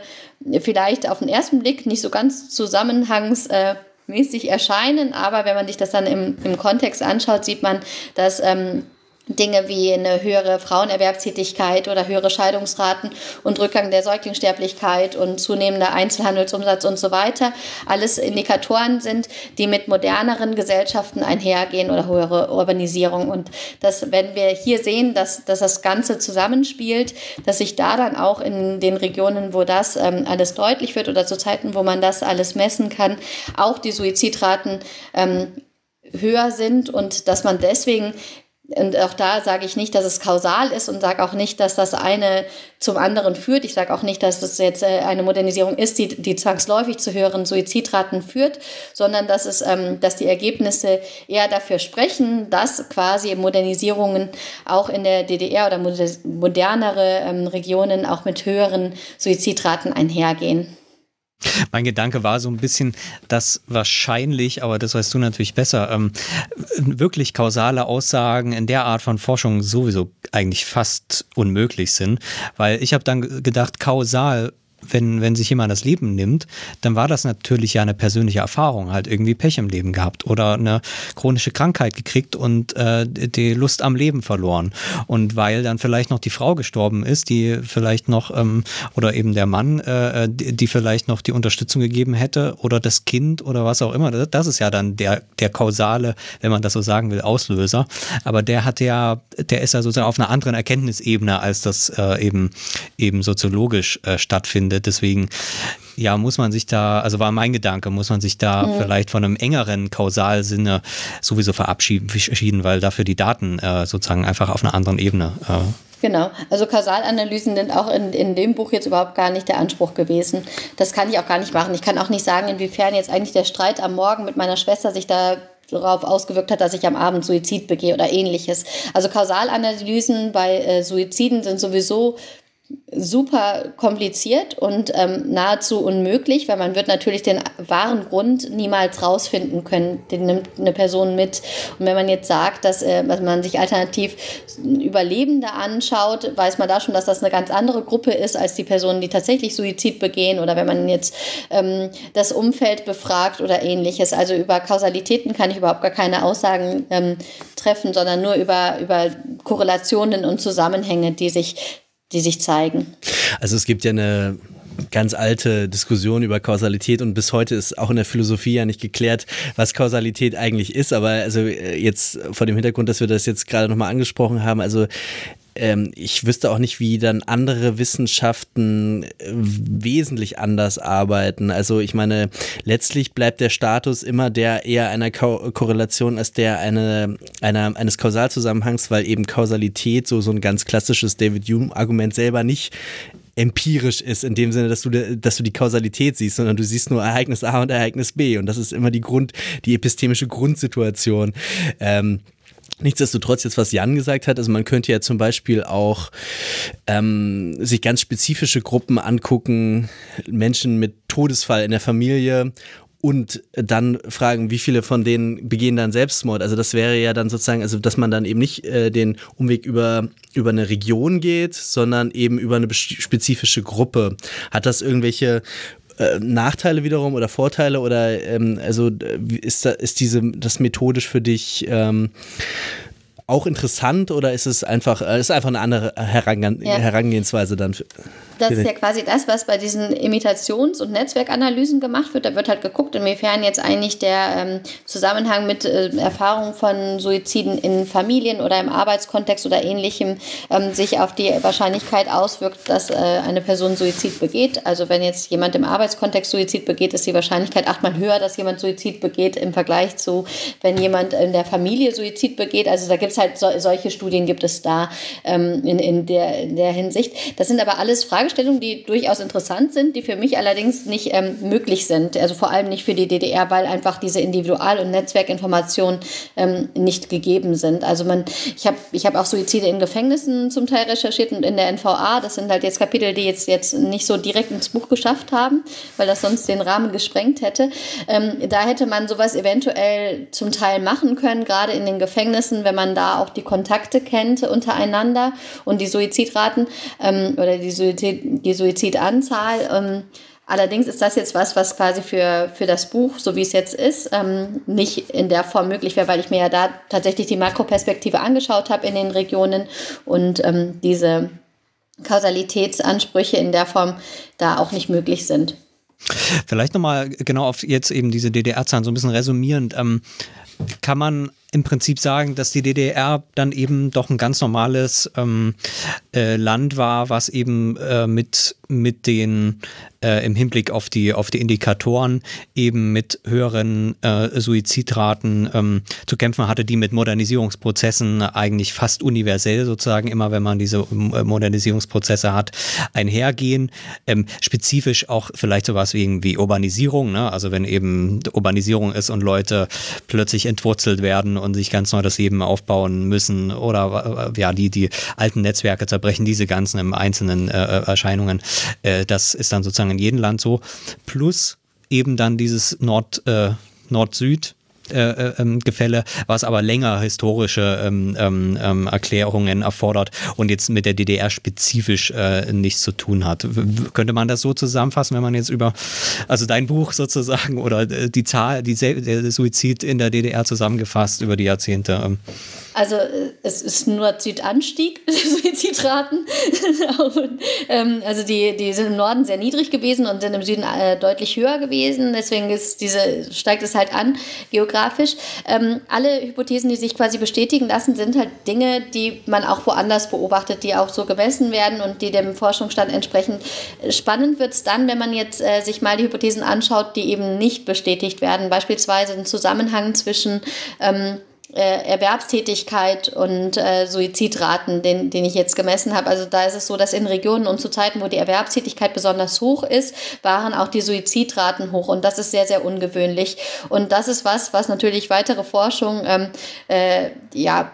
vielleicht auf den ersten Blick nicht so ganz zusammenhangsmäßig erscheinen, aber wenn man sich das dann im, im Kontext anschaut, sieht man, dass ähm, Dinge wie eine höhere Frauenerwerbstätigkeit oder höhere Scheidungsraten und Rückgang der Säuglingssterblichkeit und zunehmender Einzelhandelsumsatz und so weiter alles Indikatoren sind, die mit moderneren Gesellschaften einhergehen oder höhere Urbanisierung. Und dass, wenn wir hier sehen, dass, dass das Ganze zusammenspielt, dass sich da dann auch in den Regionen, wo das ähm, alles deutlich wird oder zu Zeiten, wo man das alles messen kann, auch die Suizidraten ähm, höher sind und dass man deswegen und auch da sage ich nicht, dass es kausal ist und sage auch nicht, dass das eine zum anderen führt. Ich sage auch nicht, dass das jetzt äh, eine Modernisierung ist, die, die zwangsläufig zu höheren Suizidraten führt, sondern dass, es, ähm, dass die Ergebnisse eher dafür sprechen, dass quasi Modernisierungen auch in der DDR oder modernere ähm, Regionen auch mit höheren Suizidraten einhergehen. Mein Gedanke war so ein bisschen, dass wahrscheinlich, aber das weißt du natürlich besser, ähm, wirklich kausale Aussagen in der Art von Forschung sowieso eigentlich fast unmöglich sind, weil ich habe dann gedacht, kausal wenn, wenn sich jemand das Leben nimmt, dann war das natürlich ja eine persönliche Erfahrung, halt irgendwie Pech im Leben gehabt oder eine chronische Krankheit gekriegt und äh, die Lust am Leben verloren. Und weil dann vielleicht noch die Frau gestorben ist, die vielleicht noch, ähm, oder eben der Mann, äh, die, die, vielleicht noch die Unterstützung gegeben hätte oder das Kind oder was auch immer, das ist ja dann der, der kausale, wenn man das so sagen will, Auslöser. Aber der hat ja, der ist ja sozusagen auf einer anderen Erkenntnisebene, als das äh, eben, eben soziologisch äh, stattfindet. Deswegen ja, muss man sich da, also war mein Gedanke, muss man sich da mhm. vielleicht von einem engeren Kausalsinne sowieso verabschieden, weil dafür die Daten äh, sozusagen einfach auf einer anderen Ebene. Äh Genau, also Kausalanalysen sind auch in, in dem Buch jetzt überhaupt gar nicht der Anspruch gewesen. Das kann ich auch gar nicht machen. Ich kann auch nicht sagen, inwiefern jetzt eigentlich der Streit am Morgen mit meiner Schwester sich da darauf ausgewirkt hat, dass ich am Abend Suizid begehe oder ähnliches. Also Kausalanalysen bei äh, Suiziden sind sowieso super kompliziert und ähm, nahezu unmöglich, weil man wird natürlich den wahren Grund niemals rausfinden können. Den nimmt eine Person mit. Und wenn man jetzt sagt, dass, äh, dass man sich alternativ Überlebende anschaut, weiß man da schon, dass das eine ganz andere Gruppe ist als die Personen, die tatsächlich Suizid begehen oder wenn man jetzt ähm, das Umfeld befragt oder ähnliches. Also über Kausalitäten kann ich überhaupt gar keine Aussagen ähm, treffen, sondern nur über, über Korrelationen und Zusammenhänge, die sich die sich zeigen. Also es gibt ja eine ganz alte Diskussion über Kausalität und bis heute ist auch in der Philosophie ja nicht geklärt, was Kausalität eigentlich ist. Aber also äh, jetzt vor dem Hintergrund, dass wir das jetzt gerade nochmal angesprochen haben, also ähm, ich wüsste auch nicht, wie dann andere Wissenschaften äh, wesentlich anders arbeiten. Also ich meine, letztlich bleibt der Status immer der eher einer Ko Korrelation als der eine, einer, eines Kausalzusammenhangs, weil eben Kausalität so, so ein ganz klassisches David Hume-Argument selber nicht empirisch ist, in dem Sinne, dass du, dass du die Kausalität siehst, sondern du siehst nur Ereignis A und Ereignis B. Und das ist immer die Grund, die epistemische Grundsituation. Ähm, Nichtsdestotrotz, jetzt was Jan gesagt hat, also man könnte ja zum Beispiel auch ähm, sich ganz spezifische Gruppen angucken, Menschen mit Todesfall in der Familie und dann fragen, wie viele von denen begehen dann Selbstmord. Also das wäre ja dann sozusagen, also dass man dann eben nicht äh, den Umweg über, über eine Region geht, sondern eben über eine spezifische Gruppe. Hat das irgendwelche äh, Nachteile wiederum oder Vorteile oder ähm, also ist da, ist diese das methodisch für dich ähm, auch interessant oder ist es einfach äh, ist einfach eine andere Herange ja. Herangehensweise dann? Für das ist ja quasi das, was bei diesen Imitations- und Netzwerkanalysen gemacht wird. Da wird halt geguckt, inwiefern jetzt eigentlich der ähm, Zusammenhang mit äh, Erfahrungen von Suiziden in Familien oder im Arbeitskontext oder ähnlichem ähm, sich auf die Wahrscheinlichkeit auswirkt, dass äh, eine Person Suizid begeht. Also wenn jetzt jemand im Arbeitskontext Suizid begeht, ist die Wahrscheinlichkeit achtmal höher, dass jemand Suizid begeht im Vergleich zu, wenn jemand in der Familie Suizid begeht. Also da gibt es halt so, solche Studien gibt es da ähm, in, in, der, in der Hinsicht. Das sind aber alles Fragestellungen, die durchaus interessant sind, die für mich allerdings nicht ähm, möglich sind. Also vor allem nicht für die DDR, weil einfach diese Individual- und Netzwerkinformationen ähm, nicht gegeben sind. Also man, ich habe ich hab auch Suizide in Gefängnissen zum Teil recherchiert und in der NVA. Das sind halt jetzt Kapitel, die jetzt, jetzt nicht so direkt ins Buch geschafft haben, weil das sonst den Rahmen gesprengt hätte. Ähm, da hätte man sowas eventuell zum Teil machen können, gerade in den Gefängnissen, wenn man da auch die Kontakte kennt untereinander und die Suizidraten ähm, oder die Suizid die Suizidanzahl. Ähm, allerdings ist das jetzt was, was quasi für, für das Buch, so wie es jetzt ist, ähm, nicht in der Form möglich wäre, weil ich mir ja da tatsächlich die Makroperspektive angeschaut habe in den Regionen und ähm, diese Kausalitätsansprüche in der Form da auch nicht möglich sind. Vielleicht nochmal genau auf jetzt eben diese DDR-Zahlen so ein bisschen resümierend. Ähm, kann man im Prinzip sagen, dass die DDR dann eben doch ein ganz normales ähm, äh, Land war, was eben äh, mit, mit den äh, im Hinblick auf die, auf die Indikatoren eben mit höheren äh, Suizidraten ähm, zu kämpfen hatte, die mit Modernisierungsprozessen eigentlich fast universell sozusagen immer, wenn man diese äh, Modernisierungsprozesse hat, einhergehen. Ähm, spezifisch auch vielleicht sowas wie, wie Urbanisierung, ne? also wenn eben Urbanisierung ist und Leute plötzlich entwurzelt werden und sich ganz neu das Leben aufbauen müssen oder äh, ja, die, die alten Netzwerke zerbrechen, diese ganzen einzelnen äh, Erscheinungen. Äh, das ist dann sozusagen in jedem Land so. Plus eben dann dieses Nord, äh, Nord-Süd äh, ähm, Gefälle, was aber länger historische ähm, ähm, ähm Erklärungen erfordert und jetzt mit der DDR spezifisch äh, nichts zu tun hat. W könnte man das so zusammenfassen, wenn man jetzt über, also dein Buch sozusagen oder äh, die Zahl, die der Suizid in der DDR zusammengefasst über die Jahrzehnte? Also äh, es ist nur Südanstieg Suizidraten. ähm, also die, die sind im Norden sehr niedrig gewesen und sind im Süden äh, deutlich höher gewesen. Deswegen ist diese, steigt es halt an, geografisch. Ähm, alle Hypothesen, die sich quasi bestätigen lassen, sind halt Dinge, die man auch woanders beobachtet, die auch so gemessen werden und die dem Forschungsstand entsprechen. Spannend wird es dann, wenn man jetzt äh, sich mal die Hypothesen anschaut, die eben nicht bestätigt werden. Beispielsweise ein Zusammenhang zwischen ähm, äh, Erwerbstätigkeit und äh, Suizidraten, den, den ich jetzt gemessen habe. Also da ist es so, dass in Regionen und zu Zeiten, wo die Erwerbstätigkeit besonders hoch ist, waren auch die Suizidraten hoch. Und das ist sehr, sehr ungewöhnlich. Und das ist was, was natürlich weitere Forschung ähm, äh, ja,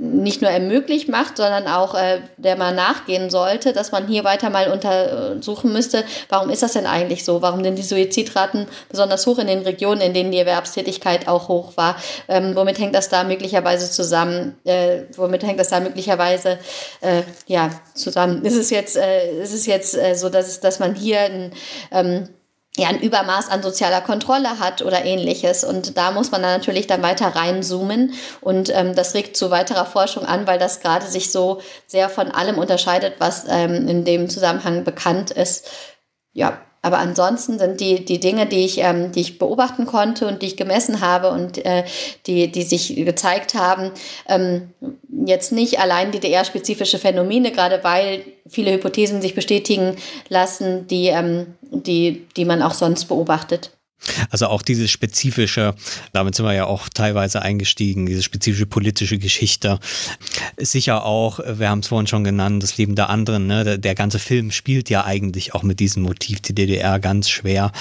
nicht nur ermöglicht macht, sondern auch äh, der man nachgehen sollte, dass man hier weiter mal untersuchen müsste, warum ist das denn eigentlich so? Warum sind die Suizidraten besonders hoch in den Regionen, in denen die Erwerbstätigkeit auch hoch war? Ähm, womit hängt das da möglicherweise zusammen? Äh, womit hängt das da möglicherweise äh, ja, zusammen? Ist es jetzt, äh, ist es jetzt äh, so, dass, dass man hier ein ähm, ja, ein Übermaß an sozialer Kontrolle hat oder ähnliches. Und da muss man dann natürlich dann weiter reinzoomen. Und ähm, das regt zu weiterer Forschung an, weil das gerade sich so sehr von allem unterscheidet, was ähm, in dem Zusammenhang bekannt ist. Ja, aber ansonsten sind die, die Dinge, die ich, ähm, die ich beobachten konnte und die ich gemessen habe und äh, die, die sich gezeigt haben, ähm, jetzt nicht allein DDR-spezifische Phänomene, gerade weil viele Hypothesen sich bestätigen lassen, die, ähm, die, die man auch sonst beobachtet. Also auch diese spezifische, damit sind wir ja auch teilweise eingestiegen, diese spezifische politische Geschichte. Sicher auch, wir haben es vorhin schon genannt, das Leben der anderen. Ne? Der, der, ganze Film spielt ja eigentlich auch mit diesem Motiv die DDR ganz schwer.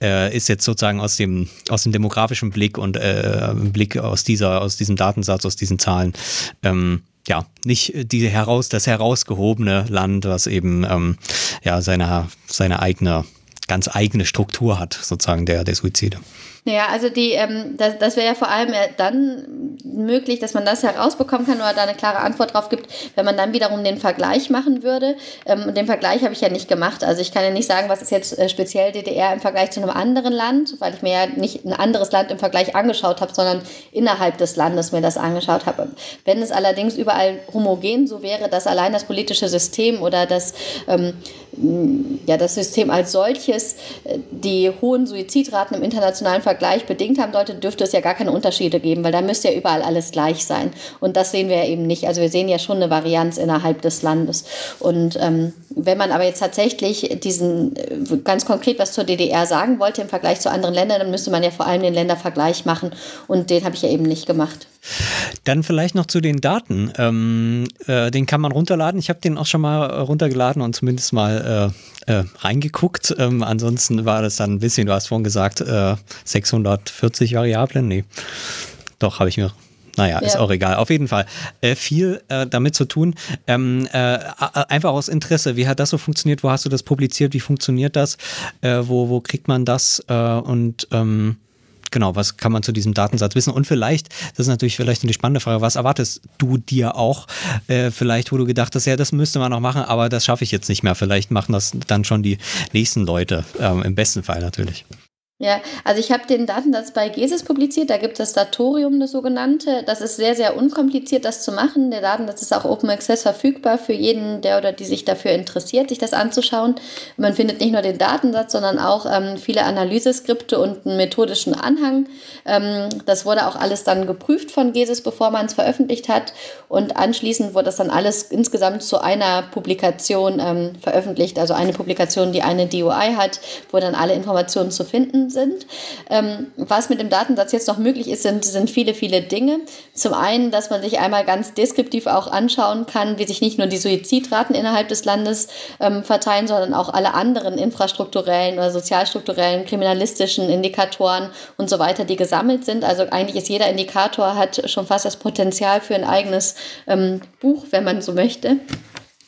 Äh, ist jetzt sozusagen aus dem, aus dem demografischen Blick und äh, Blick aus dieser, aus diesem Datensatz, aus diesen Zahlen. Ähm, ja, nicht die heraus, das herausgehobene Land, was eben ähm, ja seine, seine eigene ganz eigene Struktur hat, sozusagen der, der Suizide. Ja, also die, ähm, das, das wäre ja vor allem äh, dann möglich, dass man das herausbekommen kann oder da eine klare Antwort drauf gibt, wenn man dann wiederum den Vergleich machen würde. Ähm, den Vergleich habe ich ja nicht gemacht. Also ich kann ja nicht sagen, was ist jetzt äh, speziell DDR im Vergleich zu einem anderen Land, weil ich mir ja nicht ein anderes Land im Vergleich angeschaut habe, sondern innerhalb des Landes mir das angeschaut habe. Wenn es allerdings überall homogen so wäre, dass allein das politische System oder das, ähm, ja, das System als solches äh, die hohen Suizidraten im internationalen Vergleich gleich bedingt haben sollte, dürfte es ja gar keine Unterschiede geben, weil da müsste ja überall alles gleich sein. Und das sehen wir ja eben nicht. Also wir sehen ja schon eine Varianz innerhalb des Landes. Und ähm, wenn man aber jetzt tatsächlich diesen äh, ganz konkret was zur DDR sagen wollte im Vergleich zu anderen Ländern, dann müsste man ja vor allem den Ländervergleich machen. Und den habe ich ja eben nicht gemacht. Dann vielleicht noch zu den Daten. Ähm, äh, den kann man runterladen. Ich habe den auch schon mal runtergeladen und zumindest mal äh, äh, reingeguckt. Ähm, ansonsten war das dann ein bisschen, du hast vorhin gesagt, 640 äh, Variablen. Nee, doch, habe ich mir naja, ja. ist auch egal. Auf jeden Fall äh, viel äh, damit zu tun. Ähm, äh, einfach aus Interesse. Wie hat das so funktioniert? Wo hast du das publiziert? Wie funktioniert das? Äh, wo, wo kriegt man das? Äh, und ähm, genau, was kann man zu diesem Datensatz wissen? Und vielleicht, das ist natürlich vielleicht eine spannende Frage, was erwartest du dir auch? Äh, vielleicht, wo du gedacht hast, ja, das müsste man noch machen, aber das schaffe ich jetzt nicht mehr. Vielleicht machen das dann schon die nächsten Leute, ähm, im besten Fall natürlich. Ja, also ich habe den Datensatz bei GESIS publiziert, da gibt es das Datorium, das sogenannte. Das ist sehr, sehr unkompliziert, das zu machen. Der Datensatz ist auch Open Access verfügbar für jeden, der oder die sich dafür interessiert, sich das anzuschauen. Man findet nicht nur den Datensatz, sondern auch ähm, viele Analyseskripte und einen methodischen Anhang. Ähm, das wurde auch alles dann geprüft von GESIS, bevor man es veröffentlicht hat. Und anschließend wurde das dann alles insgesamt zu einer Publikation ähm, veröffentlicht. Also eine Publikation, die eine DOI hat, wo dann alle Informationen zu finden sind. Ähm, was mit dem Datensatz jetzt noch möglich ist, sind, sind viele, viele Dinge. Zum einen, dass man sich einmal ganz deskriptiv auch anschauen kann, wie sich nicht nur die Suizidraten innerhalb des Landes ähm, verteilen, sondern auch alle anderen infrastrukturellen oder sozialstrukturellen, kriminalistischen Indikatoren und so weiter, die gesammelt sind. Also eigentlich ist jeder Indikator hat schon fast das Potenzial für ein eigenes ähm, Buch, wenn man so möchte.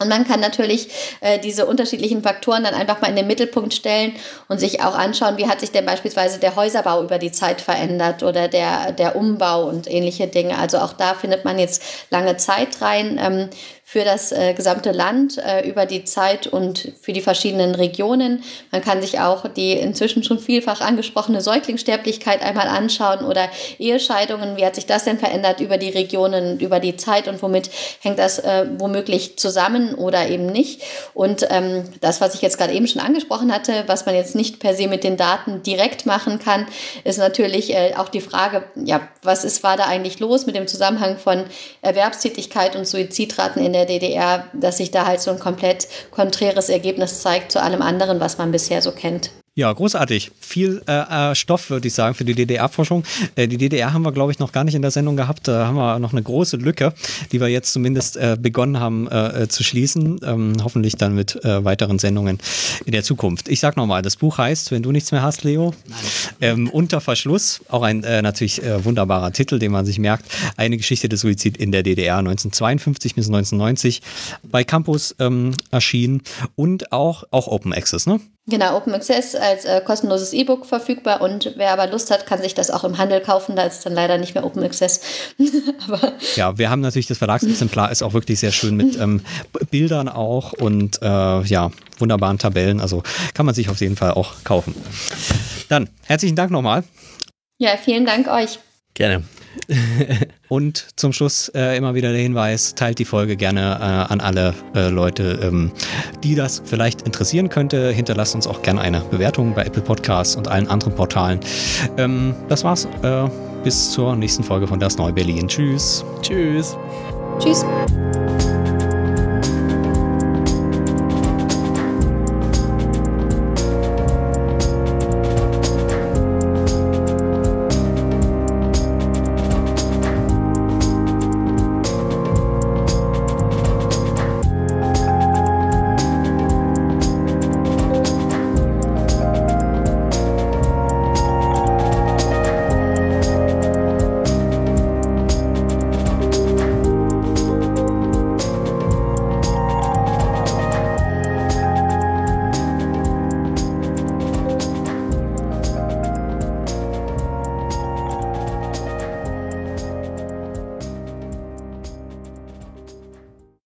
Und man kann natürlich äh, diese unterschiedlichen Faktoren dann einfach mal in den Mittelpunkt stellen und sich auch anschauen, wie hat sich denn beispielsweise der Häuserbau über die Zeit verändert oder der, der Umbau und ähnliche Dinge. Also auch da findet man jetzt lange Zeit rein. Ähm, für das äh, gesamte Land äh, über die Zeit und für die verschiedenen Regionen. Man kann sich auch die inzwischen schon vielfach angesprochene Säuglingssterblichkeit einmal anschauen oder Ehescheidungen. Wie hat sich das denn verändert über die Regionen, über die Zeit und womit hängt das äh, womöglich zusammen oder eben nicht? Und ähm, das, was ich jetzt gerade eben schon angesprochen hatte, was man jetzt nicht per se mit den Daten direkt machen kann, ist natürlich äh, auch die Frage, ja, was ist, war da eigentlich los mit dem Zusammenhang von Erwerbstätigkeit und Suizidraten in der der DDR, dass sich da halt so ein komplett konträres Ergebnis zeigt zu allem anderen, was man bisher so kennt. Ja, großartig. Viel äh, äh Stoff, würde ich sagen, für die DDR-Forschung. Äh, die DDR haben wir, glaube ich, noch gar nicht in der Sendung gehabt. Da haben wir noch eine große Lücke, die wir jetzt zumindest äh, begonnen haben äh, äh, zu schließen. Ähm, hoffentlich dann mit weiteren Sendungen in der Zukunft. Ich sag nochmal, das Buch heißt, wenn du nichts mehr hast, Leo, ähm, Unter Verschluss. Auch ein natürlich wunderbarer Titel, den man sich merkt. Eine Geschichte des Suizid in der DDR 1952 bis 1990 bei Campus ähm, erschienen und auch, auch Open Access, ne? Genau, Open Access als äh, kostenloses E-Book verfügbar und wer aber Lust hat, kann sich das auch im Handel kaufen. Da ist dann leider nicht mehr Open Access. ja, wir haben natürlich das Verlagsexemplar, ist auch wirklich sehr schön mit ähm, Bildern auch und äh, ja, wunderbaren Tabellen. Also kann man sich auf jeden Fall auch kaufen. Dann herzlichen Dank nochmal. Ja, vielen Dank euch. Gerne. Und zum Schluss äh, immer wieder der Hinweis, teilt die Folge gerne äh, an alle äh, Leute, ähm, die das vielleicht interessieren könnte. Hinterlasst uns auch gerne eine Bewertung bei Apple Podcasts und allen anderen Portalen. Ähm, das war's. Äh, bis zur nächsten Folge von Das Neu Berlin. Tschüss. Tschüss. Tschüss.